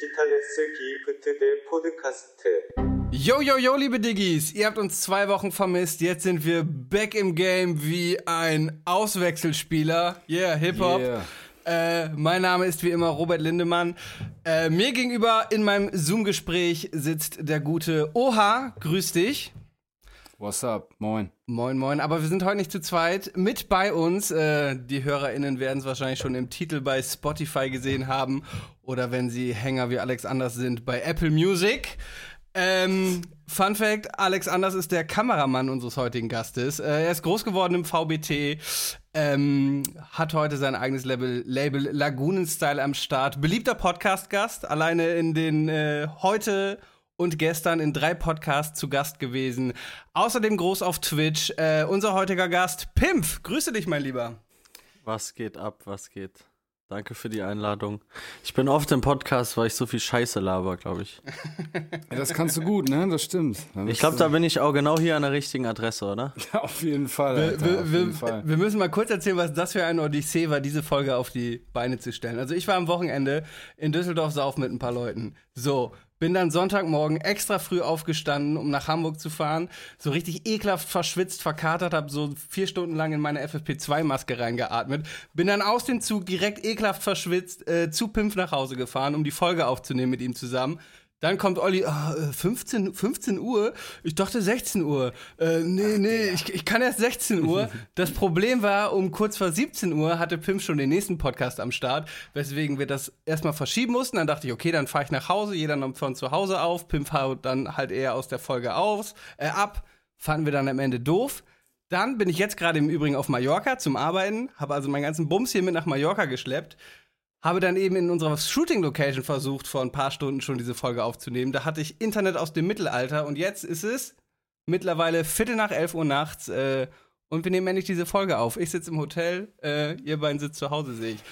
Digitales Giebete Podcast. Yo, yo, yo, liebe Diggis, ihr habt uns zwei Wochen vermisst. Jetzt sind wir back im Game wie ein Auswechselspieler. Yeah, Hip-Hop. Yeah. Äh, mein Name ist wie immer Robert Lindemann. Äh, mir gegenüber in meinem Zoom-Gespräch sitzt der gute Oha. Grüß dich. What's up? Moin. Moin, moin. Aber wir sind heute nicht zu zweit. Mit bei uns, äh, die HörerInnen werden es wahrscheinlich schon im Titel bei Spotify gesehen haben. Oder wenn sie Hänger wie Alex Anders sind, bei Apple Music. Ähm, Fun Fact: Alex Anders ist der Kameramann unseres heutigen Gastes. Äh, er ist groß geworden im VBT, ähm, hat heute sein eigenes Label, Label Lagunenstyle am Start. Beliebter Podcast-Gast, alleine in den äh, heute und gestern in drei Podcasts zu Gast gewesen. Außerdem groß auf Twitch. Äh, unser heutiger Gast, Pimpf. Grüße dich, mein Lieber. Was geht ab, was geht? Danke für die Einladung. Ich bin oft im Podcast, weil ich so viel Scheiße laber, glaube ich. Ja, das kannst du gut, ne? Das stimmt. Dann Ich glaube, du- da bin ich auch genau hier an der richtigen Adresse, oder? Auf jeden Fall. Wir, Alter, wir, auf jeden wir, Fall. wir müssen mal kurz erzählen, was das für eine Odyssee war, diese Folge auf die Beine zu stellen. Also ich war am Wochenende in Düsseldorf saufen mit ein paar Leuten. So, bin dann Sonntagmorgen extra früh aufgestanden, um nach Hamburg zu fahren. So richtig ekelhaft verschwitzt, verkatert, hab so vier Stunden lang in meine FFP2-Maske reingeatmet. Bin dann aus dem Zug direkt ekelhaft verschwitzt äh, zu Pimpf nach Hause gefahren, um die Folge aufzunehmen mit ihm zusammen. Dann kommt Olli, äh, 15, 15 Uhr? Ich dachte 16 Uhr. Äh, nee, nee, ich, ich kann erst 16 Uhr. Das Problem war, um kurz vor 17 Uhr hatte Pim schon den nächsten Podcast am Start, weswegen wir das erstmal verschieben mussten. Dann dachte ich, okay, dann fahre ich nach Hause, jeder nimmt von zu Hause auf. Pim haut dann halt eher aus der Folge aus, äh, ab. Fanden wir dann am Ende doof. Dann bin ich jetzt gerade im Übrigen auf Mallorca zum Arbeiten, habe also meinen ganzen Bums hier mit nach Mallorca geschleppt. Habe dann eben in unserer Shooting-Location versucht, vor ein paar Stunden schon diese Folge aufzunehmen. Da hatte ich Internet aus dem Mittelalter und jetzt ist es mittlerweile Viertel nach elf Uhr nachts äh, und wir nehmen endlich diese Folge auf. Ich sitze im Hotel, äh, ihr beiden sitzt zu Hause, sehe ich.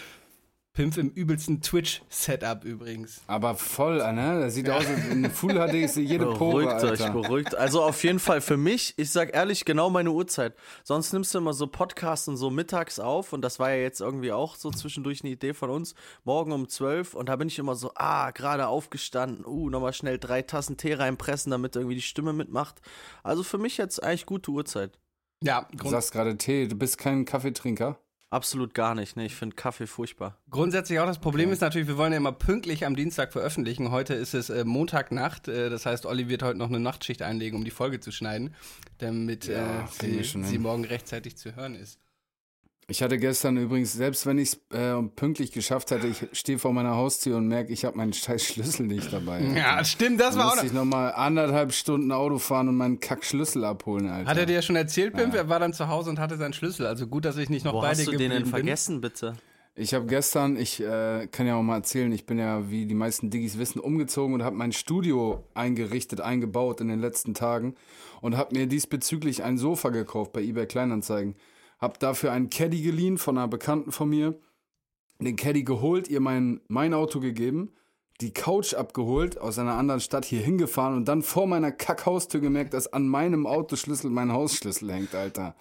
Pimpf im übelsten Twitch-Setup übrigens. Aber voll, ne? Das sieht aus, als in Full HD ist jede Pore, Beruhigt euch, beruhigt. Also auf jeden Fall für mich, ich sag ehrlich, genau meine Uhrzeit. Sonst nimmst du immer so Podcasts und so mittags auf und das war ja jetzt irgendwie auch so zwischendurch eine Idee von uns. Morgen um 12 und da bin ich immer so, ah, gerade aufgestanden, uh, nochmal schnell drei Tassen Tee reinpressen, damit irgendwie die Stimme mitmacht. Also für mich jetzt eigentlich gute Uhrzeit. Ja, Du grund sagst gerade Tee, du bist kein Kaffeetrinker. Absolut gar nicht, ne? Ich finde Kaffee furchtbar. grundsätzlich auch das Problem ist natürlich, wir wollen ja immer pünktlich am Dienstag veröffentlichen. Heute ist es äh, Montagnacht, äh, das heißt, Olli wird heute noch eine Nachtschicht einlegen, um die Folge zu schneiden, damit äh, sie, sie morgen rechtzeitig zu hören ist. Ich hatte gestern übrigens, selbst wenn ich es äh, pünktlich geschafft hätte, ich stehe vor meiner Haustür und merke, ich habe meinen scheiß Schlüssel nicht dabei. Ja, stimmt, das Dann war auch noch. ich nochmal anderthalb Stunden Auto fahren und meinen Kackschlüssel abholen, Alter. Hat er dir ja schon erzählt, Pimp? Er war dann zu Hause und hatte seinen Schlüssel. Also gut, dass ich nicht noch Wo bei hast dir du geblieben den denn bin. vergessen, bitte? Ich habe gestern, ich äh, kann ja auch mal erzählen, ich bin ja, wie die meisten Diggis wissen, umgezogen und habe mein Studio eingerichtet, eingebaut in den letzten Tagen und habe mir diesbezüglich ein Sofa gekauft bei eBay Kleinanzeigen. Hab dafür einen Caddy geliehen von einer Bekannten von mir, den Caddy geholt, ihr mein, mein Auto gegeben, die Couch abgeholt, aus einer anderen Stadt hier hingefahren und dann vor meiner Kackhaustür gemerkt, dass an meinem Autoschlüssel mein Hausschlüssel hängt, Alter.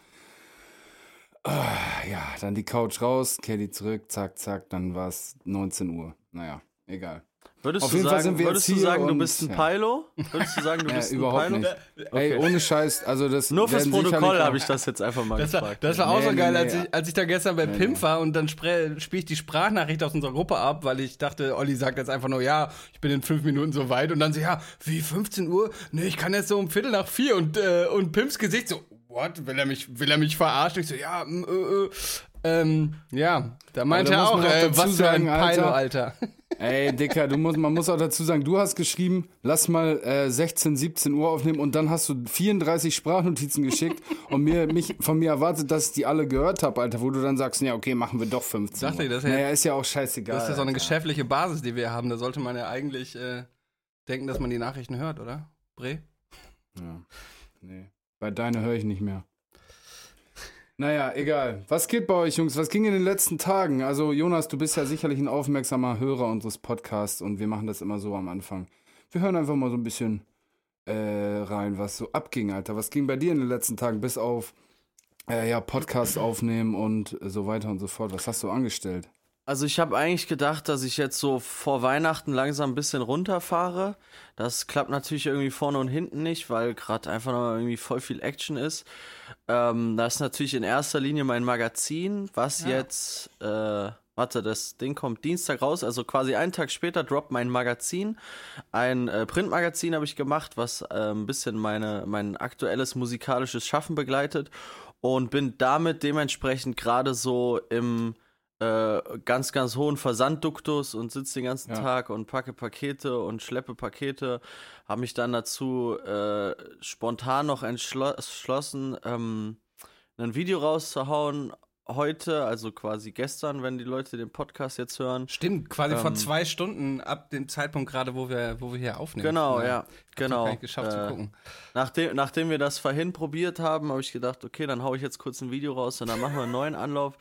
Ah, ja, dann die Couch raus, Caddy zurück, zack, zack, dann war es 19 Uhr. Naja, egal. Würdest Auf du jeden Fall sagen, sind wir würdest jetzt du hier sagen, du und- bist ein ja. Pilo? Würdest du sagen, du Ja, bist ein überhaupt Pilo? nicht. Ey, ohne Scheiß, also das Nur fürs Protokoll habe ich das jetzt einfach mal Das war, gefragt. das war auch Nee, so nee, geil, nee, als, ja. ich, als ich da gestern bei Nee, Pimp nee. war und dann spiele ich die Sprachnachricht aus unserer Gruppe ab, weil ich dachte, Olli sagt jetzt einfach nur, ja, ich bin in fünf Minuten so weit und dann so, ja, wie 15 Uhr? Nee, ich kann jetzt so um Viertel nach vier und, äh, und Pimps Gesicht so, what? Will er mich, will er mich verarschen? Ich so, ja, mm, äh, äh. Ähm, ja, da meinte da er auch, auch äh, was für ein sagen, Alter. Pilo, Alter. Ey, Dicker, du musst, man muss auch dazu sagen, du hast geschrieben, lass mal äh, 16, 17 Uhr aufnehmen und dann hast du 34 Sprachnotizen geschickt und mir, mich, von mir erwartet, dass ich die alle gehört habe, Alter, wo du dann sagst, ja, okay, machen wir doch 15 Dachte Uhr. ich, das ist ja- naja, ist ja auch scheißegal. Das ist ja so eine Alter. geschäftliche Basis, die wir haben. Da sollte man ja eigentlich äh, denken, dass man die Nachrichten hört, oder? Bre? Ja, nee. Bei deiner höre ich nicht mehr. Naja, egal. Was geht bei euch, Jungs? Was ging in den letzten Tagen? Also, Jonas, du bist ja sicherlich ein aufmerksamer Hörer unseres Podcasts und wir machen das immer so am Anfang. Wir hören einfach mal so ein bisschen äh, rein, was so abging, Alter. Was ging bei dir in den letzten Tagen, bis auf äh, ja, Podcast aufnehmen und so weiter und so fort? Was hast du angestellt? Also ich habe eigentlich gedacht, dass ich jetzt so vor Weihnachten langsam ein bisschen runterfahre. Das klappt natürlich irgendwie vorne und hinten nicht, weil gerade einfach noch irgendwie voll viel Action ist. Ähm, das ist natürlich in erster Linie mein Magazin, was Ja. jetzt, äh, warte, das Ding kommt Dienstag raus, also quasi einen Tag später droppt mein Magazin. Ein äh, Printmagazin habe ich gemacht, was äh, ein bisschen meine, mein aktuelles musikalisches Schaffen begleitet und bin damit dementsprechend gerade so im äh, ganz, ganz hohen Versandduktus und sitze den ganzen Ja. Tag und packe Pakete und schleppe Pakete. Habe mich dann dazu äh, spontan noch entschlo- entschlossen, ähm, ein Video rauszuhauen. Heute, also quasi gestern, wenn die Leute den Podcast jetzt hören. Stimmt, quasi vor Ähm, zwei Stunden ab dem Zeitpunkt gerade, wo wir, wo wir hier aufnehmen. Genau, ja, ich genau. Geschafft zu Äh, gucken. Nachdem, nachdem wir das vorhin probiert haben, habe ich gedacht, okay, dann hau ich jetzt kurz ein Video raus und dann machen wir einen neuen Anlauf.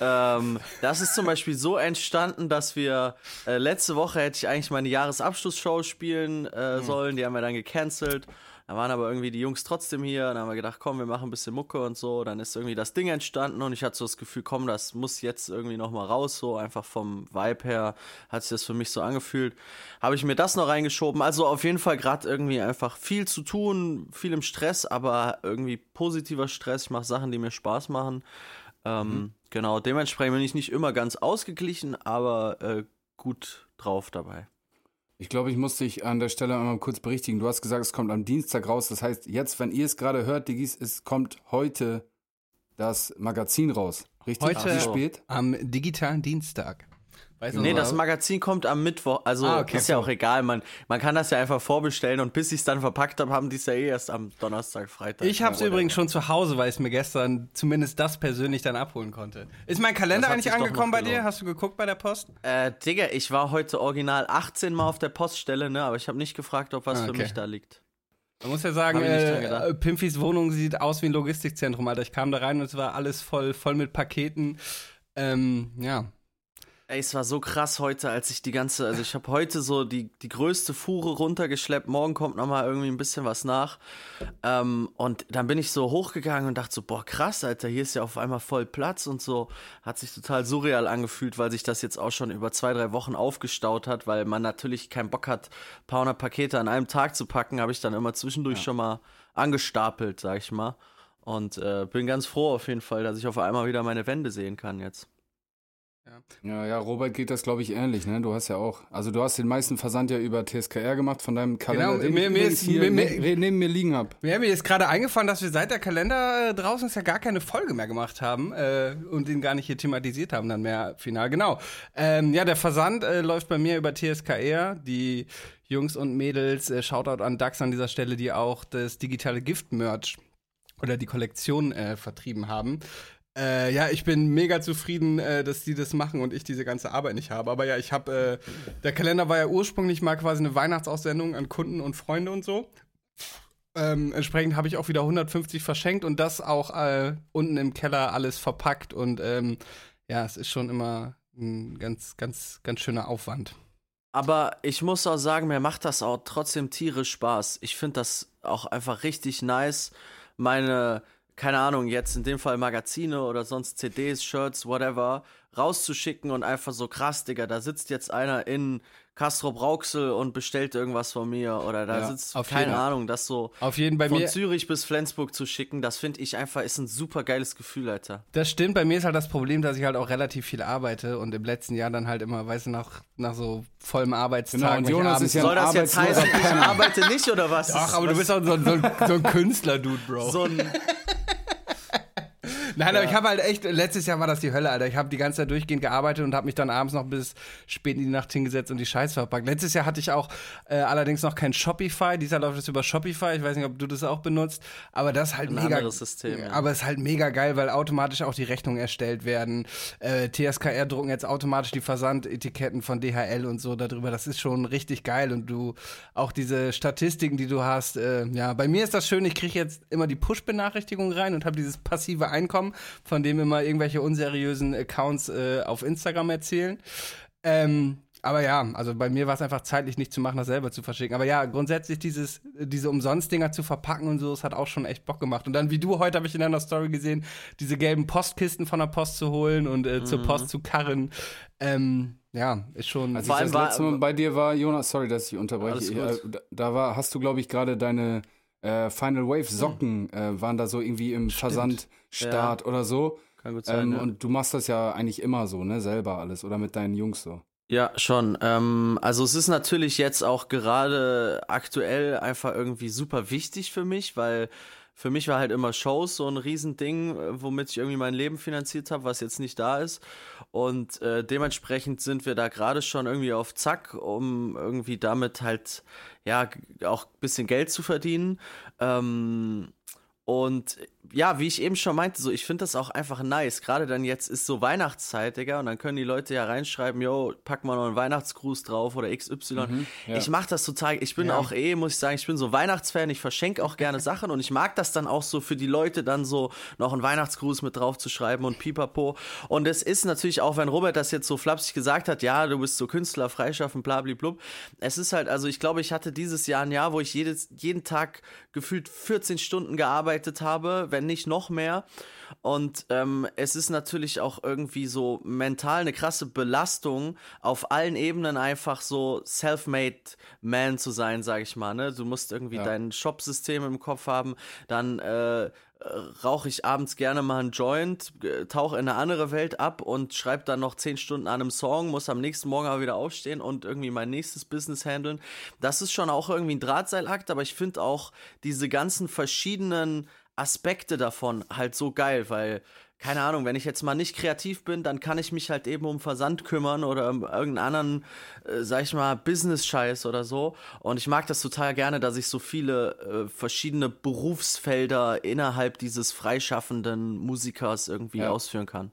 Ähm, das ist zum Beispiel so entstanden, dass wir äh, letzte Woche hätte ich eigentlich meine Jahresabschlussshow spielen äh, sollen, die haben wir dann gecancelt. Da waren aber irgendwie die Jungs trotzdem hier, dann haben wir gedacht, komm, wir machen ein bisschen Mucke und so. Dann ist irgendwie das Ding entstanden und ich hatte so das Gefühl, komm, das muss jetzt irgendwie nochmal raus, so einfach vom Vibe her hat sich das für mich so angefühlt. Habe ich mir das noch reingeschoben. Also auf jeden Fall gerade irgendwie einfach viel zu tun, viel im Stress, aber irgendwie positiver Stress. Ich mache Sachen, die mir Spaß machen. Ähm, Genau, dementsprechend bin ich nicht immer ganz ausgeglichen, aber äh, gut drauf dabei. Ich glaube, ich muss dich an der Stelle einmal kurz berichtigen. Du hast gesagt, es kommt am Dienstag raus. Das heißt, jetzt, wenn ihr es gerade hört, Diggis, es kommt heute das Magazin raus. Richtig? Heute- Wie spät? Am digitalen Dienstag. Weißt Nee, das Magazin kommt am Mittwoch. Also Ah, okay, ist ja cool. auch egal. Man, man kann das ja einfach vorbestellen und bis ich es dann verpackt habe, haben die es ja eh erst am Donnerstag, Freitag. Ich hab's Ja, übrigens schon zu Hause, weil ich mir gestern zumindest das persönlich dann abholen konnte. Ist mein Kalender eigentlich angekommen bei dir? Hast du geguckt bei der Post? Äh, Digga, ich war heute original 18 Mal auf der Poststelle, ne? Aber ich habe nicht gefragt, ob was Ah, für okay. mich da liegt. Man muss ja sagen, äh, Pimpis Wohnung sieht aus wie ein Logistikzentrum, Alter. Ich kam da rein und es war alles voll, voll mit Paketen. Ähm, ja. Ey, es war so krass heute, als ich die ganze, also ich habe heute so die, die größte Fuhre runtergeschleppt, morgen kommt nochmal irgendwie ein bisschen was nach. Ähm, und dann bin ich so hochgegangen und dachte so, boah, krass, Alter, hier ist ja auf einmal voll Platz und so. Hat sich total surreal angefühlt, weil sich das jetzt auch schon über zwei, drei Wochen aufgestaut hat, weil man natürlich keinen Bock hat, ein paar hundert Pakete an einem Tag zu packen, habe ich dann immer zwischendurch schon mal angestapelt, sag ich mal. Und äh, bin ganz froh auf jeden Fall, dass ich auf einmal wieder meine Wände sehen kann jetzt. Ja, ja, Robert geht das, glaube ich, ähnlich, ne? Du hast ja auch, also du hast den meisten Versand ja über TSKR gemacht von deinem Kalender, Genau, den mir- mir übrigens ist- hier mir- ne- mir- neben mir liegen hab. Mir mir ist gerade eingefallen, dass wir seit der Kalender äh, draußen ist ja gar keine Folge mehr gemacht haben äh, und den gar nicht hier thematisiert haben, dann mehr final. Genau. Ähm, ja, der Versand äh, läuft bei mir über TSKR. Die Jungs und Mädels, äh, Shoutout an DAX an dieser Stelle, die auch das digitale Gift-Merch oder die Kollektion äh, vertrieben haben. Äh, ja, ich bin mega zufrieden, äh, dass die das machen und ich diese ganze Arbeit nicht habe. Aber ja, ich habe, äh, der Kalender war ja ursprünglich mal quasi eine Weihnachtsaussendung an Kunden und Freunde und so. Ähm, entsprechend habe ich auch wieder 150 verschenkt und das auch äh, unten im Keller alles verpackt und ähm, ja, es ist schon immer ein ganz, ganz, ganz schöner Aufwand. Aber ich muss auch sagen, mir macht das auch trotzdem tierisch Spaß. Ich finde das auch einfach richtig nice, meine, keine Ahnung, jetzt in dem Fall Magazine oder sonst CDs, Shirts, whatever, rauszuschicken und einfach so krass, Digga, da sitzt jetzt einer in Castro Brauxel und bestellt irgendwas von mir oder da Ja, sitzt, auf keine jeden. Ahnung, das so Auf jeden bei von mir. Zürich bis Flensburg zu schicken, das finde ich einfach, ist ein super geiles Gefühl, Alter. Das stimmt, bei mir ist halt das Problem, dass ich halt auch relativ viel arbeite und im letzten Jahr dann halt immer, weißt du, nach, nach so vollem Arbeitstag. Genau, Jonas ist ja Soll das jetzt heißen, ich arbeite nicht oder was? Ach, aber du Was- bist auch so, ein- so, ein- so ein Künstler-Dude, Bro. so ein Nein, aber ich habe halt echt, letztes Jahr war das die Hölle, Alter. Ich habe die ganze Zeit durchgehend gearbeitet und habe mich dann abends noch bis spät in die Nacht hingesetzt und die Scheiße verpackt. Letztes Jahr hatte ich auch äh, allerdings noch kein Shopify. Dieser läuft jetzt über Shopify. Ich weiß nicht, ob du das auch benutzt. Aber das ist halt Ein mega. anderes System, ja. Aber es ist halt mega geil, weil automatisch auch die Rechnungen erstellt werden. Äh, TSKR drucken jetzt automatisch die Versandetiketten von DHL und so darüber. Das ist schon richtig geil. Und du, auch diese Statistiken, die du hast, äh, ja, bei mir ist das schön, ich kriege jetzt immer die Push-Benachrichtigung rein und habe dieses passive Einkommen, von dem immer irgendwelche unseriösen Accounts äh, auf Instagram erzählen. Ähm, aber ja, also bei mir war es einfach zeitlich nicht zu machen, das selber zu verschicken. Aber ja, grundsätzlich dieses, diese Umsonst-Dinger zu verpacken und so, das hat auch schon echt Bock gemacht. Und dann, wie du heute, habe ich in deiner Story gesehen, diese gelben Postkisten von der Post zu holen und äh, zur Post zu karren. Ähm, ja, ist schon. Als Vor ich allem das war- letzte Mal bei dir war, Jonas, sorry, dass ich unterbreche. Alles Ich, äh, da- da war, hast du, glaube ich, gerade deine äh, Final Wave Socken äh, waren da so irgendwie im Versandstart oder so. Kann gut sein. Ähm, ja. Und du machst das ja eigentlich immer so, ne? Selber alles oder mit deinen Jungs so. Ja, schon. Ähm, also es ist natürlich jetzt auch gerade aktuell einfach irgendwie super wichtig für mich, weil für mich war halt immer Shows so ein Riesending, äh, womit ich irgendwie mein Leben finanziert habe, was jetzt nicht da ist. Und äh, dementsprechend sind wir da gerade schon irgendwie auf Zack, um irgendwie damit halt ja auch ein bisschen Geld zu verdienen. Ähm, und ja, wie ich eben schon meinte, so ich finde das auch einfach nice. Gerade dann jetzt ist so Weihnachtszeit, Digga, und dann können die Leute ja reinschreiben, yo, pack mal noch einen Weihnachtsgruß drauf oder XY. ja. Ich mach das total, ich bin auch eh, muss ich sagen, ich bin so Weihnachtsfan, ich verschenke auch gerne Sachen und ich mag das dann auch so für die Leute dann so noch einen Weihnachtsgruß mit drauf zu schreiben und pipapo. Und es ist natürlich auch, wenn Robert das jetzt so flapsig gesagt hat, ja, du bist so Künstler, freischaffen, blablablub. Es ist halt, also ich glaube, ich hatte dieses Jahr ein Jahr, wo ich jedes, jeden Tag gefühlt 14 Stunden gearbeitet habe, wenn nicht noch mehr. Und ähm, es ist natürlich auch irgendwie so mental eine krasse Belastung, auf allen Ebenen einfach so self-made Man zu sein, sag ich mal. Ne? Du musst irgendwie Ja. dein Shop-System im Kopf haben, dann äh, rauche ich abends gerne mal einen Joint, tauche in eine andere Welt ab und schreibe dann noch zehn Stunden an einem Song, muss am nächsten Morgen aber wieder aufstehen und irgendwie mein nächstes Business handeln. Das ist schon auch irgendwie ein Drahtseilakt, aber ich finde auch diese ganzen verschiedenen Aspekte davon halt so geil, weil keine Ahnung, wenn ich jetzt mal nicht kreativ bin, dann kann ich mich halt eben um Versand kümmern oder um irgendeinen anderen, äh, sag ich mal, Business-Scheiß oder so. Und ich mag das total gerne, dass ich so viele äh, verschiedene Berufsfelder innerhalb dieses freischaffenden Musikers irgendwie Ja. ausführen kann.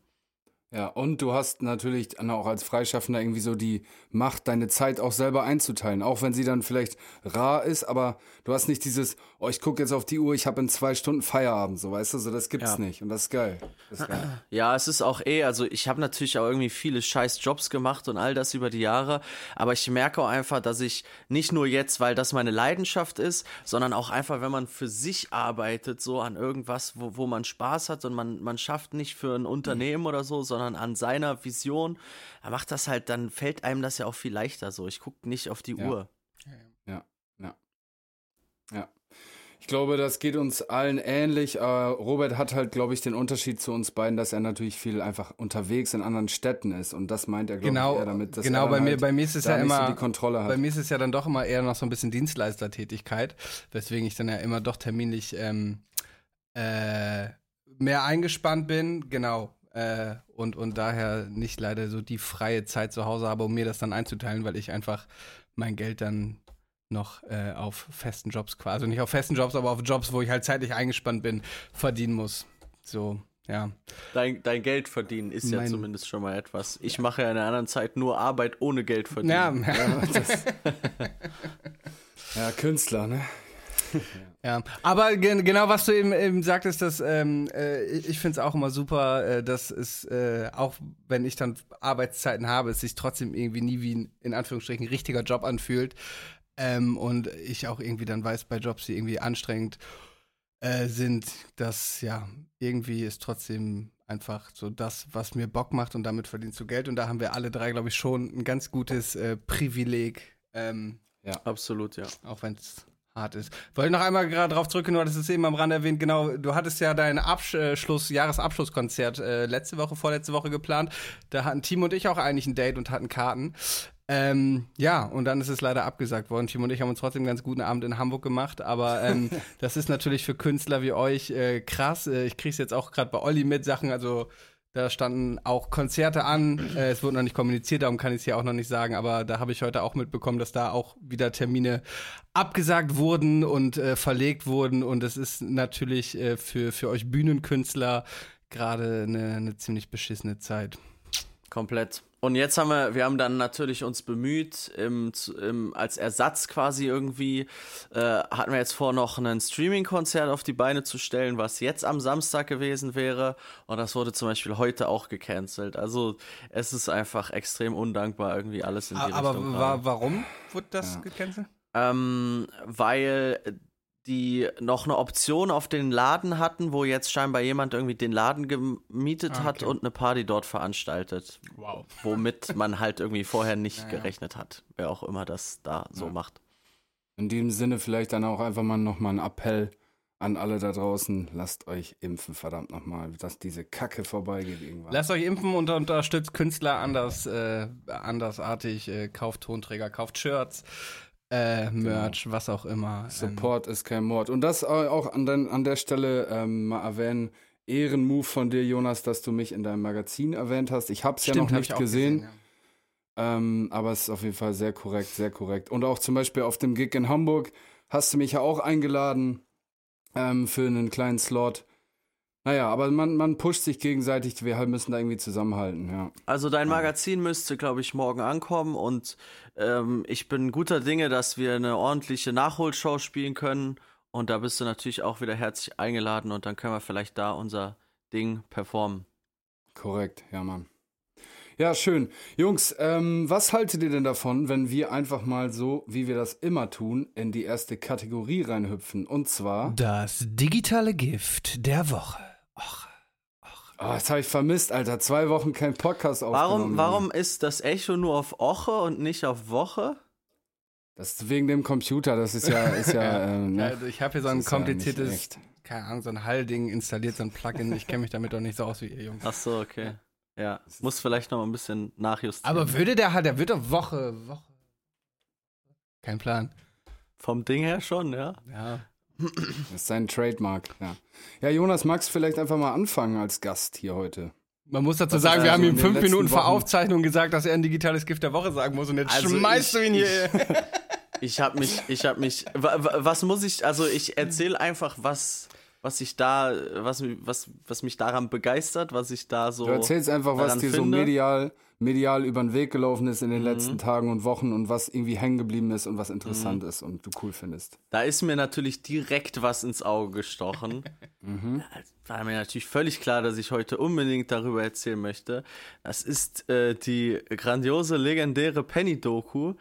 Ja, und du hast natürlich auch als Freischaffender irgendwie so die Macht, deine Zeit auch selber einzuteilen. Auch wenn sie dann vielleicht rar ist, aber du hast nicht dieses, oh, ich gucke jetzt auf die Uhr, ich habe in zwei Stunden Feierabend, so weißt du, so das gibt's Ja. nicht. Und das ist geil. Das ist geil. Ja, es ist auch eh, also ich habe natürlich auch irgendwie viele scheiß Jobs gemacht und all das über die Jahre, aber ich merke auch einfach, dass ich nicht nur jetzt, weil das meine Leidenschaft ist, sondern auch einfach, wenn man für sich arbeitet, so an irgendwas, wo, wo man Spaß hat und man, man schafft nicht für ein Unternehmen oder so, sondern an seiner Vision, er macht das halt, dann fällt einem das ja auch viel leichter so. Ich gucke nicht auf die Ja. Uhr. Ja, ja. Ja. Ich glaube, das geht uns allen ähnlich. Äh, Robert hat halt, glaube ich, den Unterschied zu uns beiden, dass er natürlich viel einfach unterwegs in anderen Städten ist. Und das meint er, glaube Genau, ich, eher damit, dass genau er bei mir, halt bei mir ist es ja nicht so immer, die Kontrolle hat. bei mir ist es ja dann doch immer eher noch so ein bisschen Dienstleistertätigkeit, weswegen ich dann ja immer doch terminlich ähm, äh, mehr eingespannt bin, genau. Äh, und, und daher nicht leider so die freie Zeit zu Hause habe, um mir das dann einzuteilen, weil ich einfach mein Geld dann noch äh, auf festen Jobs quasi, also nicht auf festen Jobs, aber auf Jobs, wo ich halt zeitlich eingespannt bin, verdienen muss. So, ja. Dein, dein Geld verdienen ist ja Mein- zumindest schon mal etwas. Ich mache ja in einer anderen Zeit nur Arbeit ohne Geld verdienen. Ja, ja. ja, Künstler, ne? Ja, aber gen genau, was du eben, eben sagtest, dass ähm, äh, ich, finde es auch immer super, äh, dass es, äh, auch wenn ich dann Arbeitszeiten habe, es sich trotzdem irgendwie nie wie ein, in Anführungsstrichen, richtiger Job anfühlt. Ähm, und ich auch irgendwie dann weiß, bei Jobs, die irgendwie anstrengend äh, sind, dass ja, irgendwie ist trotzdem einfach so das, was mir Bock macht und damit verdienst du Geld. Und da haben wir alle drei, glaube ich, schon ein ganz gutes äh, Privileg. Ähm, Absolut, ja. auch wenn es hart ist. Wollte noch einmal gerade drauf zurückgehen, du hattest es eben am Rand erwähnt, genau, du hattest ja dein Abschluss, Jahresabschlusskonzert äh, letzte Woche, vorletzte Woche geplant. Da hatten Timo und ich auch eigentlich ein Date und hatten Karten. Ähm, ja, und dann ist es leider abgesagt worden. Timo und ich haben uns trotzdem einen ganz guten Abend in Hamburg gemacht, aber ähm, das ist natürlich für Künstler wie euch äh, krass. Äh, ich krieg's jetzt auch gerade bei Olli mit Sachen, also da standen auch Konzerte an. Äh, es wurde noch nicht kommuniziert, darum kann ich es hier auch noch nicht sagen. Aber da habe ich heute auch mitbekommen, dass da auch wieder Termine abgesagt wurden und äh, verlegt wurden. Und es ist natürlich äh, für, für euch Bühnenkünstler gerade eine, eine ziemlich beschissene Zeit. Komplett. Und jetzt haben wir, wir haben dann natürlich uns bemüht, im, im, als Ersatz quasi irgendwie, äh, hatten wir jetzt vor, noch ein Streaming-Konzert auf die Beine zu stellen, was jetzt am Samstag gewesen wäre. Und das wurde zum Beispiel heute auch gecancelt. Also es ist einfach extrem undankbar, irgendwie alles in die Aber Richtung. wa gerade. warum wurde das gecancelt? Ähm, weil die noch eine Option auf den Laden hatten, wo jetzt scheinbar jemand irgendwie den Laden gemietet Ah, hat okay. und eine Party dort veranstaltet. Wow. Womit man halt irgendwie vorher nicht Ja, ja. gerechnet hat. Wer auch immer das da so Ja. macht. In diesem Sinne vielleicht dann auch einfach mal nochmal ein Appell an alle da draußen. Lasst euch impfen, verdammt nochmal, dass diese Kacke vorbeigeht irgendwann. Lasst euch impfen und unterstützt Künstler anders, äh, andersartig. Äh, kauft Tonträger, kauft Shirts, äh, Merch, was auch immer. Ähm, Support ist kein Mord. Und das auch an, den, an der Stelle ähm, mal erwähnen. Ehrenmove von dir, Jonas, dass du mich in deinem Magazin erwähnt hast. Ich habe es ja Stimmt, noch nicht ich auch gesehen. ja. Ähm, aber es ist auf jeden Fall sehr korrekt, sehr korrekt. Und auch zum Beispiel auf dem Gig in Hamburg hast du mich ja auch eingeladen ähm, für einen kleinen Slot. Naja, aber man, man pusht sich gegenseitig. Wir halt müssen da irgendwie zusammenhalten, ja. Also dein Magazin müsste, glaube ich, morgen ankommen und ähm, ich bin guter Dinge, dass wir eine ordentliche Nachholshow spielen können. Und da bist du natürlich auch wieder herzlich eingeladen und dann können wir vielleicht da unser Ding performen. Korrekt, ja, Mann. Ja, schön. Jungs, ähm, was haltet ihr denn davon, wenn wir einfach mal so, wie wir das immer tun, in die erste Kategorie reinhüpfen? Und zwar. Das digitale Gift der Woche. Och. Oh, das habe ich vermisst, Alter. Zwei Wochen kein Podcast aufgenommen. Warum, warum ist das Echo nur auf Oche und nicht auf Woche? Das ist wegen dem Computer. Das ist ja, ist ja, äh, ne? Also ich habe hier so ein ja kompliziertes, echt. keine Ahnung, so ein Hallding installiert, so ein Plugin. Ich kenne mich damit doch nicht so aus wie ihr Jungs. Ach so, okay. Ja, muss vielleicht noch mal ein bisschen nachjustieren. Aber würde der halt, der wird doch Woche, Woche. Kein Plan. Vom Ding her schon, ja. Ja. Das ist sein Trademark, ja. Ja, Jonas, magst du vielleicht einfach mal anfangen als Gast hier heute? Man muss dazu Was sagen, wir also haben ihm fünf Minuten vor Aufzeichnung gesagt, dass er ein digitales Gift der Woche sagen muss und jetzt Also schmeißt ich- du ihn hier. Ich habe mich, ich habe mich, wa- wa- was muss ich, also ich erzähle einfach, was, was ich da, was, was, was mich daran begeistert, was ich da so. Du erzählst einfach, was dir so finde. medial, medial über den Weg gelaufen ist in den Mhm. letzten Tagen und Wochen und was irgendwie hängen geblieben ist und was Mhm. interessant ist und du cool findest. Da ist mir natürlich direkt was ins Auge gestochen. Mhm. War mir natürlich völlig klar, dass ich heute unbedingt darüber erzählen möchte. Das ist äh, die grandiose, legendäre Penny-Doku.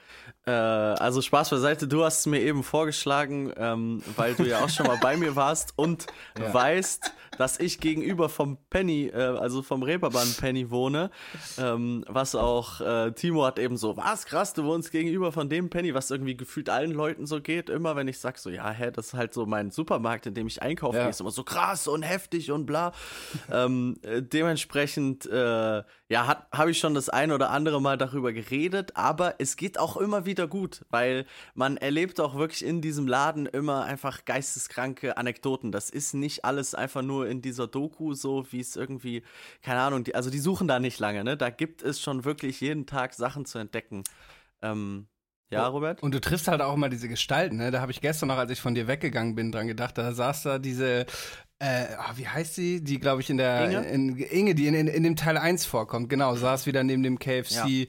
Äh, also Spaß beiseite, du hast es mir eben vorgeschlagen, ähm, weil du ja auch schon mal bei mir warst und Ja. weißt, dass ich gegenüber vom Penny, äh, also vom Reeperbahn Penny wohne. Ähm, was auch äh, Timo hat eben so, was krass, du wohnst gegenüber von dem Penny, was irgendwie gefühlt allen Leuten so geht. Immer wenn ich sag so, ja, hä, das ist halt so mein Supermarkt, in dem ich einkaufen Ja. gehe, ist immer so krass und heftig und bla. ähm, äh, dementsprechend, äh, ja, habe ich schon das ein oder andere Mal darüber geredet, aber es geht auch immer wieder gut, weil man erlebt auch wirklich in diesem Laden immer einfach geisteskranke Anekdoten. Das ist nicht alles einfach nur in dieser Doku so, wie es irgendwie, keine Ahnung, die, also die suchen da nicht lange, ne? Da gibt es schon wirklich jeden Tag Sachen zu entdecken. Ähm, ja, Robert? Und du triffst halt auch immer diese Gestalten, ne? Da habe ich gestern noch, als ich von dir weggegangen bin, dran gedacht. Da saß da diese, äh, ah, wie heißt sie? Die, glaube ich, in der Inge? In, Inge, die in, in, in dem Teil 1 vorkommt. Genau, saß wieder neben dem KFC. Ja.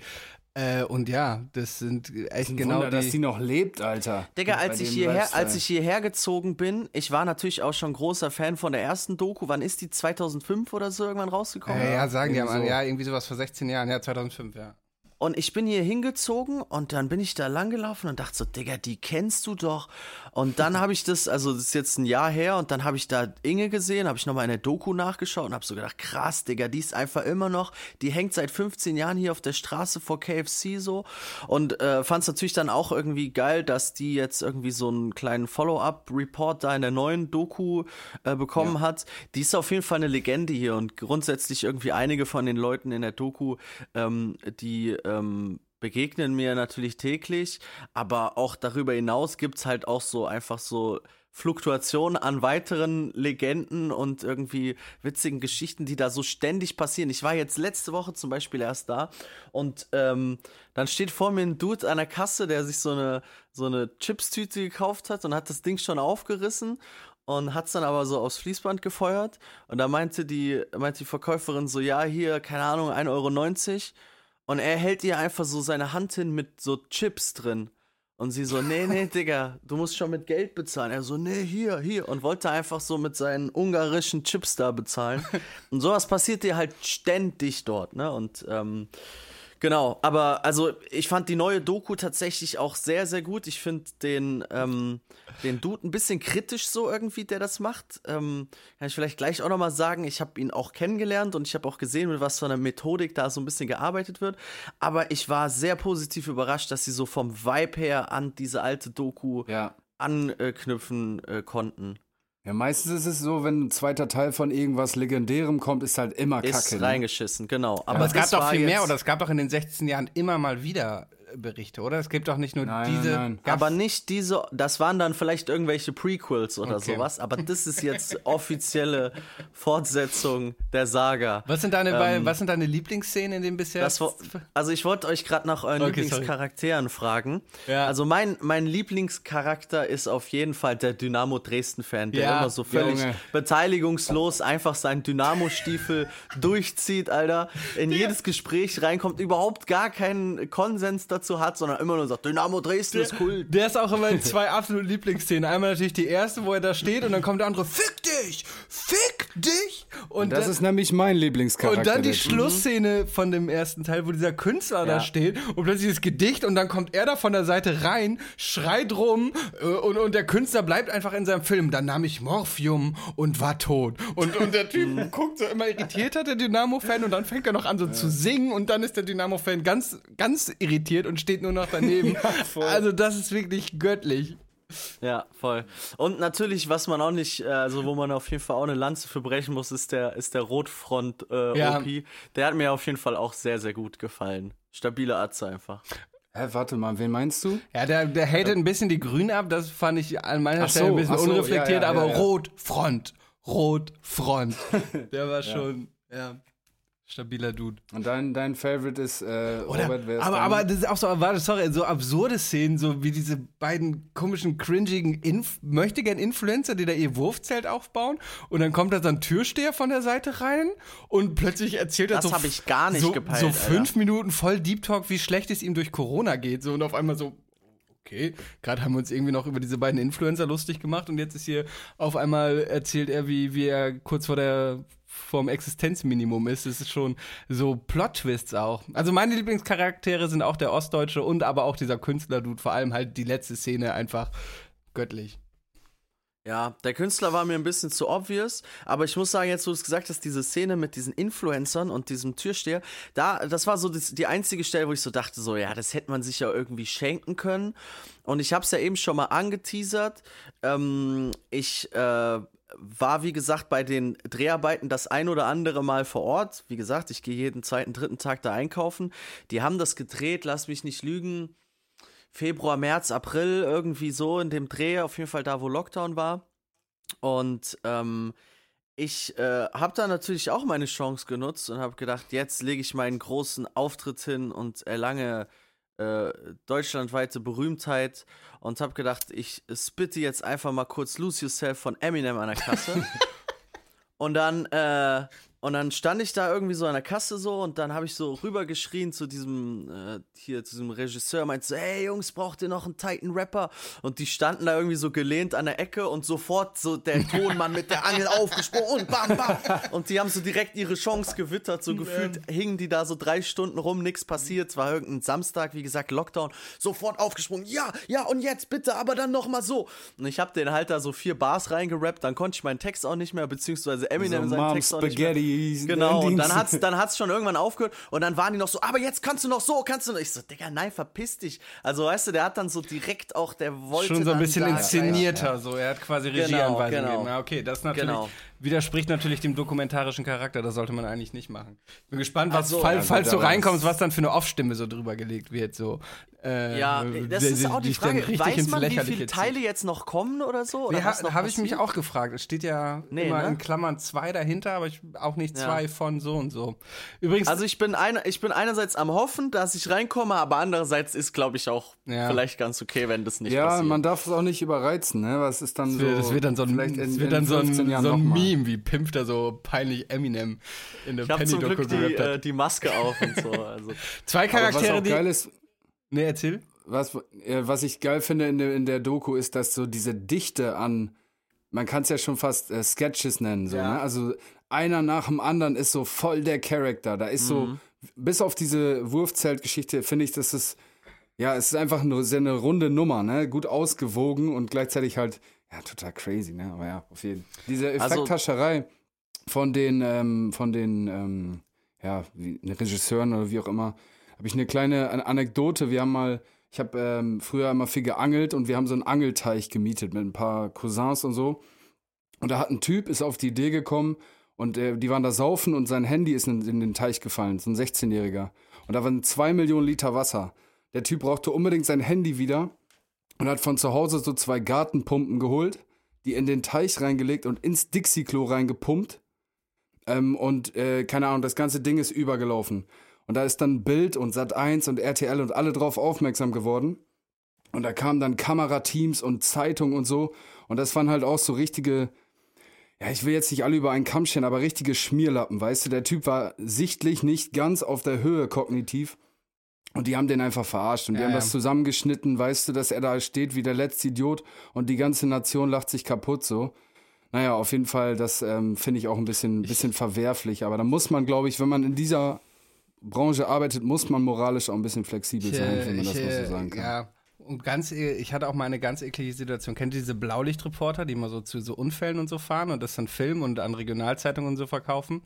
Äh, und ja, das sind echt Ein genau Wunder, dass die. die noch lebt, Alter. Digga, als ich, hierher, Lifestyle. als ich hierher gezogen bin, ich war natürlich auch schon großer Fan von der ersten Doku. Wann ist die? 2005 oder so irgendwann rausgekommen? äh, ja, sagen die am so. ja, irgendwie sowas vor 16 Jahren, ja, 2005, ja. Und ich bin hier hingezogen und dann bin ich da langgelaufen und dachte so, Digga, die kennst du doch. Und dann habe ich das, also das ist jetzt ein Jahr her und dann habe ich da Inge gesehen, habe ich nochmal in der Doku nachgeschaut und habe so gedacht, krass, Digga, die ist einfach immer noch, die hängt seit 15 Jahren hier auf der Straße vor KFC so und äh, fand es natürlich dann auch irgendwie geil, dass die jetzt irgendwie so einen kleinen Follow-up-Report da in der neuen Doku äh, bekommen hat. Die ist auf jeden Fall eine Legende hier und grundsätzlich irgendwie einige von den Leuten in der Doku, ähm, die ähm, begegnen mir natürlich täglich, aber auch darüber hinaus gibt's halt auch so einfach so Fluktuationen an weiteren Legenden und irgendwie witzigen Geschichten, die da so ständig passieren. Ich war jetzt letzte Woche zum Beispiel erst da und ähm, dann steht vor mir ein Dude an der Kasse, der sich so eine, so eine Chips-Tüte gekauft hat und hat das Ding schon aufgerissen und hat's dann aber so aufs Fließband gefeuert. Und da meinte die, meinte die Verkäuferin so, ja, hier, keine Ahnung, 1,90 Euro. Und er hält ihr einfach so seine Hand hin mit so Chips drin. Und sie so, nee, nee, Digga, du musst schon mit Geld bezahlen. Er so, nee, hier, hier. Und wollte einfach so mit seinen ungarischen Chips da bezahlen. Und sowas passiert dir halt ständig dort, ne? Und ähm, genau, aber also ich fand die neue Doku tatsächlich auch sehr, sehr gut. Ich finde den, ähm, den Dude ein bisschen kritisch so irgendwie, der das macht. Ähm, kann ich vielleicht gleich auch nochmal sagen, ich habe ihn auch kennengelernt und ich habe auch gesehen, mit was für einer Methodik da so ein bisschen gearbeitet wird. Aber ich war sehr positiv überrascht, dass sie so vom Vibe her an diese alte Doku Ja. anknüpfen äh, konnten. Ja, meistens ist es so, wenn ein zweiter Teil von irgendwas Legendärem kommt, ist halt immer Ist Kacke. Ne? reingeschissen, genau. Aber Aber es gab doch viel mehr, oder es gab doch in den 16 Jahren immer mal wieder Berichte, oder? Es gibt doch nicht nur Nein, diese. nein, Aber nicht diese, das waren dann vielleicht irgendwelche Prequels oder Okay. sowas, aber das ist jetzt offizielle Fortsetzung der Saga. was sind deine, bei- was sind deine Lieblingsszenen in dem bisher? Ähm, Das also ich wollte euch gerade nach euren Okay, Lieblingscharakteren fragen. Ja. Also mein, mein Lieblingscharakter ist auf jeden Fall der Dynamo Dresden-Fan, der Ja, immer so völlig Junge. beteiligungslos einfach seinen Dynamo-Stiefel durchzieht, Alter. In jedes Gespräch reinkommt, überhaupt gar keinen Konsens dazu hat, sondern immer nur sagt, Dynamo Dresden ist cool. Der ist auch immer in zwei absoluten Lieblingsszenen. Einmal natürlich die erste, wo er da steht und dann kommt der andere, fick dich! Fick dich! Und, Das dann, ist nämlich mein Lieblingscharakter. und dann die der. Schlussszene von dem ersten Teil, wo dieser Künstler da Ja. steht und plötzlich das Gedicht und dann kommt er da von der Seite rein, schreit rum äh, und, und der Künstler bleibt einfach in seinem Film. Dann nahm ich Morphium und war tot. Und, und der Typ guckt so immer irritiert, hat der Dynamo-Fan und dann fängt er noch an so zu singen und dann ist der Dynamo-Fan ganz, ganz irritiert und steht nur noch daneben. also das ist wirklich göttlich. Ja, voll. Und natürlich, was man auch nicht, äh, also wo man auf jeden Fall auch eine Lanze für brechen muss, ist der, ist der Rotfront äh, Ja. OP. Der hat mir auf jeden Fall auch sehr, sehr gut gefallen. Stabile Atze einfach. Hä, warte mal, wen meinst du? Ja, der, der hatet ein bisschen die Grünen ab, das fand ich an Ach so, Stelle ein bisschen so, unreflektiert, ja, ja, aber ja, ja. Rot, Front, Rot, Front. Der war schon, ja, stabiler Dude. Und dein, dein Favorite ist äh, Oder, Robert, wer ist aber, aber das ist auch so, warte, sorry, so absurde Szenen, so wie diese beiden komischen, cringigen Inf möchtegern Influencer, die da ihr Wurfzelt aufbauen und dann kommt da so ein Türsteher von der Seite rein und plötzlich erzählt er Das so hab ich gar nicht so, gepeilt, so Alter. fünf Minuten voll Deep Talk, wie schlecht es ihm durch Corona geht, so und auf einmal so Okay, gerade haben wir uns irgendwie noch über diese beiden Influencer lustig gemacht und jetzt ist hier auf einmal erzählt er, wie, wie er kurz vor der vom Existenzminimum ist. Es ist schon so Plot-Twists auch. Also meine Lieblingscharaktere sind auch der Ostdeutsche und aber auch dieser Künstler-Dude. Vor allem halt die letzte Szene einfach göttlich. Ja, der Künstler war mir ein bisschen zu obvious, aber ich muss sagen, jetzt wo du es gesagt hast, diese Szene mit diesen Influencern und diesem Türsteher, da, das war so das, die einzige Stelle, wo ich so dachte, so, ja, das hätte man sich ja irgendwie schenken können. Und ich habe es ja eben schon mal angeteasert. Ähm, ich äh, war, wie gesagt, bei den Dreharbeiten das ein oder andere Mal vor Ort. Wie gesagt, ich gehe jeden zweiten, dritten Tag da einkaufen. Die haben das gedreht, lass mich nicht lügen. Februar, März, April, irgendwie so in dem Dreh, auf jeden Fall da, wo Lockdown war. Und ähm, ich äh, habe da natürlich auch meine Chance genutzt und habe gedacht, jetzt lege ich meinen großen Auftritt hin und erlange äh, deutschlandweite Berühmtheit und habe gedacht, ich spitte jetzt einfach mal kurz Lose Yourself von Eminem an der Kasse. und dann äh, und dann stand ich da irgendwie so an der Kasse so und dann habe ich so rübergeschrien zu diesem äh, hier zu diesem Regisseur meinte so hey Jungs braucht ihr noch einen Titan Rapper? Und die standen da irgendwie so gelehnt an der Ecke und sofort so der Tonmann mit der Angel aufgesprungen und bam bam. Und die haben so direkt ihre Chance gewittert so gefühlt hingen die da so drei Stunden rum nichts passiert. Es war irgendein Samstag wie gesagt Lockdown. Sofort aufgesprungen ja ja und jetzt bitte aber dann noch mal so. Und ich habe den halt da so vier Bars reingerappt dann konnte ich meinen Text auch nicht mehr beziehungsweise Eminem so seinen Mom Text auch nicht mehr Spaghetti. Genau, und dann hat's, dann hat's schon irgendwann aufgehört und dann waren die noch so, aber jetzt kannst du noch so, kannst du noch. Ich so, Digga, nein, verpiss dich. Also, weißt du, der hat dann so direkt auch, der wollte. Schon so ein bisschen inszenierter, so. Er hat quasi Regieanweisungen genau. gegeben. Ja, okay, das natürlich Genau. widerspricht natürlich dem dokumentarischen Charakter. Das sollte man eigentlich nicht machen. Ich bin gespannt, was, so, fall, ja, falls gut, du reinkommst, was dann für eine Off-Stimme so drüber gelegt wird. So. Äh, Ja, das ist auch die Frage. Weiß man, wie viele. Teile jetzt noch kommen oder so? Oder Nee, ha, habe ich mich auch gefragt. Es steht ja Nee, immer ne? in Klammern zwei dahinter, aber ich auch nicht Ja. zwei von so und so. Übrigens, Also ich bin, eine, ich bin einerseits am Hoffen, dass ich reinkomme, aber andererseits ist, glaube ich, auch Ja. vielleicht ganz okay, wenn das nicht Ja, passiert. man darf es auch nicht überreizen, ne? Was ist dann das so. wird, das wird dann so ein, vielleicht in- wird dann so ein, 15 Jahren so ein. Meme, wie Pimp da so peinlich Eminem in der ich habe zum Glück die, äh, die Maske auf und so. Also. Zwei Aber was Charaktere, auch die. geil ist, Nee, erzähl. was, was ich geil finde in der, in der Doku, ist, dass so diese Dichte an, man kann es ja schon fast äh, Sketches nennen, so, Ja. ne? Also einer nach dem anderen ist so voll der Charakter. Da ist so, Mhm. bis auf diese Wurfzeltgeschichte, finde ich, dass es, ja, es ist einfach nur sehr eine runde Nummer, ne? Gut ausgewogen und gleichzeitig halt, ja, total crazy, ne? Aber ja, auf jeden Fall. Diese Also- Effekthascherei von den, ähm, von den, ähm, ja, wie, Regisseuren oder wie auch immer, habe ich eine kleine An- Anekdote. Wir haben mal, ich habe ähm, früher immer viel geangelt und wir haben so einen Angelteich gemietet mit ein paar Cousins und so. Und da hat ein Typ, ist auf die Idee gekommen und äh, die waren da saufen und sein Handy ist in, in den Teich gefallen, so ein 16-Jähriger. Und da waren zwei Millionen Liter Wasser. Der Typ brauchte unbedingt sein Handy wieder und hat von zu Hause so zwei Gartenpumpen geholt, die in den Teich reingelegt und ins Dixie-Klo reingepumpt. Ähm, und äh, keine Ahnung, das ganze Ding ist übergelaufen. Und da ist dann Bild und Sat1 und RTL und alle drauf aufmerksam geworden. Und da kamen dann Kamerateams und Zeitung und so. Und das waren halt auch so richtige, ja, ich will jetzt nicht alle über einen Kamm stellen, aber richtige Schmierlappen, weißt du? Der Typ war sichtlich nicht ganz auf der Höhe kognitiv. Und die haben den einfach verarscht und die Ja, haben ja. das zusammengeschnitten, weißt du, dass er da steht wie der letzte Idiot und die ganze Nation lacht sich kaputt so. Naja, auf jeden Fall, das ähm, finde ich auch ein bisschen, bisschen verwerflich. Aber da muss man, glaube ich, wenn man in dieser Branche arbeitet, muss man moralisch auch ein bisschen flexibel sein, wenn man das mal so sagen kann. Ja. Und ganz, e- ich hatte auch mal eine ganz eklige Situation. Kennt ihr diese Blaulichtreporter, die immer so zu so Unfällen und so fahren und das dann filmen und an Regionalzeitungen und so verkaufen?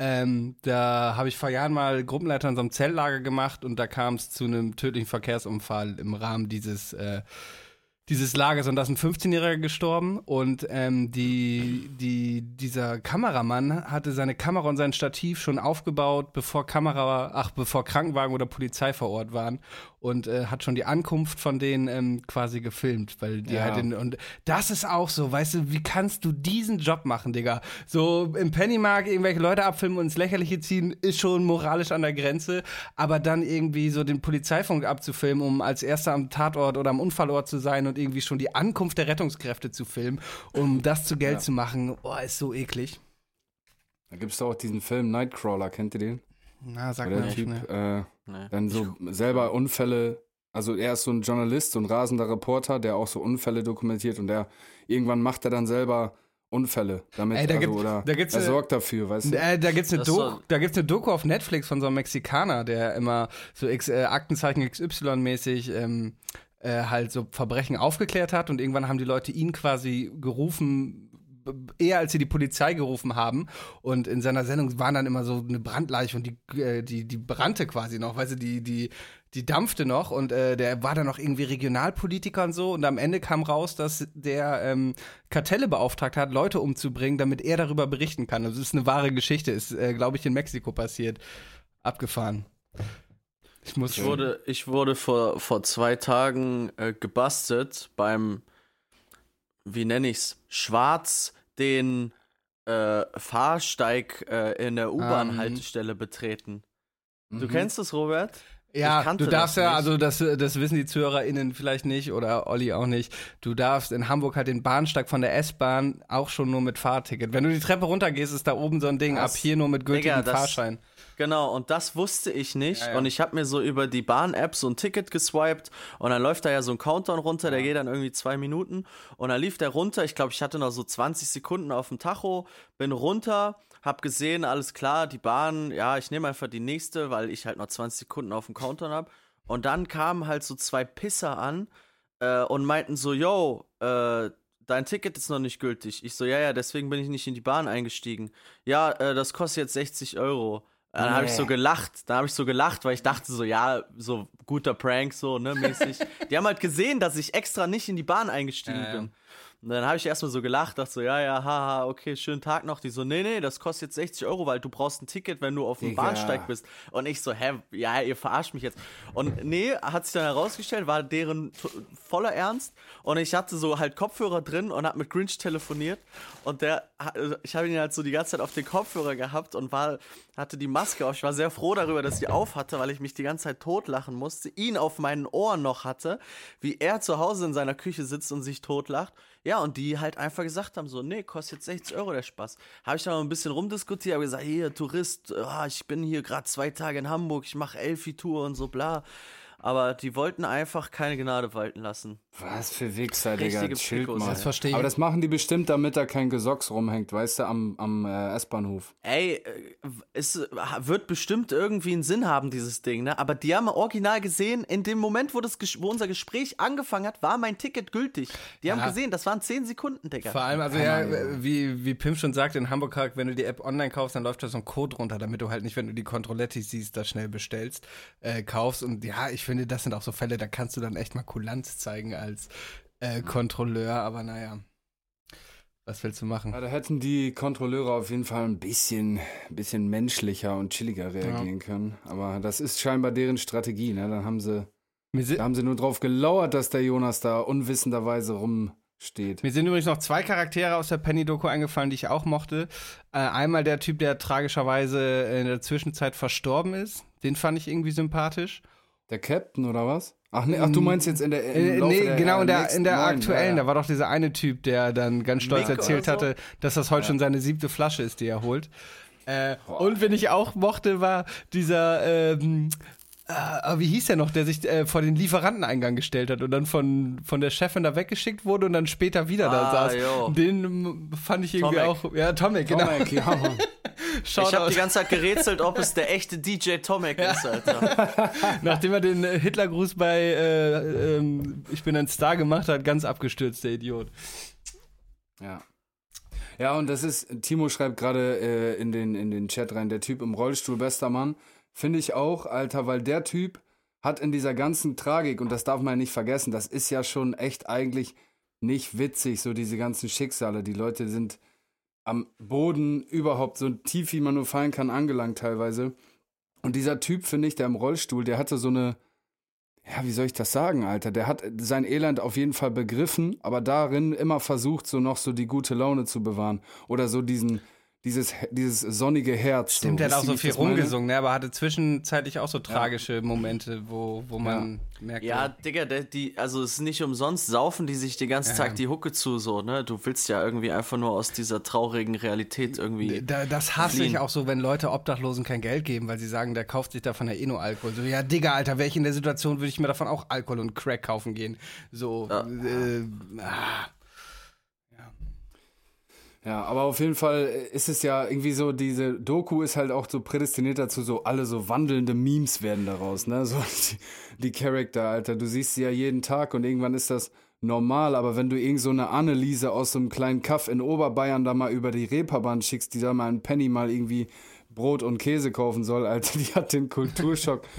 Ähm, da habe ich vor Jahren mal Gruppenleiter in so einem Zelllager gemacht und da kam es zu einem tödlichen Verkehrsunfall im Rahmen dieses äh, dieses Lagers und da ist ein 15-Jähriger gestorben und ähm, die, die, dieser Kameramann hatte seine Kamera und sein Stativ schon aufgebaut, bevor Kamera, ach, bevor Krankenwagen oder Polizei vor Ort waren und äh, hat schon die Ankunft von denen ähm, quasi gefilmt, weil die Ja. halt in, und das ist auch so, weißt du, wie kannst du diesen Job machen, Digga? So im Pennymarkt irgendwelche Leute abfilmen und ins Lächerliche ziehen, ist schon moralisch an der Grenze, aber dann irgendwie so den Polizeifunk abzufilmen, um als erster am Tatort oder am Unfallort zu sein und irgendwie schon die Ankunft der Rettungskräfte zu filmen, um das zu Geld zu machen, oh, ist so eklig. Da gibt es auch diesen Film Nightcrawler, kennt ihr den? Na, sag mal der nicht, Typ ne? äh, Nee. dann so selber Unfälle, also er ist so ein Journalist, so ein rasender Reporter, der auch so Unfälle dokumentiert und der irgendwann macht er dann selber Unfälle damit Ey, da also, gibt- oder da gibt's er eine- sorgt dafür, weißt du? Äh, da gibt's eine Das Doku, so- da gibt's eine Doku auf Netflix von so einem Mexikaner, der immer so X, äh, Aktenzeichen XY-mäßig ähm, äh, halt so Verbrechen aufgeklärt hat und irgendwann haben die Leute ihn quasi gerufen, eher als sie die Polizei gerufen haben und in seiner Sendung waren dann immer so eine Brandleiche und die, äh, die, die brannte quasi noch, weißt du, die, die, die dampfte noch und äh, der war dann noch irgendwie Regionalpolitiker und so und am Ende kam raus, dass der ähm, Kartelle beauftragt hat, Leute umzubringen, damit er darüber berichten kann. Also es ist eine wahre Geschichte, ist, äh, glaube ich, in Mexiko passiert. Abgefahren. Ich muss Ich wurde, ich wurde vor, vor zwei Tagen äh, gebastelt beim, wie nenne ich's, Schwarz den äh, Fahrsteig äh, in der U-Bahn-Haltestelle betreten. Du Mhm. kennst es, Robert? Ja, du darfst das ja, also das, das wissen die ZuhörerInnen vielleicht nicht oder Olli auch nicht. Du darfst in Hamburg halt den Bahnsteig von der S-Bahn auch schon nur mit Fahrticket. Wenn du die Treppe runtergehst, ist da oben so ein Ding, Was? ab hier nur mit gültigem Digga, das- Fahrschein. Genau, und das wusste ich nicht. Ja, ja. Und ich habe mir so über die Bahn-App so ein Ticket geswiped und dann läuft da ja so ein Countdown runter, der geht dann irgendwie zwei Minuten. Und dann lief der runter. Ich glaube, ich hatte noch so 20 Sekunden auf dem Tacho, bin runter, hab gesehen, alles klar, die Bahn, ja, ich nehme einfach die nächste, weil ich halt noch 20 Sekunden auf dem Countdown hab. Und dann kamen halt so zwei Pisser an äh, und meinten so, yo, äh, dein Ticket ist noch nicht gültig. Ich so, ja, ja, deswegen bin ich nicht in die Bahn eingestiegen. Ja, äh, das kostet jetzt 60 Euro. Dann habe ich so gelacht. Dann habe ich so gelacht, weil ich dachte so, ja, so guter Prank, so, ne, mäßig. Die haben halt gesehen, dass ich extra nicht in die Bahn eingestiegen Ja, ja. Und dann habe ich erstmal so gelacht, dachte so, ja, ja, haha, okay, schönen Tag noch. Die so, nee, nee, das kostet jetzt 60 Euro, weil du brauchst ein Ticket, wenn du auf dem. Bahnsteig bist. Und ich so, hä, ja, ihr verarscht mich jetzt. Und nee, hat sich dann herausgestellt, war deren voller Ernst. Und ich hatte so halt Kopfhörer drin und hab mit Grinch telefoniert. Und der ich habe ihn halt so die ganze Zeit auf den Kopfhörer gehabt und war, hatte die Maske auf. Ich war sehr froh darüber, dass ich auf hatte, weil ich mich die ganze Zeit totlachen musste. Ihn auf meinen Ohren noch hatte, wie er zu Hause in seiner Küche sitzt und sich totlacht. Ja, und die halt einfach gesagt haben, so, nee, kostet jetzt 60 Euro der Spaß. Habe ich dann mal ein bisschen rumdiskutiert, habe gesagt, hier, Tourist, ah, ich bin hier gerade zwei Tage in Hamburg, ich mache Elfi-Tour und so, bla. Aber die wollten einfach keine Gnade walten lassen. Was für Wichser, Digga. Richtige Chill Pickos, mal. Das verstehe ich. Aber das machen die bestimmt, damit da kein Gesocks rumhängt, weißt du, am, am äh, S-Bahnhof. Ey, äh, es äh, wird bestimmt irgendwie einen Sinn haben, dieses Ding, ne? Aber die haben original gesehen, in dem Moment, wo, das, wo unser Gespräch angefangen hat, war mein Ticket gültig. Die haben Ja. gesehen, das waren 10 Sekunden, Digga. Vor allem, also ja, wie, wie Pim schon sagt, in Hamburg, wenn du die App online kaufst, dann läuft da so ein Code runter, damit du halt nicht, wenn du die Controlettis siehst, da schnell bestellst, äh, kaufst. Und ja, ich finde, das sind auch so Fälle, da kannst du dann echt mal Kulanz zeigen als äh, Kontrolleur, aber naja. Was willst du machen? Ja, da hätten die Kontrolleure auf jeden Fall ein bisschen, bisschen menschlicher und chilliger reagieren können. Aber das ist scheinbar deren Strategie, ne? Dann haben sie, da haben sie nur drauf gelauert, dass der Jonas da unwissenderweise rumsteht. mir sind übrigens noch zwei Charaktere aus der Penny-Doku eingefallen, die ich auch mochte. Äh, einmal der Typ, der tragischerweise in der Zwischenzeit verstorben ist. Den fand ich irgendwie sympathisch. Der Captain oder was? Ach, nee, ach du meinst jetzt in der. Im Äh, nee, der, genau, äh, in der, in der aktuellen, ja, da war doch dieser eine Typ, der dann ganz stolz Mick erzählt so? hatte, dass das heute schon seine siebte Flasche ist, die er holt. Äh, und wenn ich auch mochte, war dieser, ähm, äh, wie hieß der noch, der sich äh, vor den Lieferanteneingang gestellt hat und dann von, von der Chefin da weggeschickt wurde und dann später wieder da Ah, saß. jo. Den fand ich irgendwie Tomek. auch, ja, Tomek, genau. Tomek, ja, Mann. ich habe die ganze Zeit gerätselt, ob es der echte DJ Tomek ist, Alter. Nachdem er den äh, Hitlergruß bei äh, ähm, Ich bin ein Star gemacht hat, ganz abgestürzt, der Idiot. Ja. Ja, und das ist, Timo schreibt gerade äh, in, den, in den Chat rein, der Typ im Rollstuhl, bester Mann. Finde ich auch, Alter, weil der Typ hat in dieser ganzen Tragik, und das darf man ja nicht vergessen, das ist ja schon echt eigentlich nicht witzig, so diese ganzen Schicksale. Die Leute sind am Boden überhaupt so tief, wie man nur fallen kann, angelangt teilweise. Und dieser Typ, finde ich, der im Rollstuhl, der hatte so eine, ja, wie soll ich das sagen, Alter? Der hat sein Elend auf jeden Fall begriffen, aber darin immer versucht, so noch so die gute Laune zu bewahren. Oder so diesen, dieses, dieses sonnige Herz. Stimmt, so. der hat auch so viel rumgesungen, ne? aber hatte zwischenzeitlich auch so tragische Momente, wo, wo man merkt, Ja, Digga, der, die, also es ist nicht umsonst, saufen die sich den ganzen Ja. Tag die Hucke zu, so, ne? Du willst ja irgendwie einfach nur aus dieser traurigen Realität irgendwie. da, das hasse fliehen. ich auch so, wenn Leute Obdachlosen kein Geld geben, weil sie sagen, der kauft sich davon ja eh nur Alkohol. So, ja, Digga, Alter, wäre ich in der Situation, würde ich mir davon auch Alkohol und Crack kaufen gehen. So, äh, ah. Ja, aber auf jeden Fall ist es ja irgendwie so, diese Doku ist halt auch so prädestiniert dazu, so alle so wandelnde Memes werden daraus, ne? So die, die Charakter, Alter. Du siehst sie ja jeden Tag und irgendwann ist das normal, aber wenn du irgend so eine Anneliese aus so einem kleinen Kaff in Oberbayern da mal über die Reeperbahn schickst, die da mal einen Penny mal irgendwie Brot und Käse kaufen soll, Alter, die hat den Kulturschock.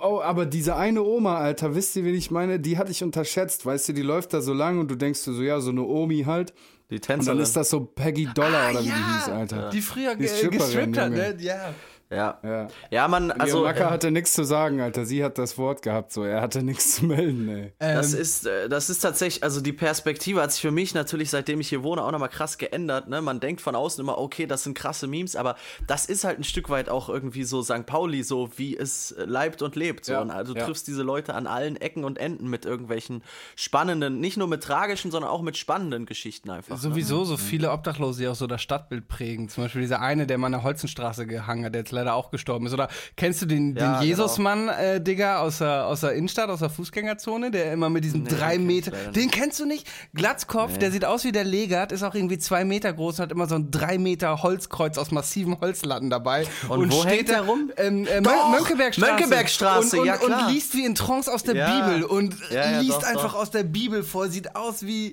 Oh, aber diese eine Oma, Alter, wisst ihr, wen ich meine? Die hatte ich unterschätzt, weißt du, die läuft da so lang und du denkst dir so, ja, so eine Omi halt. Die Und Tänzerin. dann ist das so Peggy Dollar oder wie die ja, hieß, Alter. die früher Die gestrippt hat, ne? Ja. Ja. Ja. Ja, man, Also, Macker äh, hatte nichts zu sagen, Alter. Sie hat das Wort gehabt, so. Er hatte nichts zu melden, ey. Das Ähm, ist, äh, das ist tatsächlich, also die Perspektive hat sich für mich natürlich, seitdem ich hier wohne, auch nochmal krass geändert. Ne? Man denkt von außen immer, okay, das sind krasse Memes, aber das ist halt ein Stück weit auch irgendwie so St. Pauli, so wie es äh, leibt und lebt. So. Ja, Und also du ja. triffst diese Leute an allen Ecken und Enden mit irgendwelchen spannenden, nicht nur mit tragischen, sondern auch mit spannenden Geschichten einfach. ne? Sowieso so viele Obdachlose, die auch so das Stadtbild prägen. Zum Beispiel dieser eine, der mal an der Holzenstraße gehangen hat, der jetzt leider auch gestorben ist. Oder kennst du den, Ja, den Jesusmann, äh, Digga, aus der, aus der Innenstadt, aus der Fußgängerzone, der immer mit diesem Nee, drei Meter. Den kennst du nicht? Glatzkopf, der sieht aus wie der Legert, ist auch irgendwie zwei Meter groß und hat immer so ein drei Meter Holzkreuz aus massiven Holzlatten dabei. Und wo hängt der rum? Ähm, äh, Doch, Mönckebergstraße. Mönckebergstraße, und, und, ja, klar. Und liest wie in Trance aus der Ja. Bibel und Ja, liest doch, einfach doch. aus der Bibel vor, sieht aus wie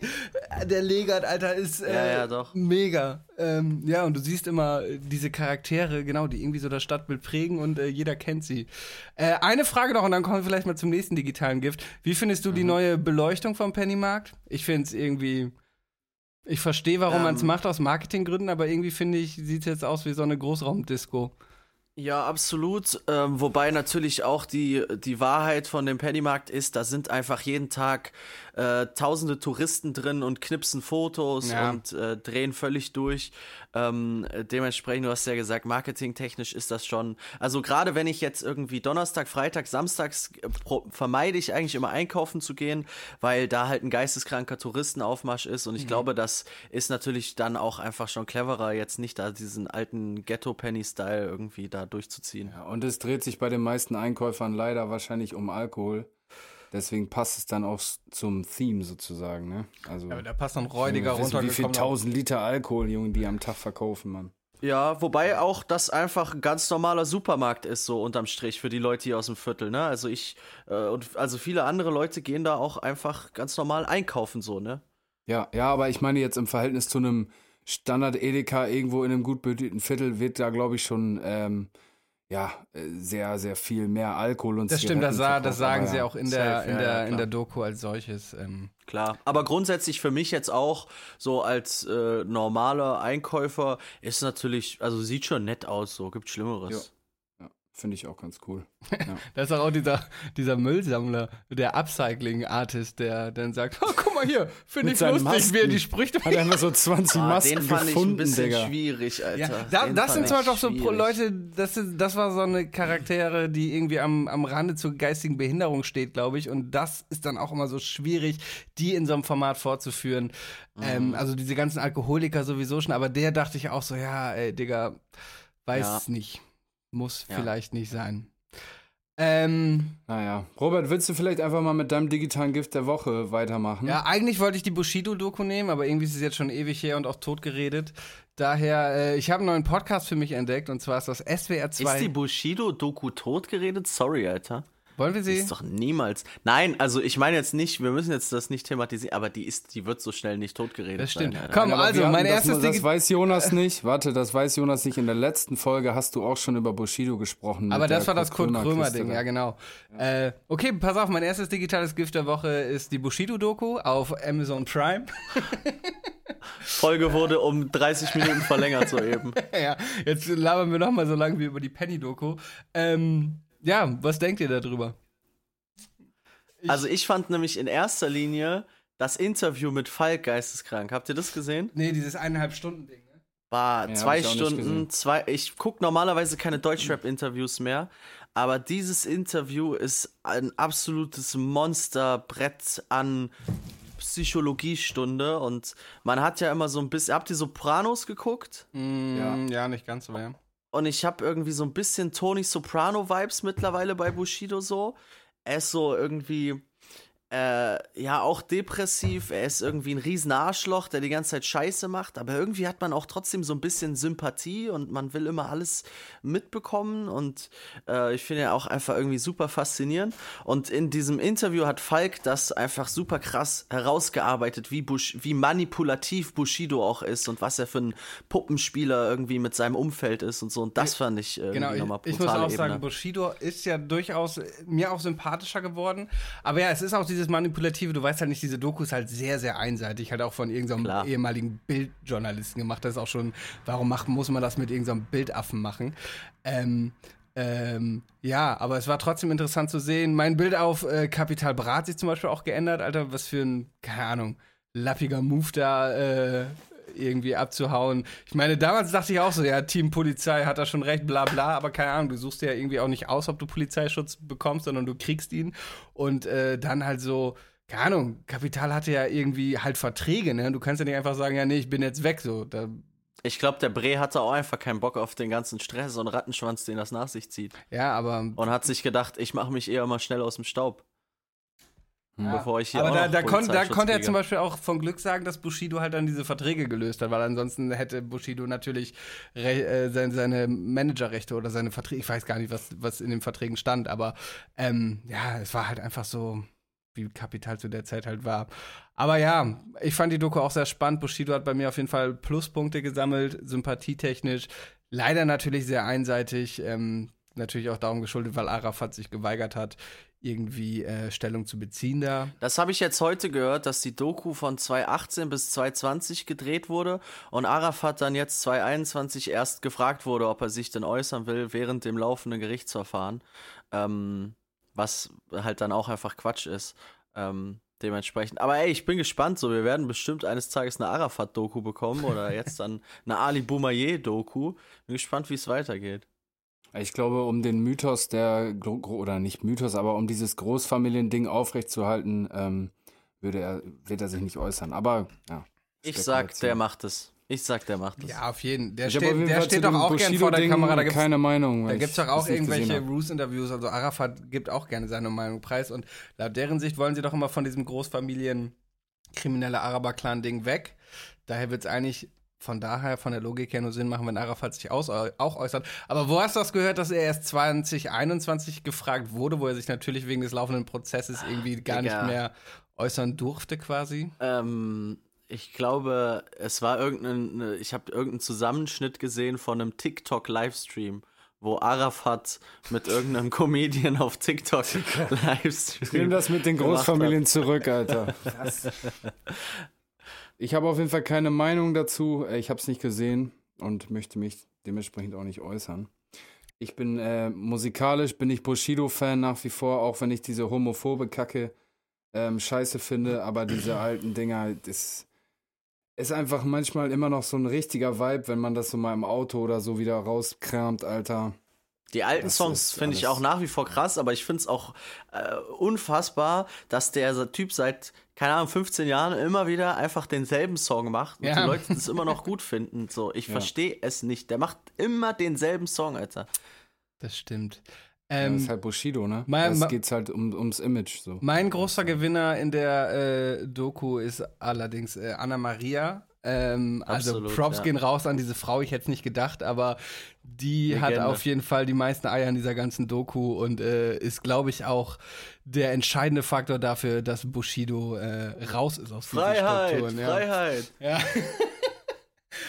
äh, der Legert, Alter, ist äh, Ja, ja, doch. mega. Ähm, ja, und du siehst immer diese Charaktere, genau, die irgendwie so das Stadtbild prägen und äh, jeder kennt sie. Äh, eine Frage noch und dann kommen wir vielleicht mal zum nächsten digitalen Gift. Wie findest du Mhm. die neue Beleuchtung vom Pennymarkt? Ich finde es irgendwie. Ich verstehe, warum man es Ähm. macht aus Marketinggründen, aber irgendwie finde ich, sieht es jetzt aus wie so eine Großraumdisco. Ja, absolut. Ähm, wobei natürlich auch die, die Wahrheit von dem Pennymarkt ist, da sind einfach jeden Tag äh, tausende Touristen drin und knipsen Fotos Ja. und äh, drehen völlig durch. Ähm, äh, dementsprechend, du hast ja gesagt, marketingtechnisch ist das schon. Also gerade wenn ich jetzt irgendwie Donnerstag, Freitag, Samstags äh, vermeide ich eigentlich immer einkaufen zu gehen, weil da halt ein geisteskranker Touristenaufmarsch ist. Und ich glaube, das ist natürlich dann auch einfach schon cleverer, jetzt nicht da diesen alten Ghetto-Penny-Style irgendwie da durchzuziehen. Ja, und es dreht sich bei den meisten Einkäufern leider wahrscheinlich um Alkohol. Deswegen passt es dann auch zum Theme sozusagen, ne? Also, Aber da passt noch räudiger wissen, wie viel tausend Liter Alkohol, Junge, die am Tag verkaufen, Mann. Ja, wobei auch das einfach ein ganz normaler Supermarkt ist, so unterm Strich für die Leute hier aus dem Viertel, ne? Also ich, äh, und also viele andere Leute gehen da auch einfach ganz normal einkaufen, so, ne? Ja, ja, aber ich meine jetzt im Verhältnis zu einem Standard Edeka irgendwo in einem gut behüteten Viertel wird da, glaube ich, schon ähm, ja, äh, sehr, sehr viel mehr Alkohol und Das stimmt, das, Zigaretten sa das sagen sie auch in der, Safe, in der, ja, in der Doku als solches. Ähm, Klar. Aber grundsätzlich für mich jetzt auch, so als äh, normaler Einkäufer, ist natürlich, also sieht schon nett aus, so, gibt Schlimmeres. Ja, Finde ich auch ganz cool. Da ist auch dieser, dieser Müllsammler, der Upcycling-Artist, der dann sagt, oh, guck mal hier, finde ich lustig, wie er Masken. die Sprüche Hat einfach so 20 Ah, Masken den fand ich ein gefunden, bisschen Digga. schwierig, Alter. Ja, da, das sind zum Beispiel auch so schwierig. Leute, das, ist, das war so eine Charaktere, die irgendwie am, am Rande zur geistigen Behinderung steht, glaube ich. Und das ist dann auch immer so schwierig, die in so einem Format vorzuführen. Ähm, Mhm. also diese ganzen Alkoholiker sowieso schon, aber der dachte ich auch so, ja, ey, Digga, weiß Ja. es nicht. Muss Ja. vielleicht nicht sein. Ähm, Naja. Robert, willst du vielleicht einfach mal mit deinem digitalen Gift der Woche weitermachen? Ja, eigentlich wollte ich die Bushido-Doku nehmen, aber irgendwie ist es jetzt schon ewig her und auch tot geredet. Daher, äh, ich habe einen neuen Podcast für mich entdeckt und zwar ist das SWR 2. Ist die Bushido-Doku totgeredet? Sorry, Alter. Wollen wir Die sie? ist doch niemals. Nein, also ich meine jetzt nicht, wir müssen jetzt das nicht thematisieren, aber die ist, die wird so schnell nicht totgeredet. Das stimmt. Sein. Komm, Aber also mein das, erstes Das Digi weiß Jonas nicht. Warte, das weiß Jonas nicht. In der letzten Folge hast du auch schon über Bushido gesprochen. Aber das war das Kurt Krömer-Ding, da. ja genau. Äh, okay, pass auf, mein erstes digitales Gift der Woche ist die Bushido-Doku auf Amazon Prime. Folge wurde um 30 Minuten verlängert soeben. ja, jetzt labern wir noch mal so lange wie über die Penny-Doku. Ähm, ja, was denkt ihr darüber? Also ich fand nämlich in erster Linie das Interview mit Falk geisteskrank. Habt ihr das gesehen? Nee, dieses eineinhalb Stunden Ding. Ne? War Ja, zwei Stunden, zwei. Ich gucke normalerweise keine Deutschrap-Interviews mehr, aber dieses Interview ist ein absolutes Monsterbrett an Psychologiestunde und man hat ja immer so ein bisschen. Habt ihr Sopranos geguckt? Mm, Ja. ja. nicht ganz so, ja. Und ich habe irgendwie so ein bisschen Tony Soprano-Vibes mittlerweile bei Bushido so. Er ist so irgendwie, äh, ja, auch depressiv. Er ist irgendwie ein riesen Arschloch, der die ganze Zeit Scheiße macht. Aber irgendwie hat man auch trotzdem so ein bisschen Sympathie und man will immer alles mitbekommen. Und äh, ich finde ja auch einfach irgendwie super faszinierend. Und in diesem Interview hat Falk das einfach super krass herausgearbeitet, wie, Bush wie manipulativ Bushido auch ist und was er für ein Puppenspieler irgendwie mit seinem Umfeld ist und so. Und das fand ich äh, Genau, nochmal ich muss auch sagen, Ebene. Bushido ist ja durchaus mir auch sympathischer geworden. Aber ja, es ist auch dieses Manipulative, du weißt halt nicht, diese Doku ist halt sehr, sehr einseitig, halt auch von irgendeinem Klar. ehemaligen Bildjournalisten gemacht. Das ist auch schon, warum macht, muss man das mit irgendeinem Bildaffen machen? Ähm, ähm, ja, aber es war trotzdem interessant zu sehen. Mein Bild auf äh, Capital Bra hat sich zum Beispiel auch geändert, Alter, was für ein, keine Ahnung, lappiger Move da äh, irgendwie abzuhauen. Ich meine, damals dachte ich auch so, ja, Team Polizei hat da schon recht, bla bla, aber keine Ahnung, du suchst ja irgendwie auch nicht aus, ob du Polizeischutz bekommst, sondern du kriegst ihn. Und äh, dann halt so, keine Ahnung, Kapital hatte ja irgendwie halt Verträge, ne? Du kannst ja nicht einfach sagen, ja, nee, ich bin jetzt weg, so. Da, Ich glaube, der Bre hatte auch einfach keinen Bock auf den ganzen Stress und Rattenschwanz, den das nach sich zieht. ja, aber. Und hat sich gedacht, ich mache mich eher mal schnell aus dem Staub. Bevor ich hier aber auch da, da, kon, da konnte er zum Beispiel auch von Glück sagen, dass Bushido halt dann diese Verträge gelöst hat, weil ansonsten hätte Bushido natürlich äh, seine, seine Managerrechte oder seine Verträge, ich weiß gar nicht, was, was in den Verträgen stand, aber ähm, ja, es war halt einfach so, wie Kapital zu der Zeit halt war. Aber ja, ich fand die Doku auch sehr spannend. Bushido hat bei mir auf jeden Fall Pluspunkte gesammelt, sympathietechnisch. Leider natürlich sehr einseitig. Ähm, natürlich auch darum geschuldet, weil Arafat sich geweigert hat, irgendwie äh, Stellung zu beziehen da. Das habe ich jetzt heute gehört, dass die Doku von 2018 bis 2020 gedreht wurde und Arafat dann jetzt 2021 erst gefragt wurde, ob er sich denn äußern will während dem laufenden Gerichtsverfahren. Ähm, was halt dann auch einfach Quatsch ist. Ähm, dementsprechend. Aber ey, ich bin gespannt. So, wir werden bestimmt eines Tages eine Arafat-Doku bekommen oder jetzt dann eine Ali Boumaier-Doku. Bin gespannt, wie es weitergeht. Ich glaube, um den Mythos der, oder nicht Mythos, aber um dieses Großfamiliending aufrechtzuerhalten, ähm, würde er, wird er sich nicht äußern. Aber ja. Ich sag, der macht es. Ich sag, der macht es. Ja, auf jeden. Der Ich steht, jeden der steht doch auch gern vor der Kamera. Da gibt's, keine Meinung. da gibt's ich doch auch irgendwelche. Roos-Interviews. Also Arafat gibt auch gerne seine Meinung preis. Und laut deren Sicht wollen sie doch immer von diesem Großfamilien kriminelle Araber-Clan-Ding weg. Daher wird es eigentlich von daher, von der Logik her nur Sinn machen, wenn Arafat sich aus, auch äußert. Aber wo hast du das gehört, dass er erst 2021 gefragt wurde, wo er sich natürlich wegen des laufenden Prozesses irgendwie gar Digga. nicht mehr äußern durfte quasi? Ähm, ich glaube, es war irgendein, ne, ich habe irgendeinen Zusammenschnitt gesehen von einem TikTok-Livestream, wo Arafat mit irgendeinem Comedian auf TikTok Livestream. Nimm das mit den Großfamilien zurück, Alter. Ich habe auf jeden Fall keine Meinung dazu. Äh, Ich habe es nicht gesehen und möchte mich dementsprechend auch nicht äußern. Ich bin äh, musikalisch, bin ich Bushido-Fan nach wie vor, auch wenn ich diese homophobe Kacke ähm, scheiße finde, aber diese alten Dinger, das ist einfach manchmal immer noch so ein richtiger Vibe, wenn man das so mal im Auto oder so wieder rauskramt, Alter. Die alten Das Songs finde ich auch nach wie vor krass, aber ich finde es auch äh, unfassbar, dass der Typ seit, keine Ahnung, 15 Jahren immer wieder einfach denselben Song macht und Ja. die Leute es immer noch gut finden. So, ich Ja. verstehe es nicht. Der macht immer denselben Song, Alter. Das stimmt. Ja, Ähm, das ist halt Bushido, ne? mein- da ma- geht's halt um, ums Image so. Mein großer Gewinner in der äh, Doku ist allerdings äh, Anna Maria. Ähm, also Absolut, Props ja. gehen raus an diese Frau, ich hätte es nicht gedacht, aber die hat Legende. auf jeden Fall die meisten Eier in dieser ganzen Doku und äh, ist, glaube ich, auch der entscheidende Faktor dafür, dass Bushido äh, raus ist aus diesen Freiheit, Strukturen. Ja. Freiheit. Ja.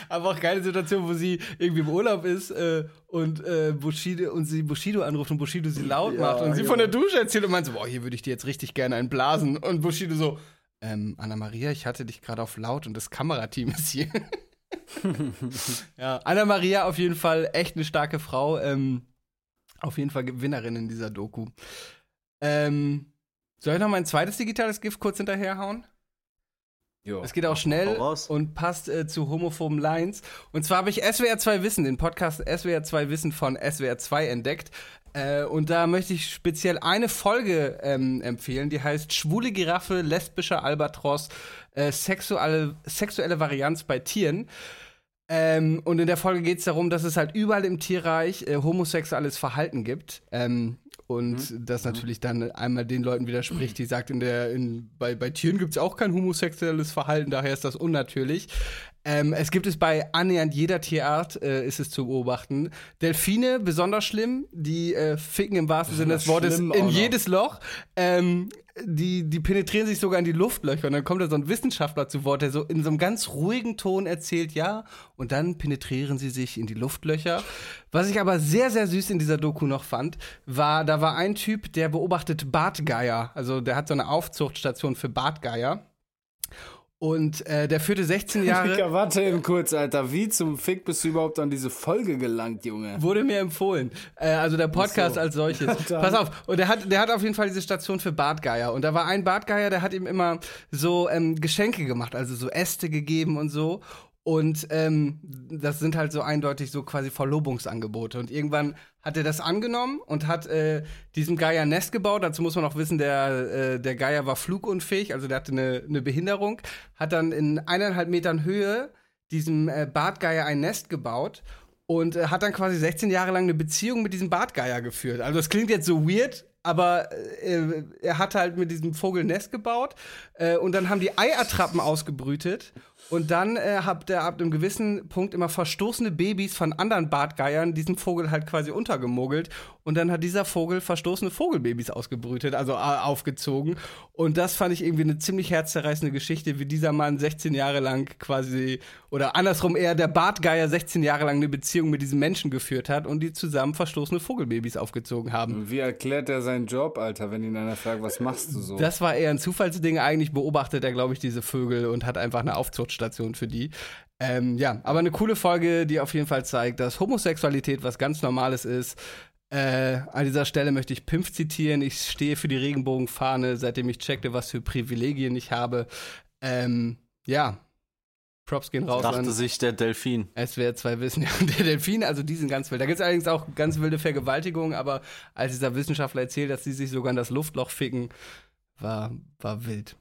Aber auch keine Situation, wo sie irgendwie im Urlaub ist äh, und äh, Bushido und sie Bushido anruft und Bushido sie laut Ja, macht und sie ja. von der Dusche erzählt und meint so, boah, hier würde ich dir jetzt richtig gerne einen blasen. Und Bushido so, ähm, Anna-Maria, ich hatte dich gerade auf laut und das Kamerateam ist hier. ja, Anna-Maria auf jeden Fall echt eine starke Frau. Ähm, auf jeden Fall Gewinnerin in dieser Doku. Ähm, soll ich noch mein zweites digitales Gift kurz hinterherhauen? Jo. Es geht auch schnell und passt äh, zu homophoben Lines. Und zwar habe ich SWR 2 Wissen, den Podcast SWR 2 Wissen von SWR 2 entdeckt. Äh, und da möchte ich speziell eine Folge ähm, empfehlen, die heißt Schwule Giraffe, lesbischer Albatros, äh, sexuelle, sexuelle Varianz bei Tieren. Ähm, und in der Folge geht es darum, dass es halt überall im Tierreich äh, homosexuelles Verhalten gibt. Ähm, und das natürlich dann einmal den Leuten widerspricht, die sagt, in der, in, bei, bei Tieren gibt es auch kein homosexuelles Verhalten, daher ist das unnatürlich. Ähm, es gibt es bei annähernd jeder Tierart, äh, ist es zu beobachten. Delfine, besonders schlimm, die äh, ficken im wahrsten Sinne des Wortes in noch. jedes Loch. Ähm, die, die penetrieren sich sogar in die Luftlöcher und dann kommt da so ein Wissenschaftler zu Wort, der so in so einem ganz ruhigen Ton erzählt, ja, und dann penetrieren sie sich in die Luftlöcher. Was ich aber sehr, sehr süß in dieser Doku noch fand, war, da war ein Typ, der beobachtet Bartgeier. Also der hat so eine Aufzuchtstation für Bartgeier. Und äh, der führte 16 Jahre. Digga, warte eben kurz, Alter. Wie zum Fick bist du überhaupt an diese Folge gelangt, Junge? Wurde mir empfohlen. Äh, also der Podcast so. als solches. dann. Pass auf. Und der hat, der hat auf jeden Fall diese Station für Bartgeier. Und da war ein Bartgeier, der hat ihm immer so ähm, Geschenke gemacht, also so Äste gegeben und so. Und ähm, das sind halt so eindeutig so quasi Verlobungsangebote. Und irgendwann hat er das angenommen und hat äh, diesem Geier ein Nest gebaut. Dazu muss man auch wissen, der, äh, der Geier war flugunfähig, also der hatte eine, eine Behinderung. Hat dann in eineinhalb Metern Höhe diesem äh, Bartgeier ein Nest gebaut und äh, hat dann quasi 16 Jahre lang eine Beziehung mit diesem Bartgeier geführt. Also das klingt jetzt so weird, aber äh, er hat halt mit diesem Vogel Nest gebaut äh, und dann haben die Eiattrappen ausgebrütet Und dann äh, habt ihr ab einem gewissen Punkt immer verstoßene Babys von anderen Bartgeiern diesen Vogel halt quasi untergemogelt. Und dann hat dieser Vogel verstoßene Vogelbabys ausgebrütet, also äh, aufgezogen. Und das fand ich irgendwie eine ziemlich herzzerreißende Geschichte, wie dieser Mann 16 Jahre lang quasi, oder andersrum eher der Bartgeier 16 Jahre lang eine Beziehung mit diesem Menschen geführt hat und die zusammen verstoßene Vogelbabys aufgezogen haben. Wie erklärt er seinen Job, Alter, wenn ihn einer fragt, was machst du so? Das war eher ein Zufallsding. Eigentlich beobachtet er, glaube ich, diese Vögel und hat einfach eine Aufzuchtstation für die. Ähm, ja, aber eine coole Folge, die auf jeden Fall zeigt, dass Homosexualität was ganz Normales ist. Äh, an dieser Stelle möchte ich Pimpf zitieren. Ich stehe für die Regenbogenfahne, seitdem ich checkte, was für Privilegien ich habe. Ähm, ja, Props gehen raus Dachte an sich der Delfin. SWR 2 Wissen. Ja, der Delfin, also die sind ganz wild. Da gibt es allerdings auch ganz wilde Vergewaltigungen, aber als dieser Wissenschaftler erzählt, dass sie sich sogar in das Luftloch ficken, war, war wild.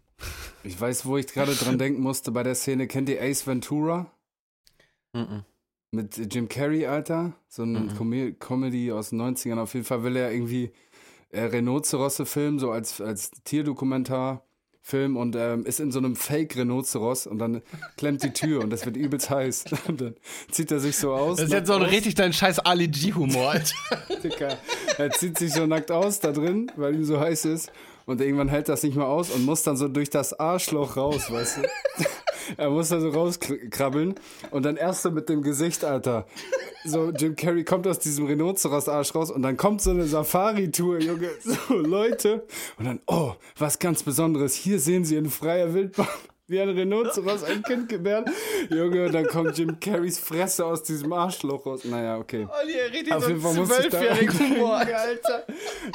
Ich weiß, wo ich gerade dran denken musste bei der Szene. Kennt ihr Ace Ventura? Mhm. Mit Jim Carrey, Alter. So eine Mhm. Com Comedy aus den 90ern. Auf jeden Fall will er irgendwie äh, Rhinozerosse filmen, so als, als Tierdokumentarfilm und ähm, ist in so einem Fake-Rhinoceros und dann klemmt die Tür und das wird übelst heiß. Und dann zieht er sich so aus. Das ist jetzt so ein richtig dein scheiß Ali G-Humor, Alter. Dicker. Er zieht sich so nackt aus da drin, weil ihm so heiß ist. Und irgendwann hält das nicht mehr aus und muss dann so durch das Arschloch raus, weißt du? Er muss da so rauskrabbeln und dann erst so mit dem Gesicht, Alter. So, Jim Carrey kommt aus diesem Rhinoceros-Arsch raus und dann kommt so eine Safari-Tour, Junge. So, Leute. Und dann, oh, was ganz Besonderes. Hier sehen Sie in freier Wildbahn, wie ein Rhinoceros ein Kind gebärt. Junge, und dann kommt Jim Carreys Fresse aus diesem Arschloch raus. Naja, okay. Olli, er redet Auf jeden Fall muss ich da Humor. Alter.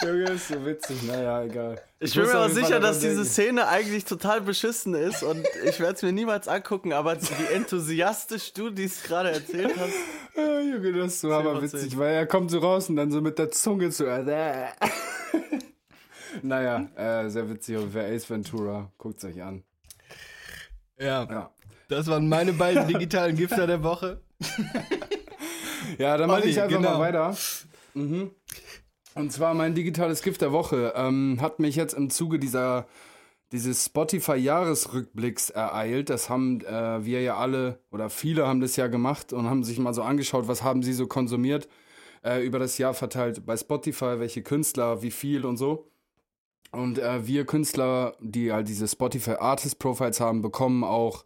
Junge, ist so witzig. Naja, egal. Ich bin muss mir Fall sicher, dass diese denken. Szene eigentlich total beschissen ist und ich werde es mir niemals angucken, aber wie enthusiastisch du dies gerade erzählt hast. Ja, Junge, das ist so aber witzig, weil er kommt so raus und dann so mit der Zunge zu. naja, äh, sehr witzig. Und wer Ace Ventura, guckt's euch an. Ja, Ja. das waren meine beiden digitalen Gifter der Woche. Ja, dann mache ich einfach genau. mal weiter. Mhm. Und zwar mein digitales Gift der Woche ähm, hat mich jetzt im Zuge dieser dieses Spotify-Jahresrückblicks ereilt. Das haben äh, wir ja alle oder viele haben das ja gemacht und haben sich mal so angeschaut, was haben sie so konsumiert äh, über das Jahr verteilt bei Spotify, welche Künstler, wie viel und so. Und äh, wir Künstler, die halt diese Spotify Artist Profiles haben, bekommen auch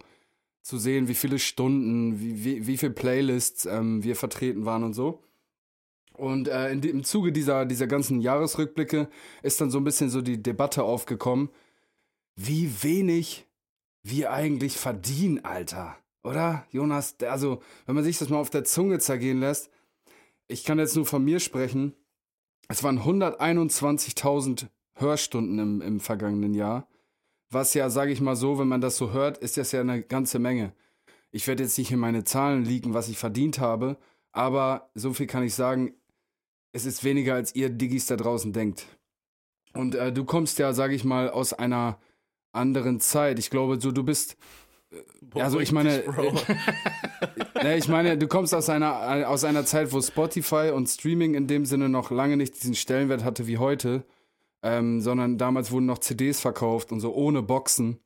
zu sehen, wie viele Stunden, wie, wie, wie viele Playlists ähm, wir vertreten waren und so. Und äh, in, im Zuge dieser, dieser ganzen Jahresrückblicke ist dann so ein bisschen so die Debatte aufgekommen, wie wenig wir eigentlich verdienen, Alter. Oder, Jonas? Also, wenn man sich das mal auf der Zunge zergehen lässt, ich kann jetzt nur von mir sprechen, es waren 121.000 Hörstunden im, im vergangenen Jahr. Was ja, sage ich mal so, wenn man das so hört, ist das ja eine ganze Menge. Ich werde jetzt nicht in meine Zahlen liegen, was ich verdient habe, aber so viel kann ich sagen, es ist weniger, als ihr Diggis da draußen denkt. Und äh, du kommst ja, sage ich mal, aus einer anderen Zeit. Ich glaube, so du bist. äh, Also ich meine, ne, ich meine, du kommst aus einer aus einer Zeit, wo Spotify und Streaming in dem Sinne noch lange nicht diesen Stellenwert hatte wie heute, ähm, sondern damals wurden noch CDs verkauft und so ohne Boxen.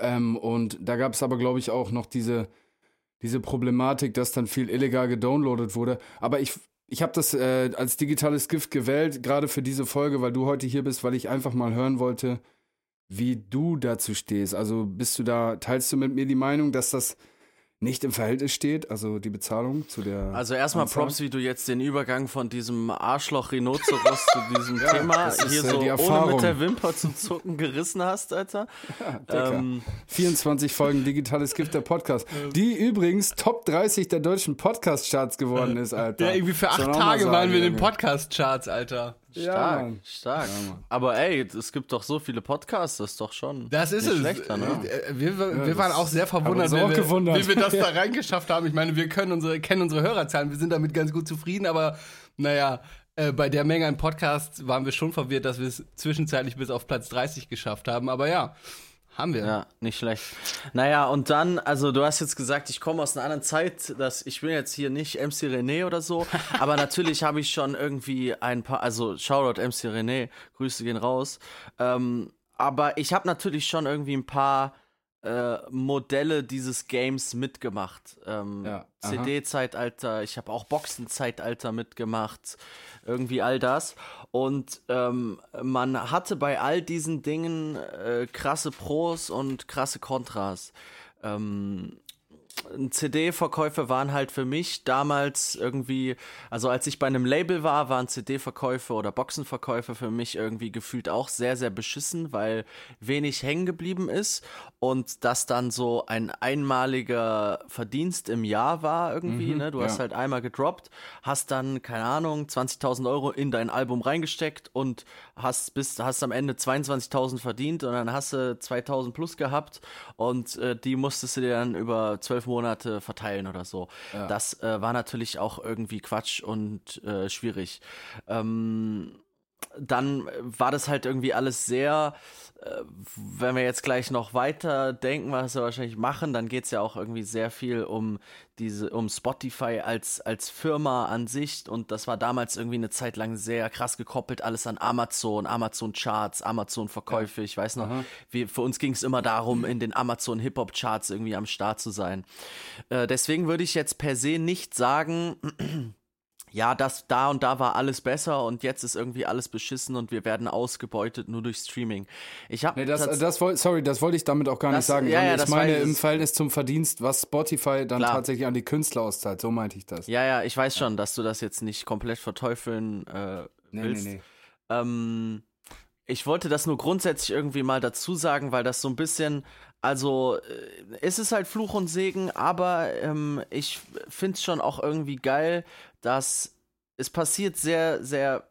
Ähm, und da gab es aber, glaube ich, auch noch diese diese Problematik, dass dann viel illegal gedownloadet wurde. Aber ich ich habe das äh, als digitales Gift gewählt, gerade für diese Folge, weil du heute hier bist, weil ich einfach mal hören wollte, wie du dazu stehst. Also bist du da, teilst du mit mir die Meinung, dass das nicht im Verhältnis steht, also die Bezahlung zu der. Also erstmal Anzahl? Props, wie du jetzt den Übergang von diesem Arschloch-Rhinoceros zu diesem Thema das ist, hier äh, so die ohne mit der Wimper zu zucken gerissen hast, Alter. Dicker. ähm, 24 Folgen digitales Gift der Podcast, die übrigens Top 30 der deutschen Podcast-Charts geworden ist, Alter. Ja, irgendwie für acht Tage waren wir in den. Podcast-Charts, Alter. Ja, stark, Mann. stark. Ja, Mann. Aber ey, es gibt doch so viele Podcasts, das ist doch schon Das ist nicht es. schlechter, ne? Äh, Wir, wir, wir das waren auch sehr verwundert, uns wie auch wir, gewundert. wie wir das da reingeschafft haben. Ich meine, wir können unsere, kennen unsere Hörerzahlen, wir sind damit ganz gut zufrieden, aber naja, äh, bei der Menge an Podcasts waren wir schon verwirrt, dass wir es zwischenzeitlich bis auf Platz 30 geschafft haben. Aber ja, haben wir. Ja, nicht schlecht. Naja, und dann, also du hast jetzt gesagt, ich komme aus einer anderen Zeit, dass ich bin jetzt hier nicht MC René oder so, aber natürlich habe ich schon irgendwie ein paar, also Shoutout MC René, Grüße gehen raus. Ähm, aber ich habe natürlich schon irgendwie ein paar äh, Modelle dieses Games mitgemacht. Ähm, Ja. CD-Zeitalter, ich habe auch Boxen-Zeitalter mitgemacht, irgendwie all das. Und ähm, man hatte bei all diesen Dingen äh, krasse Pros und krasse Kontras. Ähm, CD-Verkäufe waren halt für mich damals irgendwie, also als ich bei einem Label war, waren CD-Verkäufe oder Boxenverkäufe für mich irgendwie gefühlt auch sehr, sehr beschissen, weil wenig hängen geblieben ist und das dann so ein einmaliger Verdienst im Jahr war irgendwie, Mhm, ne? Du ja. hast halt einmal gedroppt, hast dann, keine Ahnung, 20.000 Euro in dein Album reingesteckt und hast bis, hast am Ende 22.000 verdient und dann hast du 2.000 plus gehabt und äh, die musstest du dir dann über zwölf Monate verteilen oder so. Das äh, war natürlich auch irgendwie Quatsch und äh, schwierig. Ähm, dann war das halt irgendwie alles sehr, äh, wenn wir jetzt gleich noch weiter denken, was wir wahrscheinlich machen, dann geht es ja auch irgendwie sehr viel um diese, um Spotify als, als Firma an sich. Und das war damals irgendwie eine Zeit lang sehr krass gekoppelt, alles an Amazon, Amazon Charts, Amazon Verkäufe, ich weiß noch, wie, für uns ging es immer darum, in den Amazon Hip-Hop Charts irgendwie am Start zu sein. Äh, deswegen würde ich jetzt per se nicht sagen, ja, das da und da war alles besser und jetzt ist irgendwie alles beschissen und wir werden ausgebeutet nur durch Streaming. Ich habe Nee, das, das woll, sorry, das wollte ich damit auch gar Das- nicht sagen. ja, ja, das ich meine im Verhältnis zum Verdienst, was Spotify dann Klar. tatsächlich an die Künstler auszahlt. So meinte ich das. ja, ja, ich weiß schon, dass du das jetzt nicht komplett verteufeln äh, nee, willst. nee, nee. Ähm, ich wollte das nur grundsätzlich irgendwie mal dazu sagen, weil das so ein bisschen, also äh, es ist halt Fluch und Segen, aber ähm, ich finde es schon auch irgendwie geil, dass es passiert sehr, sehr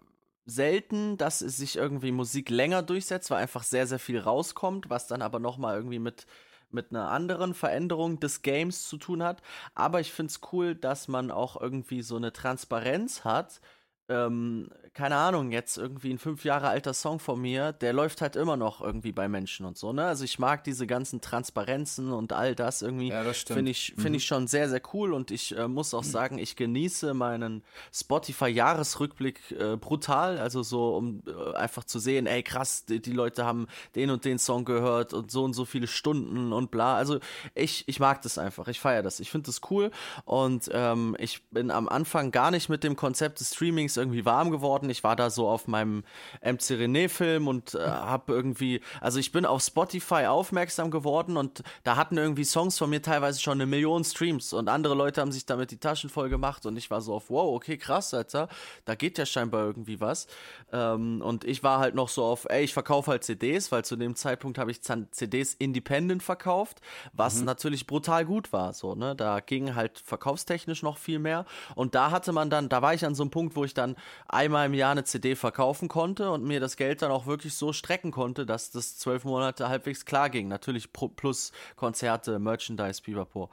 selten, dass sich irgendwie Musik länger durchsetzt, weil einfach sehr, sehr viel rauskommt, was dann aber nochmal irgendwie mit mit einer anderen Veränderung des Games zu tun hat. Aber ich finde es cool, dass man auch irgendwie so eine Transparenz hat. Ähm, keine Ahnung, jetzt irgendwie ein fünf Jahre alter Song von mir, der läuft halt immer noch irgendwie bei Menschen und so, ne? Also ich mag diese ganzen Transparenzen und all das irgendwie. Ja, das stimmt. Finde ich, finde ich schon sehr, sehr cool und ich äh, muss auch sagen, ich genieße meinen Spotify-Jahresrückblick äh, brutal. Also so, um äh, einfach zu sehen, ey krass, die, die Leute haben den und den Song gehört und so und so viele Stunden und bla. Also ich, ich mag das einfach, ich feiere das. Ich finde das cool und ähm, ich bin am Anfang gar nicht mit dem Konzept des Streamings irgendwie warm geworden. Ich war da so auf meinem MC René-Film und äh, habe irgendwie, also ich bin auf Spotify aufmerksam geworden und da hatten irgendwie Songs von mir teilweise schon eine Million Streams und andere Leute haben sich damit die Taschen voll gemacht und ich war so auf, wow, okay, krass, Alter, da geht ja scheinbar irgendwie was. Ähm, und ich war halt noch so auf, ey, ich verkaufe halt CDs, weil zu dem Zeitpunkt habe ich CDs independent verkauft, was natürlich brutal gut war, so, ne, da ging halt verkaufstechnisch noch viel mehr und da hatte man dann, da war ich an so einem Punkt, wo ich dann einmal im Jahr eine CD verkaufen konnte und mir das Geld dann auch wirklich so strecken konnte, dass das zwölf Monate halbwegs klar ging. Natürlich plus Konzerte, Merchandise, pipapo.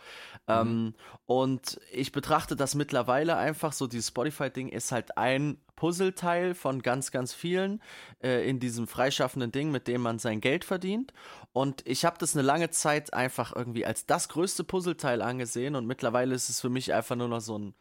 Ähm, und ich betrachte das mittlerweile einfach so, dieses Spotify-Ding ist halt ein Puzzleteil von ganz, ganz vielen äh, in diesem freischaffenden Ding, mit dem man sein Geld verdient. Und ich habe das eine lange Zeit einfach irgendwie als das größte Puzzleteil angesehen und mittlerweile ist es für mich einfach nur noch so ein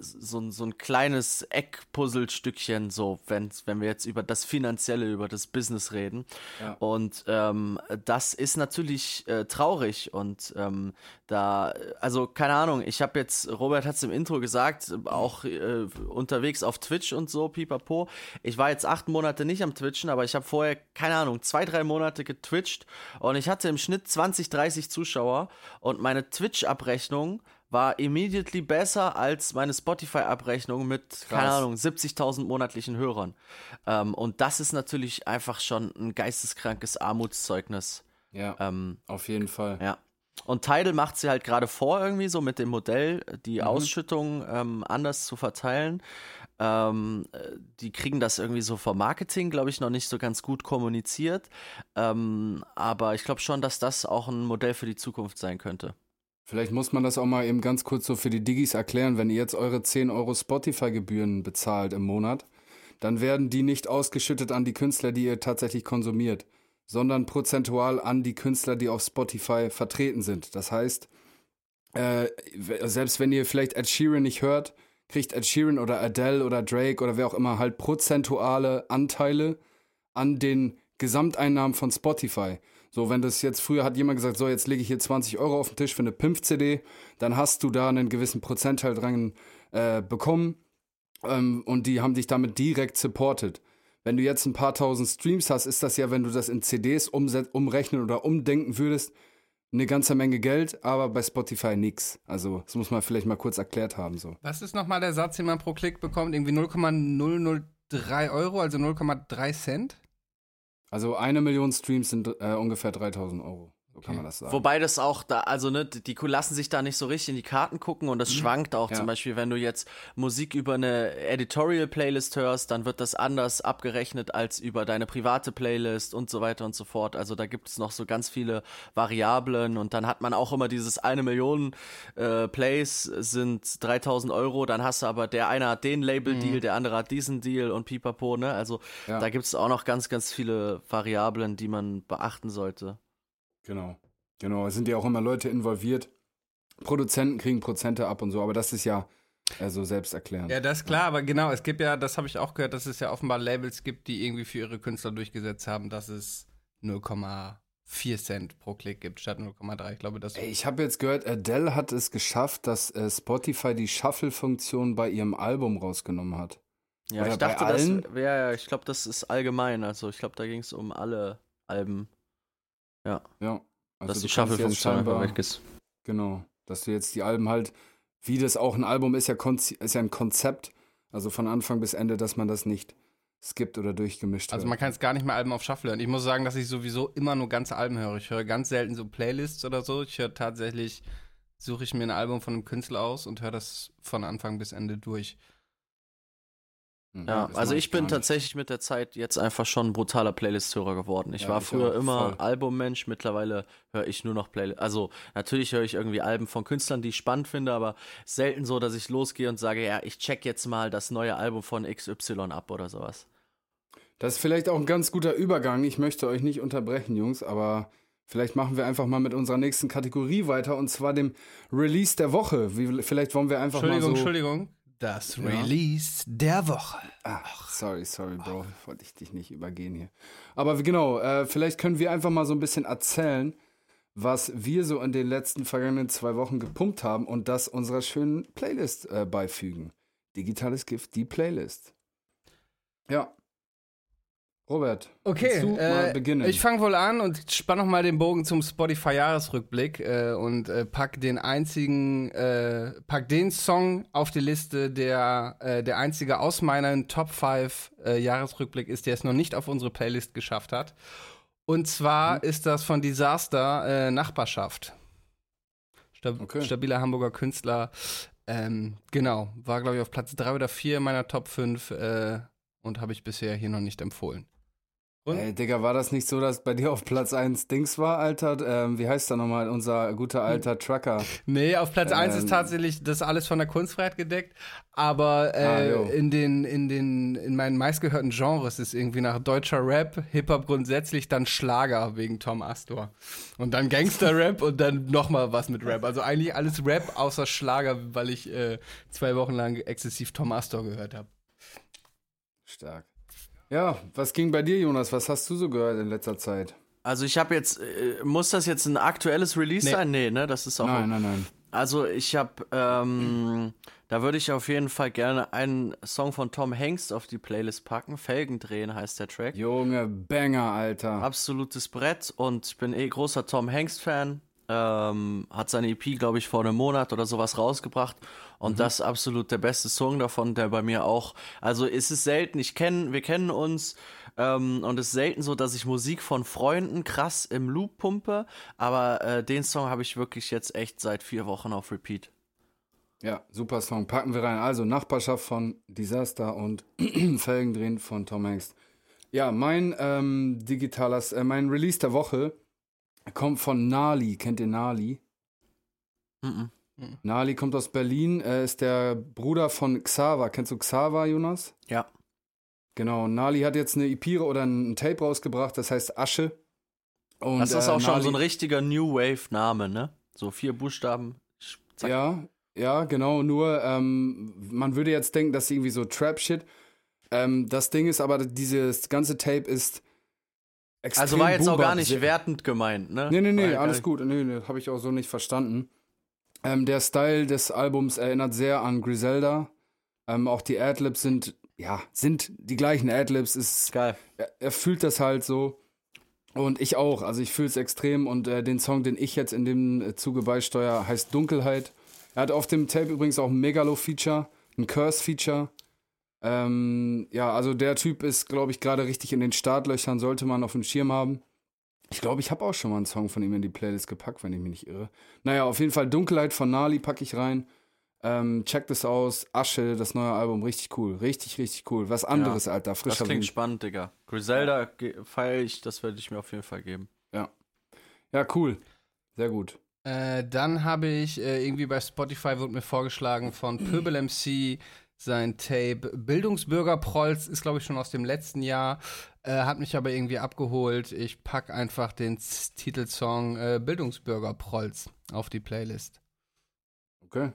so, ein- so ein kleines Eckpuzzlestückchen, so, wenn, wenn wir jetzt über das Finanzielle, über das Business reden. Ja. Und ähm, das ist natürlich äh, traurig und ähm, da, also keine Ahnung, ich habe jetzt, Robert hat es im Intro gesagt, auch äh, unterwegs auf Twitch und so, pipapo. Ich war jetzt acht Monate nicht am Twitchen, aber ich habe vorher, keine Ahnung, zwei, drei Monate getwitcht und ich hatte im Schnitt 20, 30 Zuschauer und meine Twitch-Abrechnung war immediately besser als meine Spotify-Abrechnung mit, keine Krass. Ahnung, 70.000 monatlichen Hörern. Ähm, und das ist natürlich einfach schon ein geisteskrankes Armutszeugnis. Ja, Ähm, auf jeden Fall. ja. Und Tidal macht sie halt gerade vor, irgendwie so mit dem Modell, die Mhm. Ausschüttung ähm, anders zu verteilen. Ähm, äh, die kriegen das irgendwie so vom Marketing, glaube ich, noch nicht so ganz gut kommuniziert. Ähm, aber ich glaube schon, dass das auch ein Modell für die Zukunft sein könnte. Vielleicht muss man das auch mal eben ganz kurz so für die Diggis erklären. Wenn ihr jetzt eure 10 Euro Spotify-Gebühren bezahlt im Monat, dann werden die nicht ausgeschüttet an die Künstler, die ihr tatsächlich konsumiert, sondern prozentual an die Künstler, die auf Spotify vertreten sind. Das heißt, äh, selbst wenn ihr vielleicht Ed Sheeran nicht hört, kriegt Ed Sheeran oder Adele oder Drake oder wer auch immer halt prozentuale Anteile an den Gesamteinnahmen von Spotify. So, wenn das jetzt früher hat jemand gesagt, so, jetzt lege ich hier 20 Euro auf den Tisch für eine Pimp-CD, dann hast du da einen gewissen Prozentteil dran äh, bekommen ähm, und die haben dich damit direkt supported. Wenn du jetzt ein paar tausend Streams hast, ist das ja, wenn du das in CDs umrechnen oder umdenken würdest, eine ganze Menge Geld, aber bei Spotify nix. Also, das muss man vielleicht mal kurz erklärt haben. So. Was ist nochmal der Satz, den man pro Klick bekommt? Irgendwie 0,003 Euro, also 0,3 Cent? Also eine Million Streams sind äh, ungefähr 3000 Euro. So kann man das sagen. Wobei das auch da, also ne, die lassen sich da nicht so richtig in die Karten gucken und das schwankt auch. Ja. Zum Beispiel, wenn du jetzt Musik über eine Editorial-Playlist hörst, dann wird das anders abgerechnet als über deine private Playlist und so weiter und so fort. Also da gibt es noch so ganz viele Variablen und dann hat man auch immer dieses eine Million äh, Plays sind 3000 Euro, dann hast du aber der eine hat den Label-Deal, der andere hat diesen Deal und pipapo, ne? Also Ja. da gibt es auch noch ganz, ganz viele Variablen, die man beachten sollte. Genau. Genau. Es sind ja auch immer Leute involviert. Produzenten kriegen Prozente ab und so, aber das ist ja äh, so selbsterklärend. Ja, das ist klar, aber genau, es gibt ja, das habe ich auch gehört, dass es ja offenbar Labels gibt, die irgendwie für ihre Künstler durchgesetzt haben, dass es 0,4 Cent pro Klick gibt statt 0,3. Ich glaube, das. Ey, ich habe jetzt gehört, Adele hat es geschafft, dass äh, Spotify die Shuffle-Funktion bei ihrem Album rausgenommen hat. Ja, Oder ich bei dachte, das, allen? ja, ja, ich glaube, das ist allgemein. Also ich glaube, da ging es um alle Alben, Ja. Also dass die Shuffle-Funktion einfach scheinbar- weg ist. Genau. Dass du jetzt die Alben halt, wie das auch ein Album ist ja, Konzi ist ja ein Konzept, also von Anfang bis Ende, dass man das nicht skippt oder durchgemischt Also hört. man kann es gar nicht mehr Alben auf Shuffle hören. Ich muss sagen, dass ich sowieso immer nur ganze Alben höre. Ich höre ganz selten so Playlists oder so. Ich höre tatsächlich, suche ich mir ein Album von einem Künstler aus und höre das von Anfang bis Ende durch. Hm, Ja, also ich bin tatsächlich mit der Zeit jetzt einfach schon ein brutaler Playlist-Hörer geworden. Ich Ja, war ich früher immer. Albummensch, mittlerweile höre ich nur noch Playlists. Also natürlich höre ich irgendwie Alben von Künstlern, die ich spannend finde, aber selten so, dass ich losgehe und sage, ja, ich check jetzt mal das neue Album von XY ab oder sowas. Das ist vielleicht auch ein ganz guter Übergang. Ich möchte euch nicht unterbrechen, Jungs, aber vielleicht machen wir einfach mal mit unserer nächsten Kategorie weiter und zwar dem Release der Woche. Wie, vielleicht wollen wir einfach Entschuldigung, mal so. Entschuldigung. Das Ja. Release der Woche. Ach, sorry, sorry, Bro. Wollte ich dich nicht übergehen hier. Aber genau, äh, vielleicht können wir einfach mal so ein bisschen erzählen, was wir so in den letzten vergangenen zwei Wochen gepumpt haben und das unserer schönen Playlist äh, beifügen. Digitales Gift, die Playlist. Ja. Robert, Okay, du mal äh, beginnen? ich fange wohl an und spann noch mal den Bogen zum Spotify-Jahresrückblick äh, und äh, pack den einzigen, äh, pack den Song auf die Liste, der äh, der einzige aus meinen Top 5 äh, Jahresrückblick ist, der es noch nicht auf unsere Playlist geschafft hat. Und zwar Mhm. ist das von Disaster äh, Nachbarschaft. Stab Okay. Stabiler Hamburger Künstler. Ähm, genau, war glaube ich auf Platz 3 oder 4 meiner Top 5 äh, und habe ich bisher hier noch nicht empfohlen. Und? Ey, Digga, war das nicht so, dass bei dir auf Platz 1 Dings war, Alter? Ähm, wie heißt da nochmal unser guter alter Trucker? Nee, auf Platz 1 Ähm. ist tatsächlich das alles von der Kunstfreiheit gedeckt, aber äh, Ah, in den in den in meinen meistgehörten Genres ist irgendwie nach deutscher Rap, Hip-Hop grundsätzlich dann Schlager wegen Tom Astor und dann Gangster-Rap und dann nochmal was mit Rap. Also eigentlich alles Rap außer Schlager, weil ich äh, zwei Wochen lang exzessiv Tom Astor gehört habe. Stark. Ja, was ging bei dir, Jonas? Was hast du so gehört in letzter Zeit? Also ich habe jetzt, äh, muss das jetzt ein aktuelles Release Nee. sein? Nee, ne? Das ist auch. Nein, nein, nein. Also ich habe, ähm, da würde ich auf jeden Fall gerne einen Song von Tom Hanks auf die Playlist packen. Felgen drehen heißt der Track. Junge, Banger, Alter. Absolutes Brett und ich bin eh großer Tom Hanks-Fan. Ähm, hat seine EP, glaube ich, vor einem Monat oder sowas rausgebracht. Und das ist absolut der beste Song davon, der bei mir auch. Also es ist selten, ich kenne, wir kennen uns ähm, und es ist selten so, dass ich Musik von Freunden krass im Loop pumpe. Aber äh, den Song habe ich wirklich jetzt echt seit vier Wochen auf Repeat. Ja, super Song. Packen wir rein. Also Nachbarschaft von Disaster und Felgen drehen von Tom Hanks. Ja, mein ähm, digitaler, äh, mein Release der Woche kommt von Nali. Kennt ihr Nali? Mhm. Nali kommt aus Berlin, äh, ist der Bruder von Xaver. Kennst du Xaver, Jonas? Ja. Genau, Nali hat jetzt eine EP oder ein Tape rausgebracht, das heißt Asche. Und, Das ist äh, auch schon Nali- so ein richtiger New Wave-Name, ne? So vier Buchstaben. Zack. Ja, ja, genau. Nur, ähm, man würde jetzt denken, dass irgendwie so Trap-Shit. Ähm, das Ding ist aber, dieses ganze Tape ist extrem Also war jetzt auch gar nicht wertend gemeint, ne? Nee, nee, nee, alles gut. Nee, nee, habe ich auch so nicht verstanden. Ähm, der Style des Albums erinnert sehr an Griselda. Ähm, auch die Adlibs sind, ja, sind die gleichen Adlibs. Ist Geil. er, er fühlt das halt so. Und ich auch. Also ich fühle es extrem. Und äh, den Song, den ich jetzt in dem äh, Zuge beisteuere, heißt Dunkelheit. Er hat auf dem Tape übrigens auch ein Megalo-Feature, ein Curse-Feature. Ähm, ja, also der Typ ist, glaube ich, gerade richtig in den Startlöchern, sollte man auf dem Schirm haben. Ich glaube, ich habe auch schon mal einen Song von ihm in die Playlist gepackt, wenn ich mich nicht irre. Naja, auf jeden Fall Dunkelheit von Nali packe ich rein. Ähm, checkt es aus. Asche, das neue Album, richtig cool. Richtig, richtig cool. Was anderes, Alter. Das Frischer klingt Wind. spannend, Digga. Griselda feiere ich, das werde ich mir auf jeden Fall geben. Ja, cool. Sehr gut. Äh, dann habe ich äh, irgendwie bei Spotify wurde mir vorgeschlagen von Pöbel MC sein Tape Bildungsbürger Prolls ist glaube ich schon aus dem letzten Jahr, äh, hat mich aber irgendwie abgeholt. Ich pack einfach den Z Titelsong äh, Bildungsbürger Prolls auf die Playlist. Okay.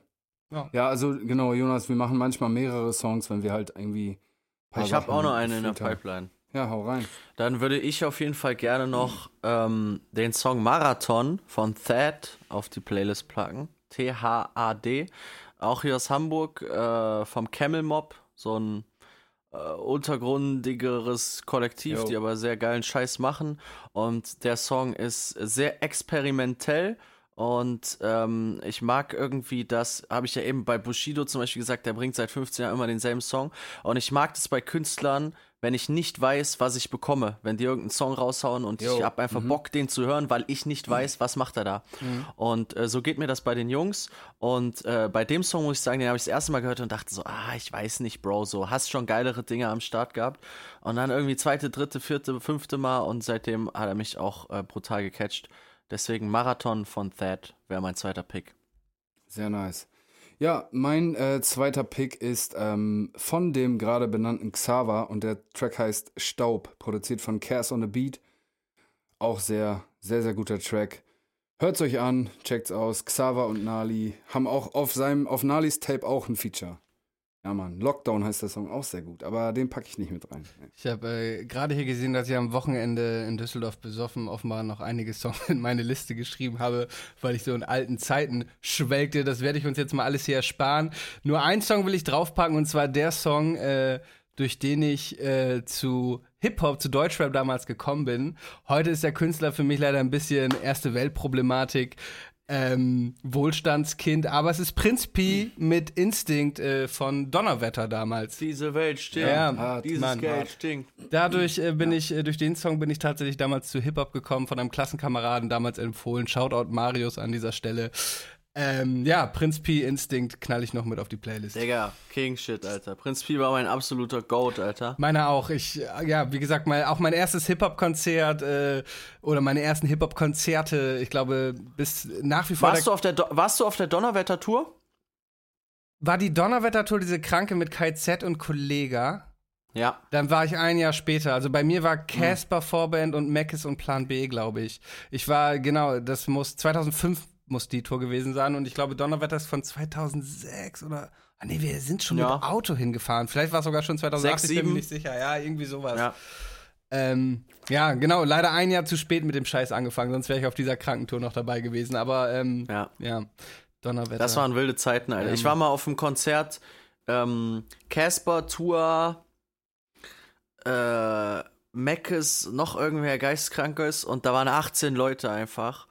Ja. Ja, also genau, Jonas, wir machen manchmal mehrere Songs, wenn wir halt irgendwie. Ich habe auch noch eine in der. Pipeline. Ja, hau rein. Dann würde ich auf jeden Fall gerne noch ähm, den Song Marathon von Thad auf die Playlist packen. T-H-A-D. Auch hier aus Hamburg äh, vom Camel Mob. So ein äh, untergrundigeres Kollektiv, Jo. die aber sehr geilen Scheiß machen. Und der Song ist sehr experimentell. Und ähm, ich mag irgendwie das, habe ich ja eben bei Bushido zum Beispiel gesagt, der bringt seit 15 Jahren immer denselben Song. Und ich mag das bei Künstlern, wenn ich nicht weiß, was ich bekomme. Wenn die irgendeinen Song raushauen und Jo. ich habe einfach Bock, den zu hören, weil ich nicht weiß, was macht er da. Und äh, so geht mir das bei den Jungs. Und äh, bei dem Song muss ich sagen, den habe ich das erste Mal gehört und dachte so, ah, ich weiß nicht, Bro, so hast schon geilere Dinge am Start gehabt. Und dann irgendwie zweite, dritte, vierte, fünfte Mal und seitdem hat er mich auch äh, brutal gecatcht. Deswegen Marathon von Thad wäre mein zweiter Pick. Sehr nice. Ja, mein äh, zweiter Pick ist ähm, von dem gerade benannten Xaver und der Track heißt Staub, produziert von Cares on the Beat. Auch sehr, sehr, sehr guter Track. Hört's euch an, checkt's aus. Xaver und Nali haben auch auf seinem, auf Nalis Tape auch ein Feature. Ja, Mann. Lockdown heißt der Song auch sehr gut, aber den packe ich nicht mit rein. Ich habe äh, gerade hier gesehen, dass ich am Wochenende in Düsseldorf besoffen offenbar noch einige Songs in meine Liste geschrieben habe, weil ich so in alten Zeiten schwelgte. Das werde ich uns jetzt mal alles hier ersparen. Nur einen Song will ich draufpacken und zwar der Song, äh, durch den ich äh, zu Hip-Hop, zu Deutschrap damals gekommen bin. Heute ist der Künstler für mich leider ein bisschen erste Weltproblematik. Ähm, Wohlstandskind, aber es ist Prinz P mit Instinct äh, von Donnerwetter damals. Diese Welt stinkt. Ja, hart, Dieses Mann, Geld hart. stinkt. Dadurch äh, bin ich, äh, durch den Song bin ich tatsächlich damals zu Hip-Hop gekommen, von einem Klassenkameraden damals empfohlen. Shoutout Marius an dieser Stelle. Ähm, ja, Prinz P Instinct knall ich noch mit auf die Playlist. Digga, King Shit, Alter. Prinz Pi war mein absoluter Goat, Alter. Meiner auch. Ich, äh, ja, wie gesagt, mal, auch mein erstes Hip-Hop-Konzert äh, oder meine ersten Hip-Hop-Konzerte, ich glaube, bis nach wie vor. Warst du auf der, Do warst du auf der Donnerwetter-Tour? war die Donnerwetter-Tour diese Kranke mit Kai Z und Kollega? Ja. Dann war ich ein Jahr später. Also bei mir war Casper Vorband und Mackes und Plan B, glaube ich. Ich war, genau, das muss 2005 muss die Tour gewesen sein und ich glaube Donnerwetter ist von 2006 oder ah nee, wir sind schon Ja. mit Auto hingefahren. Vielleicht war es sogar schon 2008, Sechs, ich bin mir nicht sicher. Ja, irgendwie sowas. Ja. Ähm, ja, genau, leider ein Jahr zu spät mit dem Scheiß angefangen, sonst wäre ich auf dieser Krankentour noch dabei gewesen, aber ähm, Ja. ja, Donnerwetter. Das waren wilde Zeiten, Alter. Ich war mal auf einem Konzert, ähm, Casper Tour, äh, Meckes, noch irgendwer Geisteskrankes und da waren 18 Leute einfach.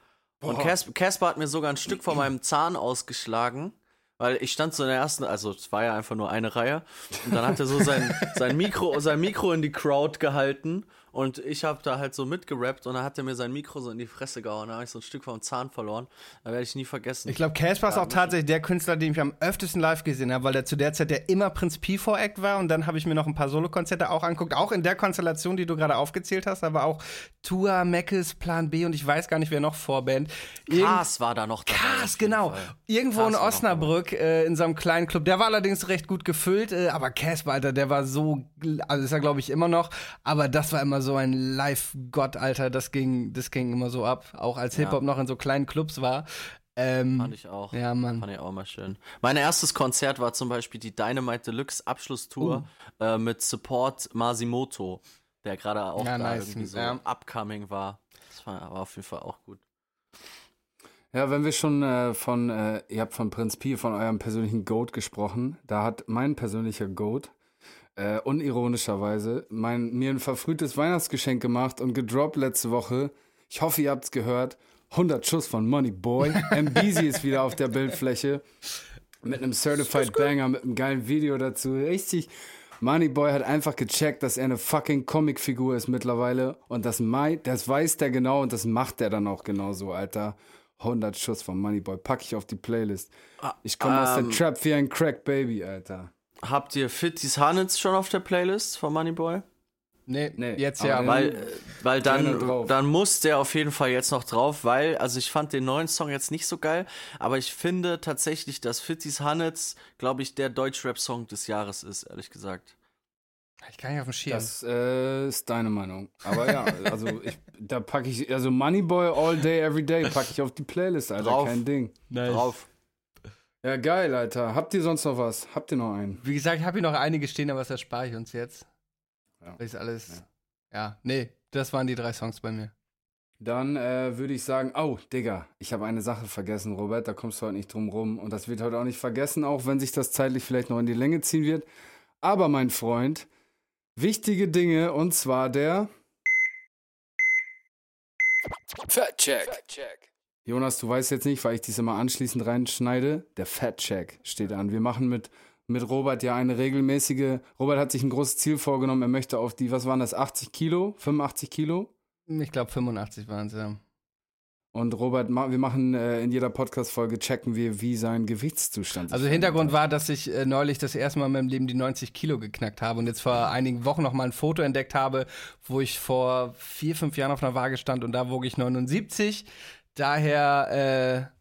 Und Cas- Casper hat mir sogar ein Stück von meinem Zahn ausgeschlagen. Weil ich stand so in der ersten, also es war ja einfach nur eine Reihe. Und dann hat er so sein, sein, Mikro, sein Mikro in die Crowd gehalten. Und ich habe da halt so mitgerappt und dann hat er mir sein Mikro so in die Fresse gehauen. Da habe ich so ein Stück vom Zahn verloren. Da werde ich nie vergessen. Ich glaube, Casper ist auch tatsächlich der Künstler, den ich am öftesten live gesehen habe, weil der zu der Zeit der immer Prinz P vor Act war und dann habe ich mir noch ein paar Solokonzerte auch angeguckt, auch in der Konstellation, die du gerade aufgezählt hast, aber auch Tua, Meckes, Plan B und ich weiß gar nicht, wer noch Vorband. Irgend- Kars war da noch dabei. Kars, genau. Fall. Irgendwo Kars in Osnabrück, äh, in so einem kleinen Club. Der war allerdings recht gut gefüllt, äh, aber Casper, Alter, der war so, also ist er glaube ich immer noch, aber das war immer so ein Live-Gott, Alter, das ging, das ging immer so ab, auch als Hip-Hop noch in so kleinen Clubs war. Ähm, Fand ich auch. Ja, Mann. Fand ich auch mal schön. Mein erstes Konzert war zum Beispiel die Dynamite Deluxe Abschlusstour Oh. äh, mit Support Masimoto. der gerade auch Ja, da nice. irgendwie so Ja. upcoming war. Das war aber auf jeden Fall auch gut. Ja, wenn wir schon äh, von, äh, ihr habt von Prinz Pi, von eurem persönlichen Goat gesprochen, da hat mein persönlicher Goat äh, unironischerweise mein, mir ein verfrühtes Weihnachtsgeschenk gemacht und gedroppt letzte Woche. Ich hoffe, ihr habt's gehört. 100 Schuss von Money Boy. MBZ ist wieder auf der Bildfläche mit einem Certified Banger, mit einem geilen Video dazu. Richtig. Moneyboy hat einfach gecheckt, dass er eine fucking Comicfigur ist mittlerweile. Und das, das weiß der genau und das macht der dann auch genauso, Alter. 100 Schuss von Moneyboy. Pack ich auf die Playlist. Ich komme aus der ähm, Trap wie ein Crack Baby, Alter. Habt ihr Fitties Hanitz schon auf der Playlist von Moneyboy? Nee, Nee, jetzt ja. Weil, weil dann, dann muss der auf jeden Fall jetzt noch drauf, weil, also ich fand den neuen Song jetzt nicht so geil, aber ich finde tatsächlich, dass Fitties Hanitz, glaube ich, der Deutschrap-Song des Jahres ist, ehrlich gesagt. Ich kann nicht auf dem Schirm. Das äh, ist deine Meinung. Aber ja, also ich, da packe ich, also Moneyboy all day, every day packe ich auf die Playlist, Alter. Drauf. Kein Ding. Nice. Drauf. Ja, geil, Alter. Habt ihr sonst noch was? Habt ihr noch einen? Wie gesagt, ich habe hier noch einige stehen, aber das erspare ich uns jetzt. Ja. Das ist alles. Ja. nee, das waren die drei Songs bei mir. Dann äh, würde ich sagen, oh, Digga, ich habe eine Sache vergessen, Robert, da kommst du heute nicht drum rum. Und das wird heute auch nicht vergessen, auch wenn sich das zeitlich vielleicht noch in die Länge ziehen wird. Aber, mein Freund, wichtige Dinge, und zwar der Fat Check. Jonas, du weißt jetzt nicht, weil ich dies immer anschließend reinschneide, der Fat Check steht an. Wir machen mit, mit Robert ja eine regelmäßige, Robert hat sich ein großes Ziel vorgenommen, er möchte auf die, was waren das, 80 Kilo, 85 Kilo? Ich glaube 85 waren es, ja. Und Robert, wir machen äh, in jeder Podcast-Folge, checken wir, wie sein Gewichtszustand Also sich Hintergrund war, dass ich äh, neulich das erste Mal in meinem Leben die 90 Kilo geknackt habe und jetzt vor einigen Wochen noch mal ein Foto entdeckt habe, wo ich vor vier, fünf Jahren auf einer Waage stand und da wog ich 79. Daher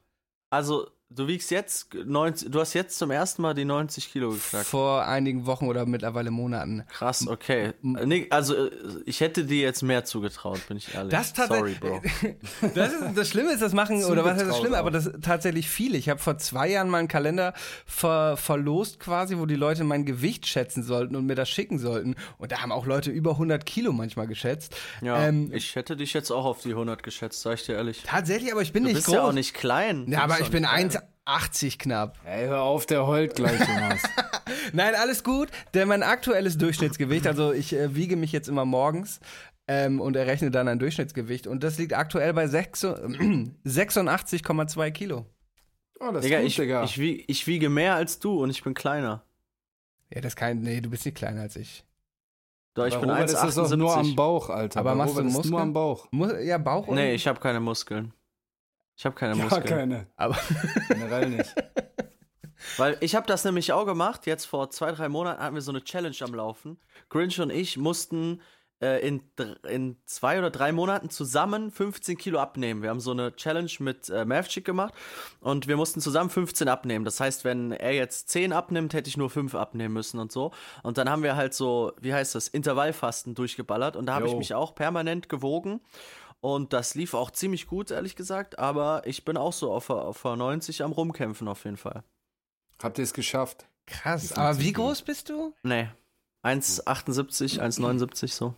Also, du wiegst jetzt 90, du hast jetzt zum ersten Mal die 90 Kilo äh, geknackt. vor einigen Wochen oder mittlerweile Monaten. Krass, okay. Nee, also, äh, ich hätte dir jetzt mehr zugetraut, bin ich ehrlich. Das Sorry. Bro. Das, ist, das Schlimme ist, das machen, oder was heißt das Schlimme, auch. aber das tatsächlich viele. Ich habe vor zwei Jahren mal einen Kalender ver, verlost quasi, wo die Leute mein Gewicht schätzen sollten und mir das schicken sollten. Und da haben auch Leute über 100 Kilo manchmal geschätzt. Ja, Ähm, ich hätte dich jetzt auch auf die 100 geschätzt, sag ich dir ehrlich. Tatsächlich, aber ich bin Du nicht bist groß. ja auch nicht klein. Ja, Du aber bist ich bin nicht klein. 1,80 knapp. Ey, hör auf, der heult gleich, Jonas. Nein, alles gut, denn mein aktuelles Durchschnittsgewicht, also ich äh, wiege mich jetzt immer morgens ähm, und errechne dann ein Durchschnittsgewicht und das liegt aktuell bei sechs- 86,2 Kilo. Oh, das Digga, ist gut, ich, Digga. ich, wieg, ich wiege mehr als du und ich bin kleiner. Ja, das kann, nee, du bist nicht kleiner als ich. Doch, ich Bei bin Robert ist das auch nur am 1,78. Bauch, Alter. Aber Bei machst du Robert ist Muskeln? nur am Bauch. Muss, ja, Bauch und Nee, ich habe keine Muskeln. Ich habe keine Gar Muskeln. keine. Aber Generell nicht. Weil ich habe das nämlich auch gemacht. Jetzt vor zwei, drei Monaten hatten wir so eine Challenge am Laufen. Grinch und ich mussten äh, in, in zwei oder drei Monaten zusammen 15 Kilo abnehmen. Wir haben so eine Challenge mit äh, Mavchick gemacht und wir mussten zusammen 15 abnehmen. Das heißt, wenn er jetzt 10 abnimmt, hätte ich nur 5 abnehmen müssen und so. Und dann haben wir halt so, wie heißt das, Intervallfasten durchgeballert und da habe ich mich auch permanent gewogen. Und das lief auch ziemlich gut, ehrlich gesagt. Aber ich bin auch so auf, der- auf der 90 am Rumkämpfen auf jeden Fall. Habt ihr es geschafft? krass. Aber wie groß bist du? Nee. 1,78, 1,79 so.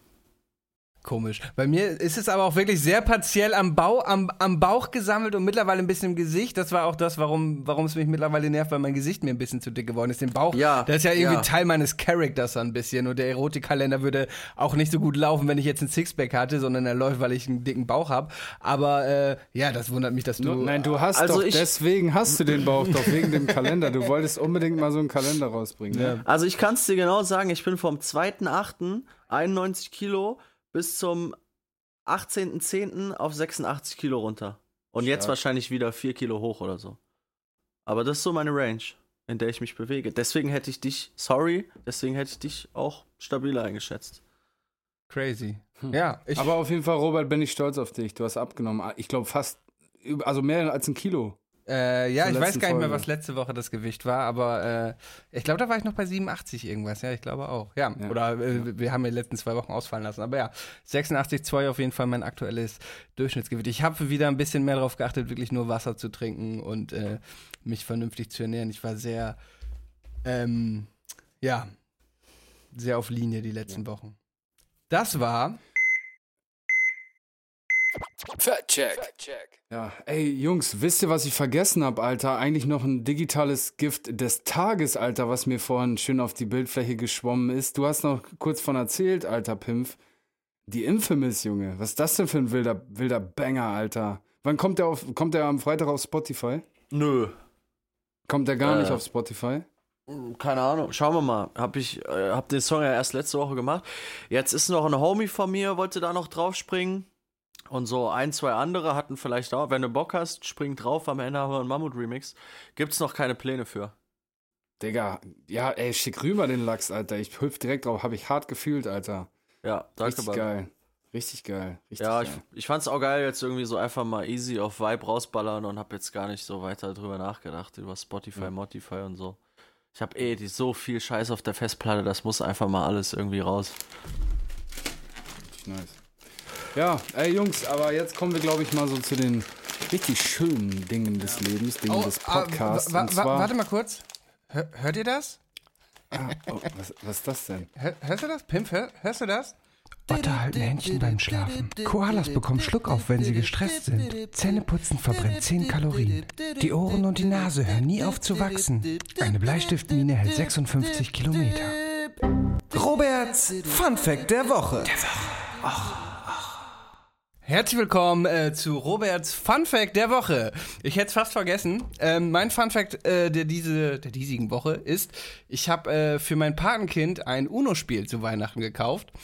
Komisch. Bei mir ist es aber auch wirklich sehr partiell am, Bau, am, am Bauch gesammelt und mittlerweile ein bisschen im Gesicht. Das war auch das, warum, warum es mich mittlerweile nervt, weil mein Gesicht mir ein bisschen zu dick geworden ist. Den Bauch, Ja, das ist ja irgendwie ja. Teil meines Charakters ein bisschen. Und der Erotikkalender würde auch nicht so gut laufen, wenn ich jetzt ein Sixpack hatte, sondern er läuft, weil ich einen dicken Bauch habe. Aber äh, ja, das wundert mich, dass du. Nein, du hast Also doch, ich- deswegen hast du den Bauch doch, wegen dem Kalender. Du wolltest unbedingt mal so einen Kalender rausbringen. ne? Also ich kann es dir genau sagen, ich bin vom 2.8. 91 Kilo bis zum 18.10. auf 86 Kilo runter. Und jetzt Stark. wahrscheinlich wieder 4 Kilo hoch oder so. Aber das ist so meine Range, in der ich mich bewege. Deswegen hätte ich dich, sorry, deswegen hätte ich dich auch stabiler eingeschätzt. Crazy. Ja, ich. Aber auf jeden Fall, Robert, bin ich stolz auf dich. Du hast abgenommen. Ich glaube fast, also mehr als ein Kilo. Äh, ja, ich weiß gar nicht mehr, Folge. was letzte Woche das Gewicht war, aber äh, ich glaube, da war ich noch bei 87 irgendwas. Ja, ich glaube auch. Ja, Ja. oder äh, wir haben die letzten zwei Wochen ausfallen lassen. Aber ja, 86,2 auf jeden Fall mein aktuelles Durchschnittsgewicht. Ich habe wieder ein bisschen mehr darauf geachtet, wirklich nur Wasser zu trinken und äh, mich vernünftig zu ernähren. Ich war sehr, ähm, ja, sehr auf Linie die letzten Wochen. Das war. Ja, ey, Jungs, wisst ihr, was ich vergessen habe, Alter? Eigentlich noch ein digitales Gift des Tages, Alter, was mir vorhin schön auf die Bildfläche geschwommen ist. Du hast noch kurz von erzählt, Alter Pimpf. Die Infamous, Junge. Was ist das denn für ein wilder, wilder Banger, Alter? Wann kommt der auf, kommt der am Freitag auf Spotify? Nö. Kommt der gar Äh. nicht auf Spotify? Keine Ahnung, schauen wir mal. Hab ich, äh, hab den Song ja erst letzte Woche gemacht. Jetzt ist noch ein Homie von mir, wollte da noch draufspringen. Und so ein, zwei andere hatten vielleicht auch, wenn du Bock hast, spring drauf, am Ende haben wir einen Mammut-Remix. Gibt's noch keine Pläne für. Digga, ja, ey, schick rüber den Lachs, Alter. Ich hüpf direkt drauf, hab ich hart gefühlt, Alter. Ja, danke, Richtig geil. Richtig geil. Richtig Ja, ich, geil. ich fand's auch geil, jetzt irgendwie so einfach mal easy auf Vibe rausballern und hab jetzt gar nicht so weiter drüber nachgedacht, über Spotify, Motify und so. Ich hab eh die, so viel Scheiß auf der Festplatte, das muss einfach mal alles irgendwie raus. Richtig nice. Ja, ey Jungs, aber jetzt kommen wir, glaube ich, mal so zu den richtig schönen Dingen des Lebens, Dingen des ah, Podcasts. zwar, warte mal kurz. Hör, hört ihr das? Ah, oh, was, was ist das denn? Hör, hörst du das? Pimp, hör, hörst du das? Otter halten Händchen beim Schlafen. Koalas bekommen Schluck auf, wenn sie gestresst sind. Zähneputzen verbrennt 10 Kalorien. Die Ohren und die Nase hören nie auf zu wachsen. Eine Bleistiftmine hält 56 Kilometer. Roberts Fun Fact der Woche. Herzlich willkommen äh, zu Roberts Fun Fact der Woche. Ich hätte es fast vergessen. Ähm, mein Fun Fact äh, der, diese, der diesigen Woche ist, ich habe äh, für mein Patenkind ein UNO-Spiel zu Weihnachten gekauft.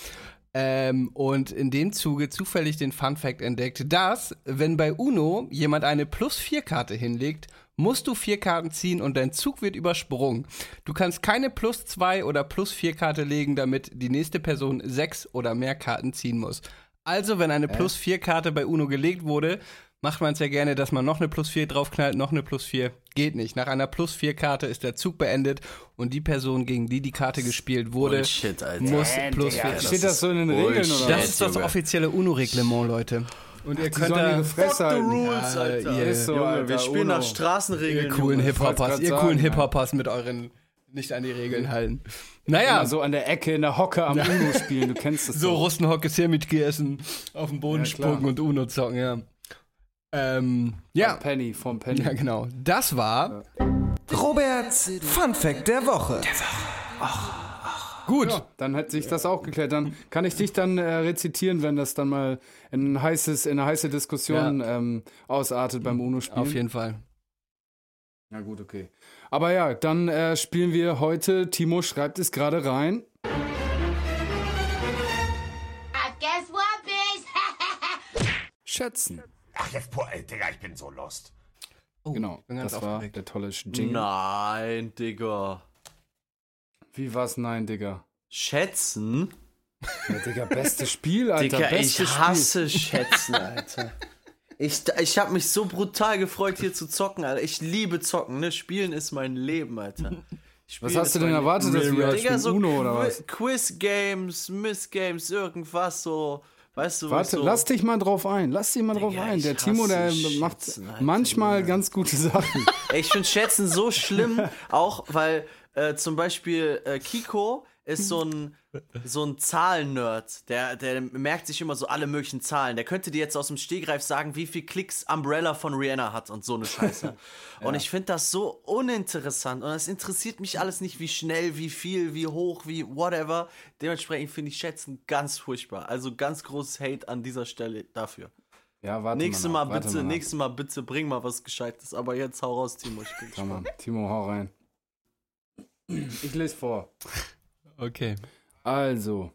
Ähm, und in dem Zuge zufällig den Fun Fact entdeckt, dass, wenn bei UNO jemand eine Plus-4-Karte hinlegt, musst du vier Karten ziehen und dein Zug wird übersprungen. Du kannst keine Plus-2 oder Plus-4-Karte legen, damit die nächste Person sechs oder mehr Karten ziehen muss. Also, wenn eine Plus-4-Karte bei UNO gelegt wurde, macht man es ja gerne, dass man noch eine Plus-4 draufknallt, noch eine Plus-4. Geht nicht. Nach einer Plus-4-Karte ist der Zug beendet und die Person, gegen die die Karte gespielt wurde, Bullshit, Alter. muss Plus-4. Steht das so in den Regeln Bullshit. oder Das ist das offizielle UNO-Reglement, Leute. Und ihr könnt da, Fresse halten. rules, Ja, Alter. ihr- Ist so, Junge, Alter, wir spielen Uno. nach Straßenregeln. ihr coolen. Hip-Hoppers, ihr coolen ja. Hip-Hoppers mit euren nicht an die Regeln halten. Naja, Immer so an der Ecke in der Hocke am Uno spielen, du kennst das so doch. Russenhockes hier mitgessen, auf den Boden Ja, spucken und Uno zocken, ja. Ähm, ja, Penny, vom Penny. ja genau. Das war Roberts Fun Fact der Woche. gut. Ja, dann hat sich das auch geklärt. Dann kann ich dich dann äh, rezitieren, wenn das dann mal in, ein heißes, in eine heiße Diskussion ähm, ausartet beim UNO-Spielen. Auf jeden Fall. Ja gut, okay. Aber ja, dann äh, spielen wir heute, Timo schreibt es gerade rein. Bitch? Schätzen. Ach, jetzt, boah, ey, Digga, ich bin so lost. Oh, Genau, bin ganz das war aufgeregt. der tolle Jingle. Nein, Digga. Wie war's? Nein, Digga. Schätzen? Ja, Digga, bestes Spiel, Alter. Digga, ich bestes hasse Schätzen, Alter. Ich, ich habe mich so brutal gefreut, hier zu zocken, Alter. Ich liebe zocken, ne? Spielen ist mein Leben, Alter. Was hast du denn erwartet, dass wir heute Digga, so Uno oder was? Quiz-Games, Miss-Games, irgendwas so. Weißt du, Warte, so, lass dich mal drauf ein. Lass dich mal drauf Digga, ein. ich Der Timo, der hasse macht Schätzen, Alter, manchmal Junge. ganz gute Sachen. Ich finde Schätzen so schlimm, auch weil äh, zum Beispiel äh, Kiko ist so ein, so ein Zahlen-Nerd. Der, der merkt sich immer so alle möglichen Zahlen. Der könnte dir jetzt aus dem Stegreif sagen, wie viel Klicks Umbrella von Rihanna hat und so eine Scheiße. Und ich finde das so uninteressant. Und es interessiert mich alles nicht, wie schnell, wie viel, wie hoch, wie whatever. Dementsprechend finde ich Schätzen ganz furchtbar. Also ganz großes Hate an dieser Stelle dafür. Ja, warte Nächstes mal. Mal, bitte, mal nächstes Mal bitte bring mal was Gescheites. Aber jetzt hau raus, Timo. Ich bin Komm Timo, hau rein. Ich lese vor. Okay. Also,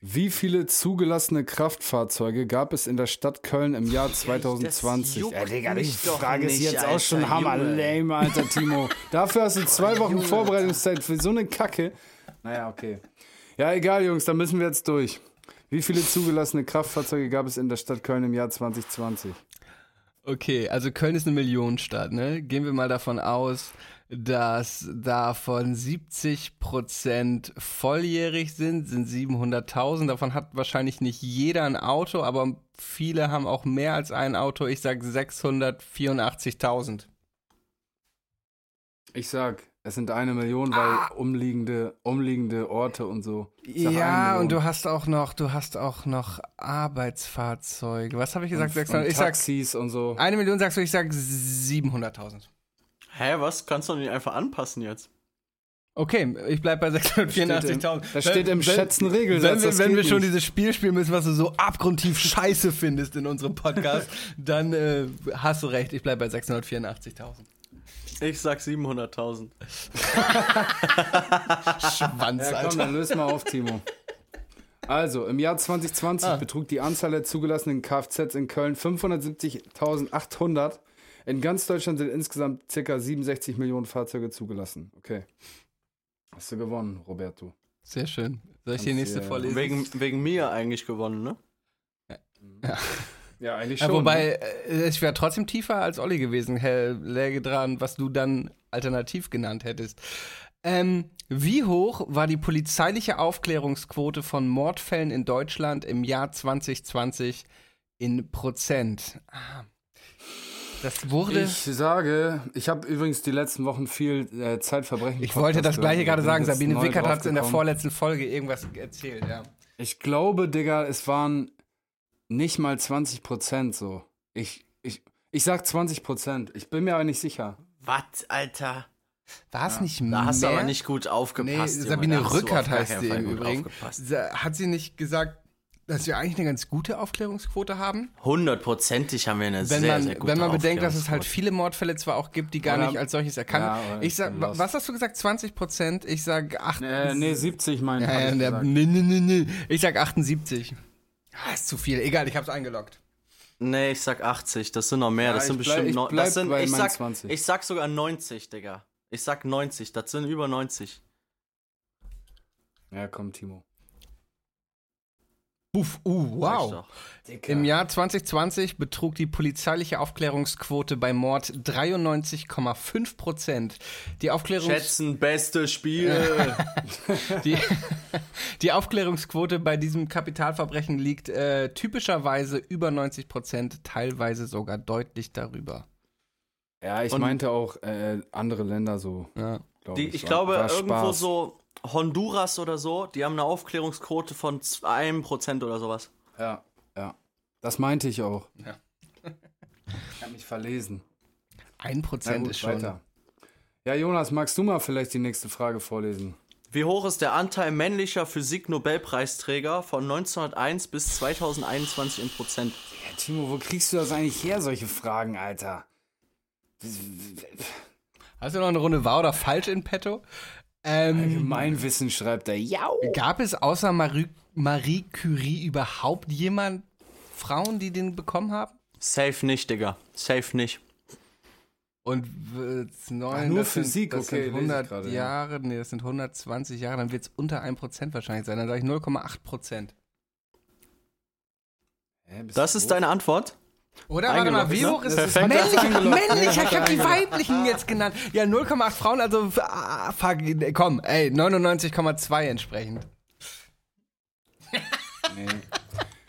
wie viele zugelassene Kraftfahrzeuge gab es in der Stadt Köln im Jahr 2020? juckt Ja, Digga, die Frage ist jetzt auch schon hammer lame, Alter Timo. Dafür hast du zwei Wochen Vorbereitungszeit für so eine Kacke. Naja, okay. Ja, egal, Jungs, dann müssen wir jetzt durch. Wie viele zugelassene Kraftfahrzeuge gab es in der Stadt Köln im Jahr 2020? Okay, also Köln ist eine Millionenstadt, ne? Gehen wir mal davon aus, dass davon 70% volljährig sind, sind 700.000. Davon hat wahrscheinlich nicht jeder ein Auto, aber viele haben auch mehr als ein Auto. Ich sag 684.000. Ich sag Es sind eine Million, weil umliegende, umliegende Orte und so. Ja, und du hast auch noch, du hast auch noch Arbeitsfahrzeuge. Was habe ich gesagt? und, 600? und Ich sag und so. eine Million, sagst du, ich sag 700.000. Hä, was? Kannst du nicht einfach anpassen jetzt? Okay, ich bleib bei 684.000. Das steht im Wenn- schätzen Wenn, Regelsatz. wenn geht wir schon nicht. dieses Spiel spielen müssen, was du so abgrundtief scheiße findest in unserem Podcast, dann äh, hast du recht, ich bleib bei 684.000. Ich sag 700.000. Schwanz, Ja, komm, Alter. dann löse mal auf, Timo. Also, im Jahr 2020 Ah. betrug die Anzahl der zugelassenen Kfz in Köln 570.800. In ganz Deutschland sind insgesamt ca. 67 Millionen Fahrzeuge zugelassen. Okay. Hast du gewonnen, Roberto. Sehr schön. Soll ich die Kannst nächste du- vorlesen? Wegen, wegen mir eigentlich gewonnen, ne? Ja, eigentlich Ja, schon. wobei, ne? äh, ich wäre trotzdem tiefer als Olli gewesen, Herr, läge dran, was du dann alternativ genannt hättest. Ähm, wie hoch war die polizeiliche Aufklärungsquote von Mordfällen in Deutschland im Jahr 2020 in Prozent? Ah. Das wurde. Ich sage, ich habe übrigens die letzten Wochen viel äh, Zeitverbrechen. Ich wollte das gleiche gerade sagen. Sabine Wickert hat in der vorletzten Folge irgendwas erzählt, ja. Ich glaube, Digga, es waren nicht mal 20 Prozent so. Ich, ich, ich sag 20 Prozent. Ich bin mir aber nicht sicher. Was, Alter? War es nicht Da mehr? hast du aber nicht gut Nee, aufgepasst. Junge. Sabine Da Rückert heißt sie im Übrigen. Hat sie nicht gesagt, dass wir eigentlich eine ganz gute Aufklärungsquote haben? Hundertprozentig haben wir eine Wenn sehr, man, sehr gute wenn man bedenkt, dass es halt viele Mordfälle zwar auch gibt, die gar Oder- nicht als solches erkannt Ja, Ich sag, was hast du gesagt? 20 Prozent? Ich sag 8. Äh, nee, 70 meine ja, ich der, nee, nee, nee, nee. Ich sag 78. Ah, ist zu viel. Egal, ich hab's eingeloggt. Nee, ich sag 80. Das sind noch mehr. das Ja, sind ich bleib- bestimmt noch. Das sind, ich, sag, 20. ich sag sogar 90, Digga. Ich sag 90. Das sind über 90. Ja, komm, Timo. Buff, uh, wow. Im Jahr 2020 betrug die polizeiliche Aufklärungsquote bei Mord 93,5 Prozent. Die Aufklärungs Schätzen, beste Spiel. Die, die Aufklärungsquote bei diesem Kapitalverbrechen liegt äh, typischerweise über 90 Prozent, teilweise sogar deutlich darüber. Ja, ich Und- meinte auch äh, andere Länder so. Ja. Glaub Die, ich ich war- glaube, war irgendwo Spaß. so Honduras oder so, die haben eine Aufklärungsquote von 2% oder sowas. Ja, ja. Das meinte ich auch. Ja. Ich hab mich verlesen. Ein Na Prozent gut, ist schon. weiter. Ja, Jonas, magst du mal vielleicht die nächste Frage vorlesen? Wie hoch ist der Anteil männlicher Physik-Nobelpreisträger von 1901 bis 2021 in Prozent? Ja, Timo, wo kriegst du das eigentlich her, solche Fragen, Alter? Hast du noch eine Runde wahr oder falsch in petto? Ähm, Mein Wissen schreibt er. Ja. gab es außer Marie, Marie Curie überhaupt jemand, Frauen, die den bekommen haben? Safe nicht, Digga. Safe nicht. Und äh, neun, Ach, nur das Physik, sind, das okay, sind lese ich 100 gerade, ja. Jahre, nee, das sind 120 Jahre, dann wird es unter 1% wahrscheinlich sein. Dann sage ich 0,8 Prozent. Das ist deine Antwort? Oder? Warte mal, wie ne? hoch ist Perfekt. es? Männlich, ich habe die weiblichen jetzt genannt. Ja, 0,8 Frauen, also ah, fuck, komm, ey, 99,2 entsprechend. Nee.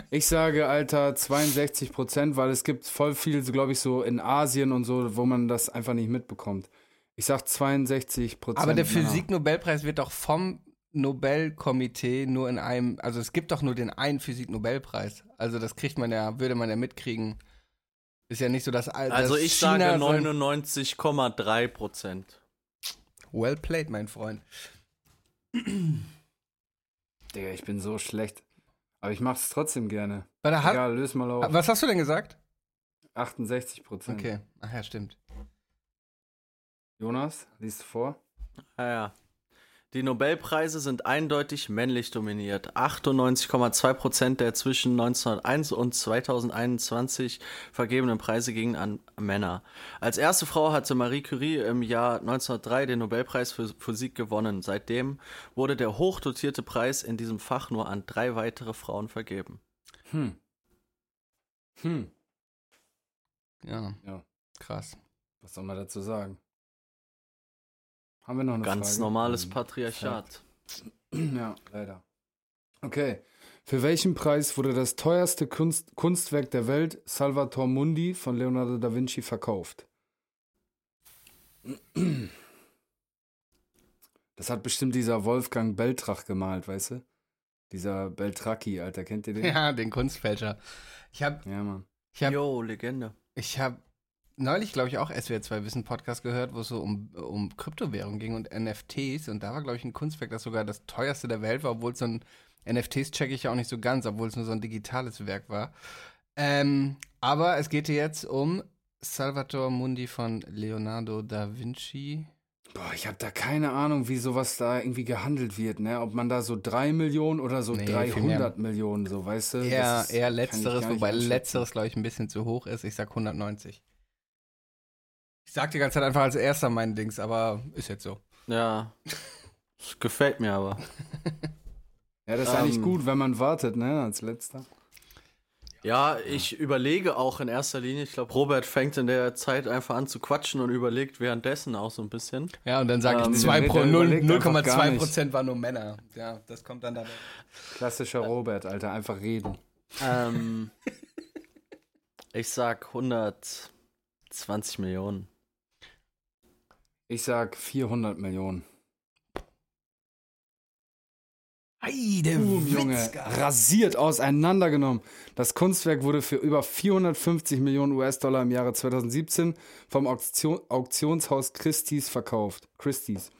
Ich sage, Alter, 62 Prozent, weil es gibt voll viel, so glaube ich, so in Asien und so, wo man das einfach nicht mitbekommt. Ich sag 62 Prozent. Aber der Physik-Nobelpreis wird doch vom Nobelkomitee nur in einem, also es gibt doch nur den einen Physik-Nobelpreis. Also das kriegt man ja, würde man ja mitkriegen. Ist ja nicht so, dass dass Also ich China sage sein- 99,3 Prozent. Well played, mein Freund. Digga, ich bin so schlecht. Aber ich mach's trotzdem gerne. Bei der Hand, Egal, löse mal auf. was hast du denn gesagt? 68 Prozent. Okay, ach ja, stimmt. Jonas, liest du vor? Ja, ja. Die Nobelpreise sind eindeutig männlich dominiert. 98,2 Prozent der zwischen 1901 und 2021 vergebenen Preise gingen an Männer. Als erste Frau hatte Marie Curie im Jahr 1903 den Nobelpreis für Physik gewonnen. Seitdem wurde der hochdotierte Preis in diesem Fach nur an drei weitere Frauen vergeben. Hm. Hm. Ja, Ja. krass. Was soll man dazu sagen? Haben wir noch eine Ganz Frage? normales Hm. Patriarchat. Ja, leider. Okay. Für welchen Preis wurde das teuerste Kunst Kunstwerk der Welt, Salvator Mundi, von Leonardo da Vinci verkauft? Das hat bestimmt dieser Wolfgang Beltrach gemalt, weißt du? Dieser Beltracchi, Alter, kennt ihr den? Ja, den Kunstfälscher. Ich habe Ja, Mann. ich hab, Yo, Legende. ich hab neulich, glaube ich, auch SWR 2 Wissen Podcast gehört, wo es so um, um Kryptowährung ging und NFTs. Und da war, glaube ich, ein Kunstwerk, das sogar das teuerste der Welt war, obwohl es so ein NFTs checke ich ja auch nicht so ganz, obwohl es nur so ein digitales Werk war. Ähm, aber es geht hier jetzt um Salvator Mundi von Leonardo da Vinci. Boah, ich habe da keine Ahnung, wie sowas da irgendwie gehandelt wird, ne? Ob man da so drei Millionen oder so Nee, viel 300 Millionen, so, weißt du? Eher, ist- eher ich letzteres, wobei letzteres, glaube ich, ein bisschen zu hoch ist. Ich sag 190. Ich sag die ganze Zeit einfach als erster mein Dings, aber ist jetzt so. Ja. Das gefällt mir aber. Ja, das ist eigentlich Ähm, gut, wenn man wartet, ne? Als letzter. Ja, ich überlege auch in erster Linie. Ich glaube, Robert fängt in der Zeit einfach an zu quatschen und überlegt währenddessen auch so ein bisschen. Ja, und dann sage Ähm, ich 2 der Pro, 0 überlegt einfach gar 0,2 nicht. Prozent waren nur Männer. Ja, das kommt dann da. Klassischer Robert, Alter, einfach reden. Ähm, ich sag 120 Millionen. Ich sag 400 Millionen. Ei, der Boom, Junge, rasiert auseinandergenommen. Das Kunstwerk wurde für über 450 Millionen US-Dollar im Jahre 2017 vom Auktion Auktionshaus Christie's verkauft. Christie's.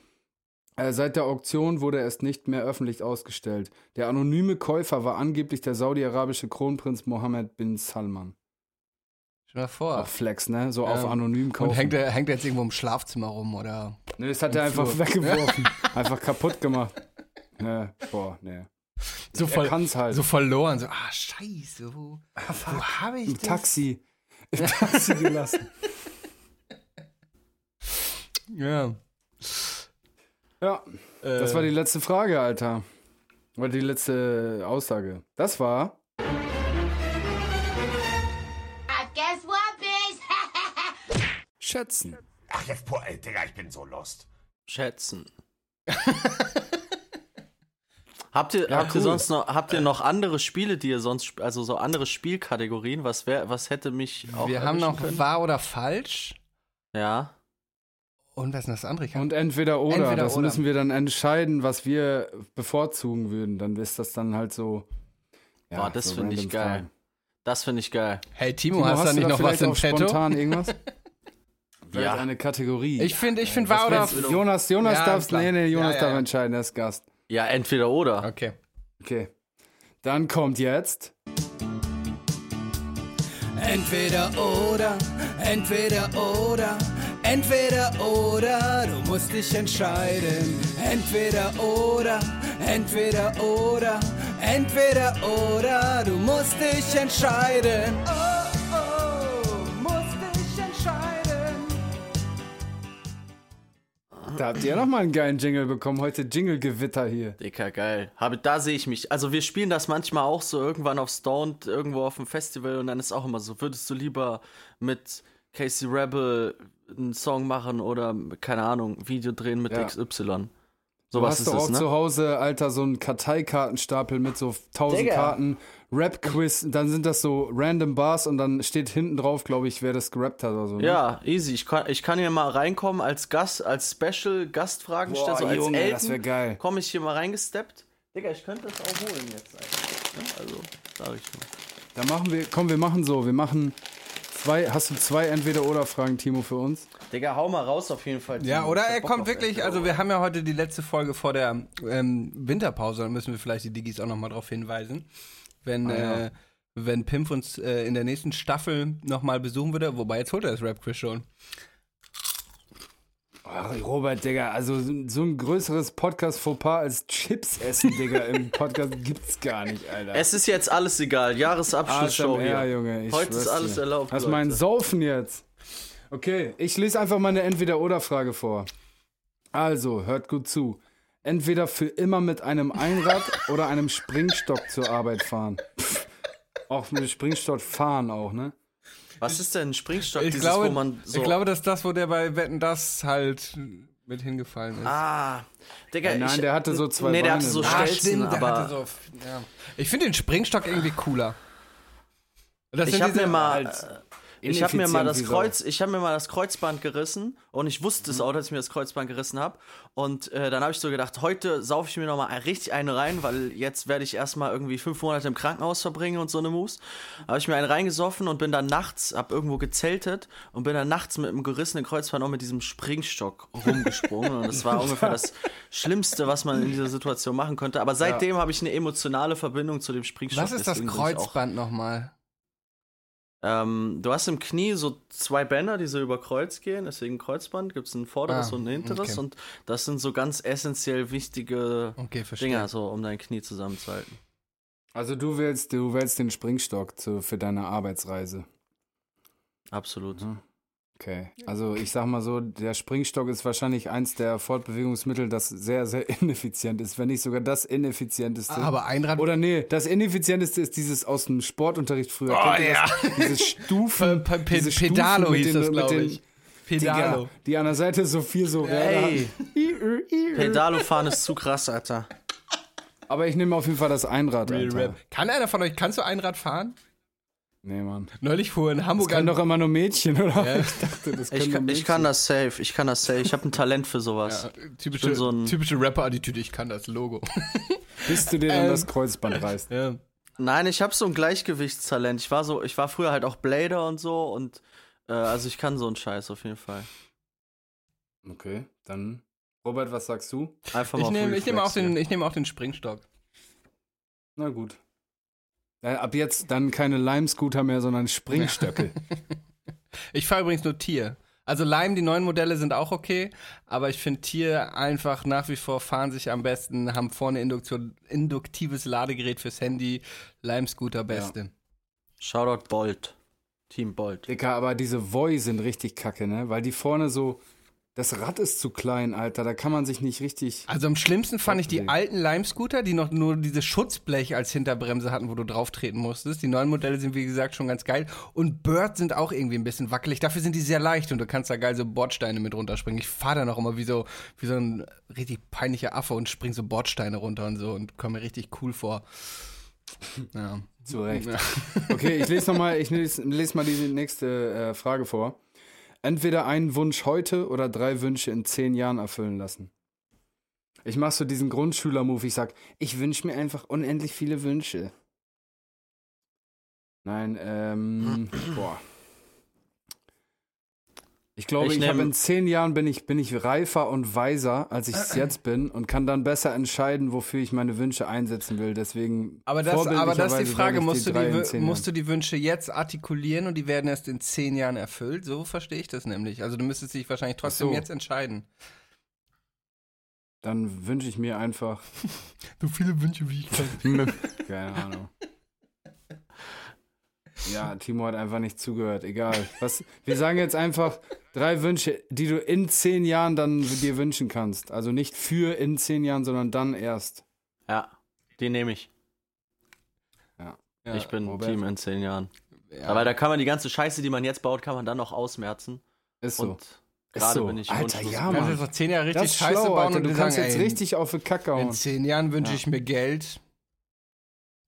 Äh, seit der Auktion wurde es nicht mehr öffentlich ausgestellt. Der anonyme Käufer war angeblich der saudi-arabische Kronprinz Mohammed bin Salman. Mal vor. Auch Flex, ne? So auf Ja. anonym kaufen. Und hängt er, hängt er jetzt irgendwo im Schlafzimmer rum oder? Ne, das hat er einfach Flur. weggeworfen. einfach kaputt gemacht. Ne, boah, ne. So voll, halt. so verloren. So, ah, scheiße, wo, wo habe ich Im das? Taxi. Im Taxi gelassen. Ja. Ja, das war die letzte Frage, Alter. Oder die letzte Aussage. Das war. Schätzen. Ach, jetzt, boah, ey, Digga, ich bin so lost. Schätzen. habt ihr, Ja, habt ihr cool. sonst noch, habt ihr noch andere Spiele, die ihr sonst, also so andere Spielkategorien? Was wär, was hätte mich auch Wir haben noch können? wahr oder falsch. Ja. Und was ist das andere? Und entweder oder. Entweder das oder. müssen wir dann entscheiden, was wir bevorzugen würden. Dann ist das dann halt so. Ja, Boah, das so finde ich geil. Fragen. Das finde ich geil. hey Timo, Timo, hast, du da nicht noch was vielleicht im Petto? spontan irgendwas? Vielleicht Ja. eine Kategorie. Ich finde, ich finde wahr oder. Jonas, Jonas Ja, darfst. Nee, nee, Jonas Ja, ja, darf ja. entscheiden, er ist Gast. Ja, entweder oder. Okay. Okay. Dann kommt jetzt. Entweder oder, entweder oder, entweder oder, du musst dich entscheiden. Entweder oder, entweder oder, entweder oder, du musst dich entscheiden. Oh, Da habt ihr nochmal einen geilen Jingle bekommen. Heute Jingle-Gewitter hier. Dicker, geil. Habe, da sehe ich mich. Also wir spielen das manchmal auch so irgendwann auf Stoned, irgendwo auf dem Festival und dann ist auch immer so, würdest du lieber mit Casey Rebel einen Song machen oder, keine Ahnung, Video drehen mit Ja. XY? Du Sowas hast ist doch auch es, ne? zu Hause, Alter, so einen Karteikartenstapel mit so 1000 Digga. Karten, Rap-Quiz, dann sind das so random Bars und dann steht hinten drauf, glaube ich, wer das gerappt hat oder so. Ne? Ja, easy. Ich kann, ich kann hier mal reinkommen als Gast, als Special-Gastfragen Boah, stellen. So als Junge, Elton das wär geil. Komme ich hier mal reingesteppt. Digga, ich könnte das auch holen jetzt eigentlich. Ne? Also, sag ich nur. Dann machen wir, komm, wir machen so, wir machen zwei, hast du zwei Entweder-Oder-Fragen, Timo, für uns? Digga, hau mal raus auf jeden Fall. Ja, Timo. oder Ich hab er kommt wirklich, also oder. wir haben ja heute die letzte Folge vor der ähm, Winterpause, dann müssen wir vielleicht die Digis auch nochmal darauf hinweisen. Wenn, Ah, ja. äh, wenn Pimp uns äh, in der nächsten Staffel nochmal besuchen würde, wobei jetzt holt er das Rap-Quiz schon. Ach, Robert, Digga, also so ein größeres Podcast-Fauxpas als Chips essen, Digga, im Podcast gibt's gar nicht, Alter. Es ist jetzt alles egal. Jahresabschlussshow ASMR, hier. Junge. Ich Heute ist alles dir. erlaubt. Leute. mein Saufen jetzt. Okay, ich lese einfach mal eine Entweder-Oder-Frage vor. Also, hört gut zu. Entweder für immer mit einem Einrad oder einem Springstock zur Arbeit fahren. Pff, auch mit Springstock fahren auch, ne? Was ist denn ein Springstock? Ich dieses, glaube, wo man so. ich glaube, dass das, wo der bei Wetten das halt mit hingefallen ist. ah, Digga, Nein, ich, der hatte so zwei Nee, der Beine. hatte so Ah, Stelzen, der aber. hatte so, ja. Ich finde den Springstock irgendwie cooler. Das ich habe mir mal. als- äh, Ich habe mir mal das. Kreuz, ich habe mir mal das Kreuzband gerissen und ich wusste es auch, dass ich mir das Kreuzband gerissen habe. Und äh, dann habe ich so gedacht, heute saufe ich mir noch mal richtig eine rein, weil jetzt werde ich erstmal irgendwie fünf Monate im Krankenhaus verbringen und so eine Mus. Habe ich mir einen reingesoffen und bin dann nachts, hab irgendwo gezeltet und bin dann nachts mit einem gerissenen Kreuzband auch mit diesem Springstock rumgesprungen. und das war ungefähr das Schlimmste, was man in dieser Situation machen konnte. Aber seitdem habe ich eine emotionale Verbindung zu dem Springstock. Was ist das Kreuzband nochmal? Ähm, du hast im Knie so zwei Bänder, die so über Kreuz gehen, deswegen Kreuzband, gibt es ein vorderes Ah, und ein hinteres okay. und das sind so ganz essentiell wichtige Okay. Dinger, so um dein Knie zusammenzuhalten. Also du wählst, du wählst den Springstock zu, für deine Arbeitsreise. Absolut. Mhm. Okay. Also ich sag mal so, der Springstock ist wahrscheinlich eins der Fortbewegungsmittel, das sehr, sehr ineffizient ist, wenn nicht sogar das ineffizienteste. Aber Einrad. Oder nee, das ineffizienteste ist dieses aus dem Sportunterricht früher. Oh, Kennt ihr ja. das? Diese Stufen. Pe- Pe- diese Stufen Pedalo mit hieß den- das, glaube ich. Pedalo. Digga, die an der Seite so viel so Ey. Pedalo fahren ist zu krass, Alter. Aber ich nehme auf jeden Fall das Einrad. Real Alter. Rap. Kann einer von euch, kannst du Einrad fahren? Nee, Mann. Neulich fuhr in Das Hamburg können ein- doch immer nur Mädchen, oder? Ich dachte, das können Ich kann, Mädchen. ich kann das safe, ich kann das safe. Ich habe ein Talent für sowas. Ja, typische, so typische Rapper-Attitüde, ich kann das Logo. Bis du dir dann Ähm. das Kreuzband reißt. ja. Nein, ich habe so ein Gleichgewichtstalent. Ich war so, ich war früher halt auch Blader und so und äh, also ich kann so einen Scheiß auf jeden Fall. Okay, dann. Robert, was sagst du? Einfach Ich mal nehme ich nehm auch, den- ich nehm auch den Springstock. Na gut. Äh, ab jetzt dann keine Lime-Scooter mehr, sondern Springstöcke. Ich fahre übrigens nur Tier. Also Lime, die neuen Modelle sind auch okay, aber ich finde Tier einfach nach wie vor fahren sich am besten, haben vorne Induktion, induktives Ladegerät fürs Handy, Lime-Scooter beste. Shoutout Bolt. Team Bolt. Dicker, aber diese Voi sind richtig kacke, ne? Weil die vorne so. Das Rad ist zu klein, Alter. Da kann man sich nicht richtig. Also am schlimmsten fand ich die alten Lime-Scooter, die noch nur dieses Schutzblech als Hinterbremse hatten, wo du drauf treten musstest. Die neuen Modelle sind, wie gesagt, schon ganz geil. Und Bird sind auch irgendwie ein bisschen wackelig. Dafür sind die sehr leicht und du kannst da geil so Bordsteine mit runterspringen. Ich fahre da noch immer wie so, wie so ein richtig peinlicher Affe und spring so Bordsteine runter und so und komme mir richtig cool vor. Ja. Zu Recht. Okay, ich lese noch mal, ich lese, lese mal die nächste äh, Frage vor. Entweder einen Wunsch heute oder drei Wünsche in zehn Jahren erfüllen lassen. Ich mache so diesen Grundschüler-Move. Ich sag, ich wünsche mir einfach unendlich viele Wünsche. Nein, ähm, boah. Ich glaube, Ich ich, habe in zehn Jahren bin ich, bin ich reifer und weiser, als ich es jetzt bin und kann dann besser entscheiden, wofür ich meine Wünsche einsetzen will. Deswegen. Aber das, aber das ist die Frage, musst, du die, Wü- zehn musst du die Wünsche jetzt artikulieren und die werden erst in zehn Jahren erfüllt? So verstehe ich das nämlich. Also du müsstest dich wahrscheinlich trotzdem so. jetzt entscheiden. Dann wünsche ich mir einfach. So viele Wünsche wie ich kann. Keine Ahnung. Ja, Timo hat einfach nicht zugehört. Egal. Was, wir sagen jetzt einfach drei Wünsche, die du in zehn Jahren dann dir wünschen kannst. Also nicht für in zehn Jahren, sondern dann erst. Ja, die nehme ich. Ja. ich bin Robert? Team in zehn Jahren. Ja. Aber da kann man die ganze Scheiße, die man jetzt baut, kann man dann noch ausmerzen. Ist so. Und gerade so. bin ich Alter, ja, Du kannst Mann. jetzt noch zehn Jahre richtig Das ist Scheiße schlau, bauen Alter. und Du dir kannst sagen, jetzt ey, richtig auf die Kacke in hauen. zehn Jahren wünsche Ja. ich mir Geld.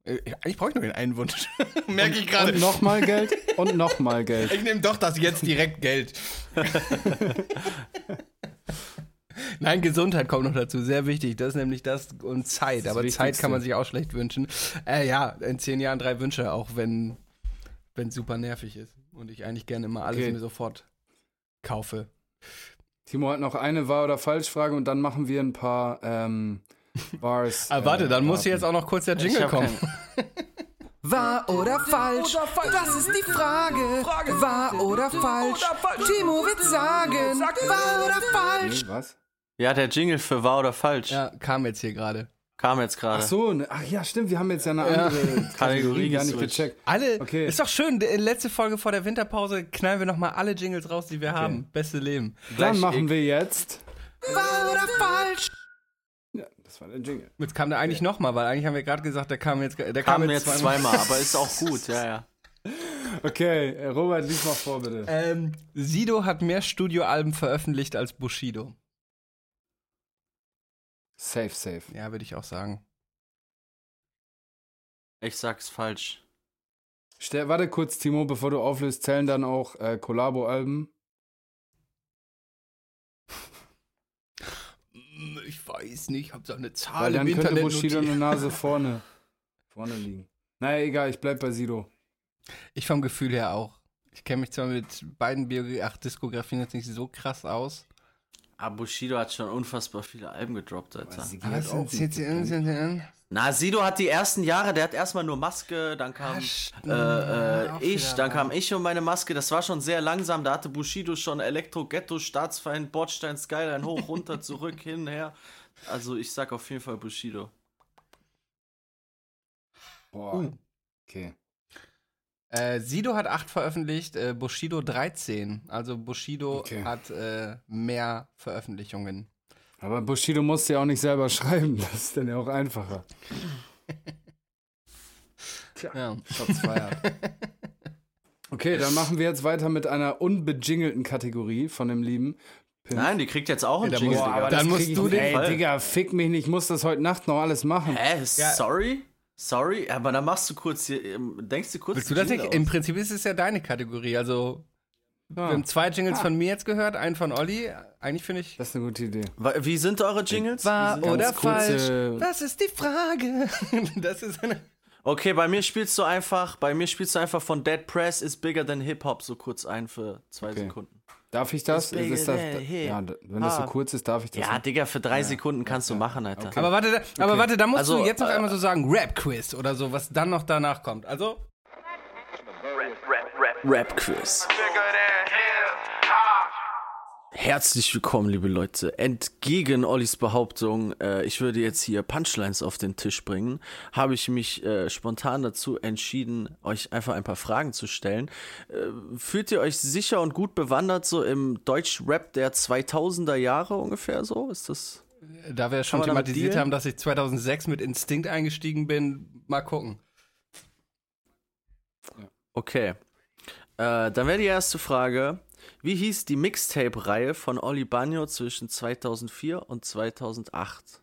Äh, Eigentlich brauche ich nur den einen Wunsch. Merke ich gerade. Und nochmal Geld und nochmal Geld. Ich nehme doch das jetzt direkt Geld. Nein, Gesundheit kommt noch dazu, sehr wichtig. Das ist nämlich das und Zeit. Das Aber Zeit Wichtigste. kann man sich auch schlecht wünschen. Äh, ja, in zehn Jahren drei Wünsche, auch wenn es super nervig ist und ich eigentlich gerne immer alles Okay. mir sofort kaufe. Timo hat noch eine Wahr- oder Falsch-Frage und dann machen wir ein paar ähm, Wars. Ah, warte, äh, dann muss raten. jetzt auch noch kurz der Jingle kommen. Wahr oder falsch? Das ist die Frage. Wahr oder falsch? Timo wird sagen. Wahr oder falsch? Nee, was? Ja, der Jingle für wahr oder falsch Ja, kam jetzt hier gerade. kam jetzt gerade. Ach so, ne, ach ja, stimmt, wir haben jetzt ja eine Ja. andere Kategorie gar nicht gecheckt. Alle, Okay. ist doch schön, die letzte Folge vor der Winterpause knallen wir nochmal alle Jingles raus, die wir haben. Beste Leben. Dann Gleich machen ich- wir jetzt. Wahr oder falsch? Ja, das war der Jingle. Jetzt kam der eigentlich nochmal, weil eigentlich haben wir gerade gesagt, der kam jetzt, der kam kam jetzt zweimal, aber ist auch gut, ja, ja. Okay, äh, Robert, lies mal vor, bitte. Ähm, Sido hat mehr Studioalben veröffentlicht als Bushido. Safe, safe. Ja, würde ich auch sagen. Ich sag's falsch. Stell, warte kurz, Timo, bevor du auflöst, zählen dann auch äh, Collabo-Alben? Ich weiß nicht, ich habe so eine Zahl Weil dann im könnte Internet Bushido notiert. eine Nase vorne, vorne liegen. Naja, egal, ich bleib bei Sido. Ich vom Gefühl her auch. Ich kenne mich zwar mit beiden Biogra ach, Diskografien jetzt nicht so krass aus. Aber Bushido hat schon unfassbar viele Alben gedroppt, Alter. Sie Aber geht es auch nicht. Na, Sido hat die ersten Jahre, der hat erstmal nur Maske, dann kam äh, äh, auch ich, dann kam ich und meine Maske. Das war schon sehr langsam. Da hatte Bushido schon Elektro, Ghetto, Staatsfeind, Bordstein, Skyline, hoch, runter, zurück, hin, her. Also ich sag auf jeden Fall Bushido. Boah. Okay. Äh, Sido hat 8 veröffentlicht, äh, Bushido 13. Also Bushido Okay. hat äh, mehr Veröffentlichungen. Aber Bushido musste ja auch nicht selber schreiben. Das ist dann ja auch einfacher. Ja. Shots feiert. Okay, dann machen wir jetzt weiter mit einer unbejingelten Kategorie von dem lieben. Pimp. Nein, die kriegt jetzt auch einen Ja, Jingle, Digga. aber dann musst du nicht. den Ey, Fall. Digga, fick mich nicht, ich muss das heute Nacht noch alles machen. Hä? Sorry? Sorry? Aber dann machst du kurz hier, ähm, denkst du kurz Willst du das nicht? Im? Prinzip ist es ja deine Kategorie. Also, wir Ja, haben zwei Jingles von mir jetzt gehört, einen von Olli. Eigentlich finde ich. das ist eine gute Idee. Wie sind eure Jingles? Wahr Ganz oder kurze- falsch? Das ist die Frage. Das ist eine. Okay, bei mir spielst du einfach, bei mir spielst du einfach von Dead Press is bigger than Hip Hop so kurz ein für zwei Okay. Sekunden. Darf ich das? Ist bigger Ist das hip ja, wenn das so kurz ist, darf ich das? Ja, Digga, für drei Sekunden kannst du machen, Alter. Aber warte, da, aber warte, da musst Also, du jetzt noch äh, einmal so sagen Rap-Quiz oder so, was dann noch danach kommt. Also, Rap-Quiz. Herzlich willkommen, liebe Leute. Entgegen Ollis Behauptung, äh, ich würde jetzt hier Punchlines auf den Tisch bringen, habe ich mich äh, spontan dazu entschieden, euch einfach ein paar Fragen zu stellen. Äh, fühlt ihr euch sicher und gut bewandert so im Deutsch-Rap der 2000er Jahre ungefähr so? Ist das... da wir schon thematisiert haben, dass ich 2006 mit Instinkt eingestiegen bin, mal gucken. Okay. Äh, dann wäre die erste Frage. Wie hieß die Mixtape-Reihe von Oli Bagno zwischen 2004 und 2008?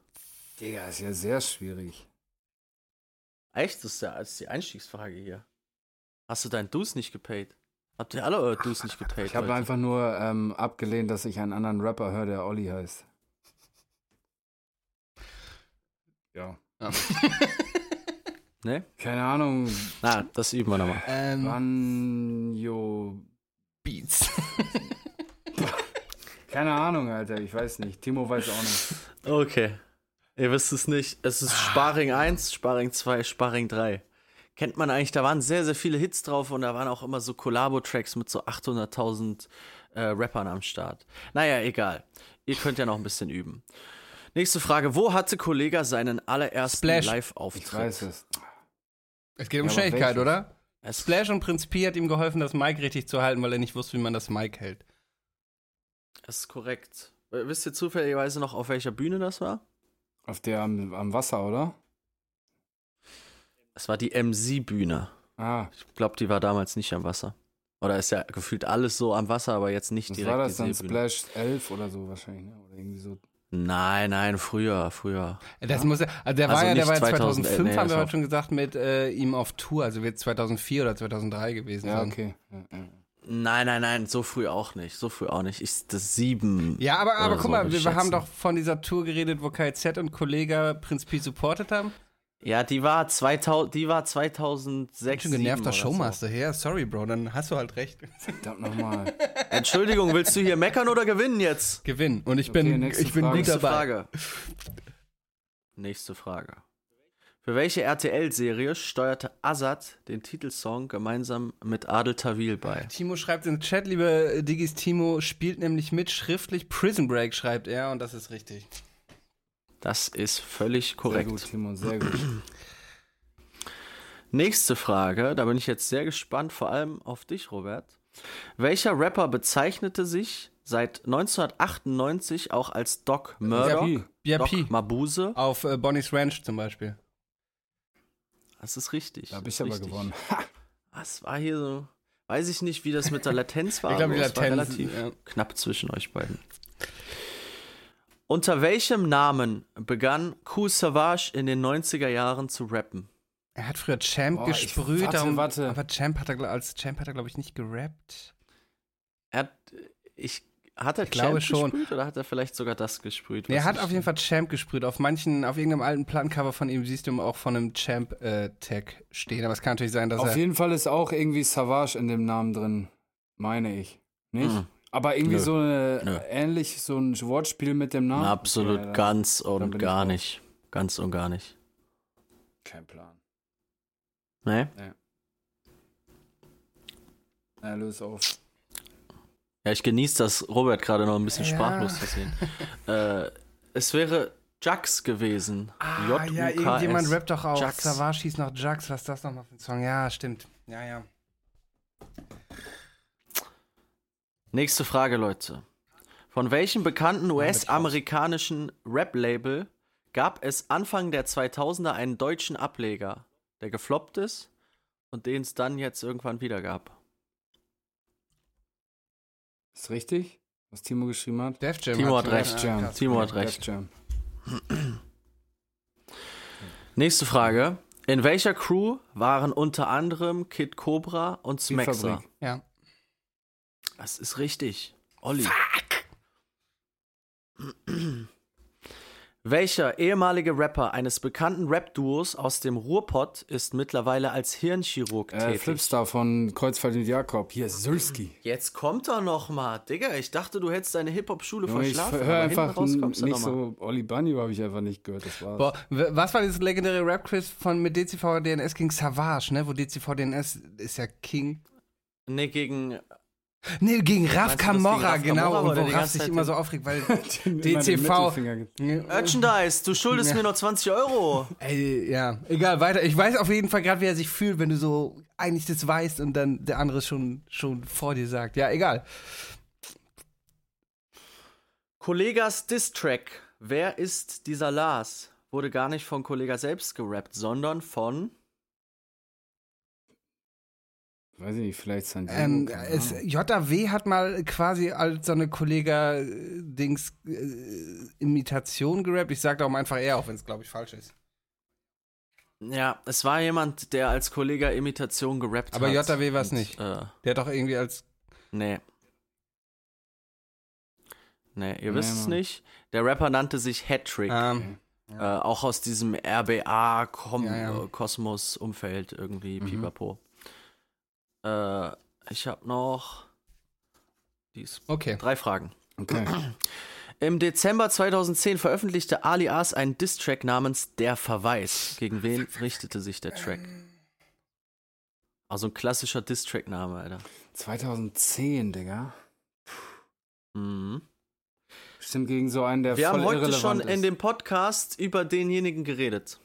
Digga, ist ja sehr schwierig. Echt? Das ist, ja, das ist die Einstiegsfrage hier. Hast du deinen Dues nicht gepaid? Habt ihr alle eure Dues nicht gepaid? Ich habe einfach nur ähm, abgelehnt, dass ich einen anderen Rapper höre, der Olli heißt. Ja. Ne? Keine Ahnung. Na, das üben wir nochmal. Ähm, Banjo. Beats. Keine Ahnung, Alter. Ich weiß nicht. Timo weiß auch nicht. Okay. Ihr wisst es nicht. Es ist Sparring 1, Sparring 2, Sparring 3. Kennt man eigentlich, da waren sehr, sehr viele Hits drauf und da waren auch immer so Collabo-Tracks mit so 800.000 äh, Rappern am Start. Naja, egal. Ihr könnt ja noch ein bisschen üben. Nächste Frage. Wo hatte Kollega seinen allerersten Splash. Ich Live-Auftritt? weiß es. Es geht um Ja, Schnelligkeit, oder? Es- Splash und Prinz Pi hat ihm geholfen, das Mic richtig zu halten, weil er nicht wusste, wie man das Mic hält. Das ist korrekt. Äh, Wisst ihr zufälligerweise noch, auf welcher Bühne das war? Auf der am, am Wasser, oder? Es war die MC-Bühne. Ah, Ich glaube, die war damals nicht am Wasser. Oder ist ja gefühlt alles so am Wasser, aber jetzt nicht was direkt war das die dann? Splash 11 oder so wahrscheinlich, ne? Oder irgendwie so. Nein, nein, früher, früher. Das muss ja, also der Also war ja, der war ja 2011, 2005, nee, haben wir heute schon gesagt, mit äh, ihm auf Tour. Also wird 2004 oder 2003 gewesen Ja, sein. okay. Nein, nein, nein, so früh auch nicht. So früh auch nicht. Ich, das sieben. Ja, aber, aber guck so, mal, wir, wir haben schätzen. doch von dieser Tour geredet, wo KZ und Kollege Prinz Pi supportet haben. Ja, die war 2000, die war 2006. Schon sieben genervter oder Showmaster her. Sorry, Bro, dann hast du halt recht. Verdammt nochmal. So. Entschuldigung, willst du hier meckern oder gewinnen jetzt? Gewinn. Und ich Okay, bin, nächste ich bin Frage. gut Nächste dabei. Frage. Nächste Frage. Für welche RTL-Serie steuerte Azad den Titelsong gemeinsam mit Adel Tawil bei? Timo schreibt im Chat, liebe Digis, Timo spielt nämlich mit schriftlich Prison Break, schreibt er, und das ist richtig. Das ist völlig Sehr korrekt. gut, Timo, sehr gut. Nächste Frage, da bin ich jetzt sehr gespannt, vor allem auf dich, Robert. Welcher Rapper bezeichnete sich seit 1998 auch als Doc Murdoch? Doc Mabuse? Auf äh, Bonnie's Ranch zum Beispiel. Das ist richtig. Da habe ich aber richtig. gewonnen. Was war hier so? Weiß ich nicht, wie das mit der Latenz war. Ich glaube, die aber es war Latenz, relativ ja. knapp zwischen euch beiden. Unter welchem Namen begann Cool Savage in den 90er Jahren zu rappen? Er hat früher Champ Boah, ich- gesprüht, warte, darum, warte. aber Champ hat er, als Champ hat er, glaube ich, nicht gerappt. Er hat, ich, hat er Ich glaube Champ schon. gesprüht oder hat er vielleicht sogar das gesprüht? Nee, er hat auf jeden Fall Champ gesprüht. Auf manchen, auf irgendeinem alten Plattencover von ihm siehst du auch von einem Champ-Tag stehen. Aber es kann natürlich sein, dass Auf er. jeden Fall ist auch irgendwie Savage in dem Namen drin, meine ich. Nicht? Mhm. Aber irgendwie Nö. so eine, Nö. ähnlich so ein Wortspiel mit dem Namen. Absolut Okay, ganz dann und gar nicht. Ganz und gar nicht. Kein Plan. Nee? Na, löse auf. Ja, ich genieße, dass Robert gerade noch ein bisschen Ja. sprachlos versehen. äh, es wäre Jux gewesen. Ah, J-U-K-S. ja, irgendjemand rappt doch auch. Jux. Savage hieß noch Jux. Was ist das nochmal für ein Song? Ja, stimmt. Ja, ja. Nächste Frage, Leute. Von welchem bekannten US-amerikanischen Rap-Label gab es Anfang der 2000er einen deutschen Ableger, der gefloppt ist und den es dann jetzt irgendwann wieder gab? Ist richtig, was Timo geschrieben hat? Def Jam. Timo hat recht. Jam. Timo hat Def recht. Jam. Nächste Frage. In welcher Crew waren unter anderem Kid Cobra und Smaxer? Ja. Das ist richtig. Olli. Welcher ehemalige Rapper eines bekannten Rap-Duos aus dem Ruhrpott ist mittlerweile als Hirnchirurg Äh, tätig? Flipstar von Kreuzfahrt und Jakob. Hier ist Sulski. Jetzt kommt er noch mal. Digga, ich dachte, du hättest deine Hip-Hop-Schule Junge, ich verschlafen. höre einfach nicht so. Oli Banjo habe ich einfach nicht gehört. Das war's. Boah, was war dieses legendäre Rap-Quiz von mit DCV DNS gegen Savage, ne? Wo DCV DNS ist ja King. Nee, gegen. Nee, gegen Raf Camorra, genau. Camorra, Und wo Raf sich Zeit immer so aufregt, weil DCV. Ge- Merchandise, du schuldest mir noch 20 Euro. Ey, ja, egal, weiter. Ich weiß auf jeden Fall gerade, wie er sich fühlt, wenn du so eigentlich das weißt und dann der andere schon, schon vor dir sagt. Ja, egal. Kollegas Diss-Track. Wer ist dieser Lars? Wurde gar nicht von Kollega selbst gerappt, sondern von. Weiß ich nicht, vielleicht sein Ähm, keine es. JW hat mal quasi als so eine Kollega-Dings äh, Imitation gerappt. Ich sag darum einfach eher, auch wenn es, glaube ich, falsch ist. Ja, es war jemand, der als Kollega Imitation gerappt Aber hat. JW war's Und, nicht. Äh, Der hat doch irgendwie als. nee. Nee, ihr Nee, wisst es nicht. Der Rapper nannte sich Hattrick. Ähm, Äh, auch aus diesem RBA-Kosmos-Umfeld Ja, ja. irgendwie, Mhm. pipapo. Äh, ich habe noch dies. okay. drei Fragen. Okay. Im Dezember 2010 veröffentlichte Alias einen Diss-Track namens Der Verweis. Gegen wen richtete sich der Track? Also ein klassischer Diss-Track-Name, Alter. 2010, Digga. Mhm. Bestimmt gegen so einen, der Wir voll haben heute schon ist. in dem Podcast über denjenigen geredet.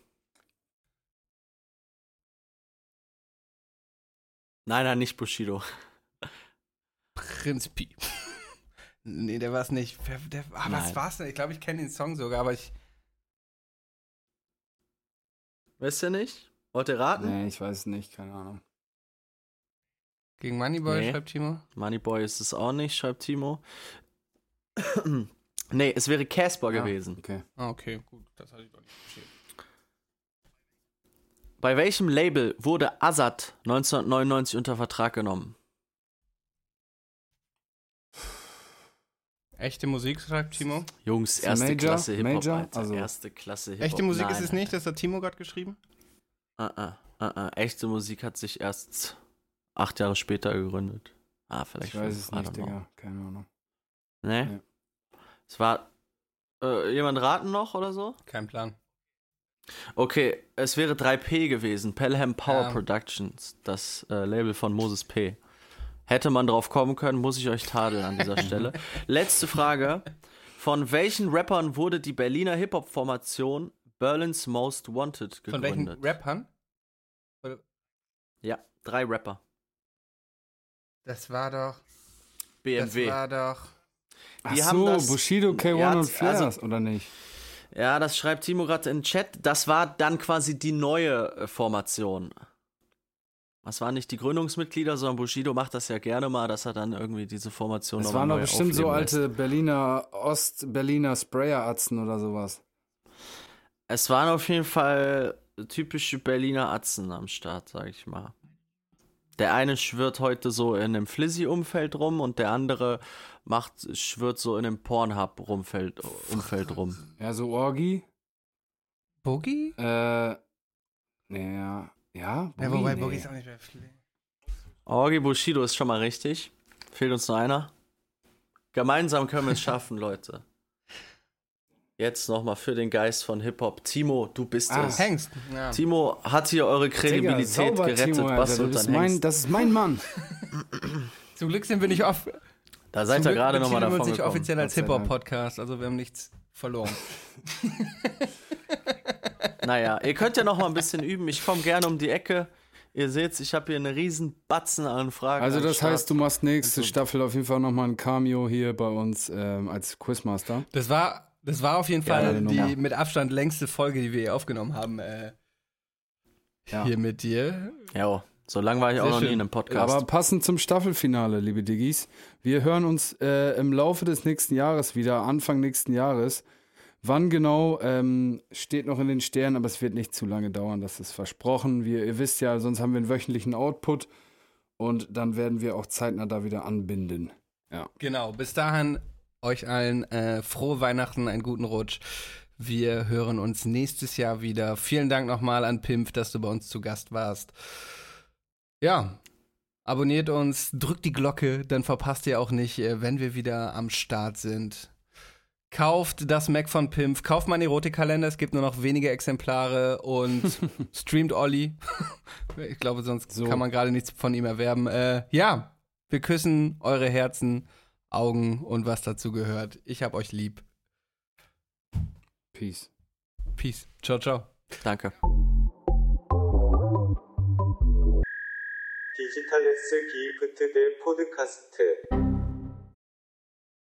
Nein, nein, nicht Bushido. Prinz Pi. nee, der war's nicht. Wer, der, ah, was war's denn? Ich glaube, ich kenne den Song sogar, aber ich. Wisst ihr nicht? Wollt ihr raten? Nee, ich weiß nicht, keine Ahnung. Gegen Moneyboy Nee. schreibt Timo. Moneyboy ist es auch nicht, schreibt Timo. nee, es wäre Casper Ah, gewesen. Okay. Ah, okay, gut. Das hatte ich doch nicht verstehen. Bei welchem Label wurde Azad 1999 unter Vertrag genommen? Echte Musik, schreibt Timo. Jungs, Ist er erste Major? Klasse Hip-Hop, Major? Alter. Also- erste Klasse Hip-Hop. Echte Musik Nein, ist es nicht, das hat Timo gerade geschrieben. Ah, ah, ah, ah. Echte Musik hat sich erst acht Jahre später gegründet. Ah, vielleicht Ich weiß es nicht. Digga. Keine Ahnung. Nee? Nee. Es war. Äh, jemand raten noch oder so? Kein Plan. Okay, es wäre 3P gewesen. Pelham Power Ja. Productions, das äh, Label von Moses P. Hätte man drauf kommen können, muss ich euch tadeln an dieser Stelle. Letzte Frage. Von welchen Rappern wurde die Berliner Hip-Hop-Formation Berlin's Most Wanted Von welchen gegründet? Rappern? Ja, drei Rapper. Das war doch. BMW. Das war doch. Ach Die haben so, das- Bushido, K1 Ja, und Flares, also- oder nicht? Ja, das schreibt Timo gerade in Chat. Das war dann quasi die neue äh, Formation. Das waren nicht die Gründungsmitglieder, sondern Bushido macht das ja gerne mal, dass er dann irgendwie diese Formation Das nochmal waren doch bestimmt so aufleben lässt. alte Berliner, Ost-Berliner Sprayeratzen oder sowas. Es waren auf jeden Fall typische Berliner Atzen am Start, sag ich mal. Der eine schwirrt heute so in einem Flizzy-Umfeld rum und der andere macht, schwirrt so in einem Pornhub-Umfeld Umfeld rum. Ja, so Orgi. Boogie? Äh, naja, ja. Ja, Boogie? wobei Nee. Boogie ist auch nicht mehr viel. Orgi Bushido ist schon mal richtig. Fehlt uns nur einer. Gemeinsam können wir es schaffen, Leute. Jetzt nochmal für den Geist von Hip-Hop. Timo, du bist Ah, es. Hengst. Ja. Timo hat hier eure Digga, Kredibilität sauber, gerettet. Timo, Alter, was du wird dann mein? Das ist mein Mann. Zum Glück sind wir nicht off. Da seid ihr gerade nochmal davon uns nicht gekommen. offiziell als. Hip-Hop-Podcast, also wir haben nichts verloren. Naja, ihr könnt ja noch mal ein bisschen üben. Ich komme gerne um die Ecke. Ihr seht, ich habe hier eine riesen Batzen an Fragen. Also das heißt, du machst nächste Also- Staffel auf jeden Fall nochmal ein Cameo hier bei uns ähm, als Quizmaster. Das war, das war auf jeden Fall Nummer. die mit Abstand längste Folge, die wir hier aufgenommen haben. Äh, Ja. Hier mit dir. Ja, so lange war ich auch Sehr noch nie schön. in einem Podcast. Aber passend zum Staffelfinale, liebe Diggis. Wir hören uns äh, im Laufe des nächsten Jahres wieder, Anfang nächsten Jahres. Wann genau, ähm, steht noch in den Sternen, aber es wird nicht zu lange dauern, das ist versprochen. Wir, ihr wisst ja, sonst haben wir einen wöchentlichen Output und dann werden wir auch zeitnah da wieder anbinden. Genau, bis dahin euch allen äh, frohe Weihnachten, einen guten Rutsch. Wir hören uns nächstes Jahr wieder. Vielen Dank nochmal an Pimp, dass du bei uns zu Gast warst. Ja, abonniert uns, drückt die Glocke, dann verpasst ihr auch nicht, äh, wenn wir wieder am Start sind. Kauft das Mac von Pimp, kauft meinen Erotikkalender, es gibt nur noch wenige Exemplare und streamt Olli. ich glaube, sonst So. kann man gerade nichts von ihm erwerben. Äh, ja, wir küssen eure Herzen, Augen und was dazu gehört. Ich hab euch lieb. Peace. Peace. Ciao, ciao. Danke. 디지털 S 기프트 대 포드카스트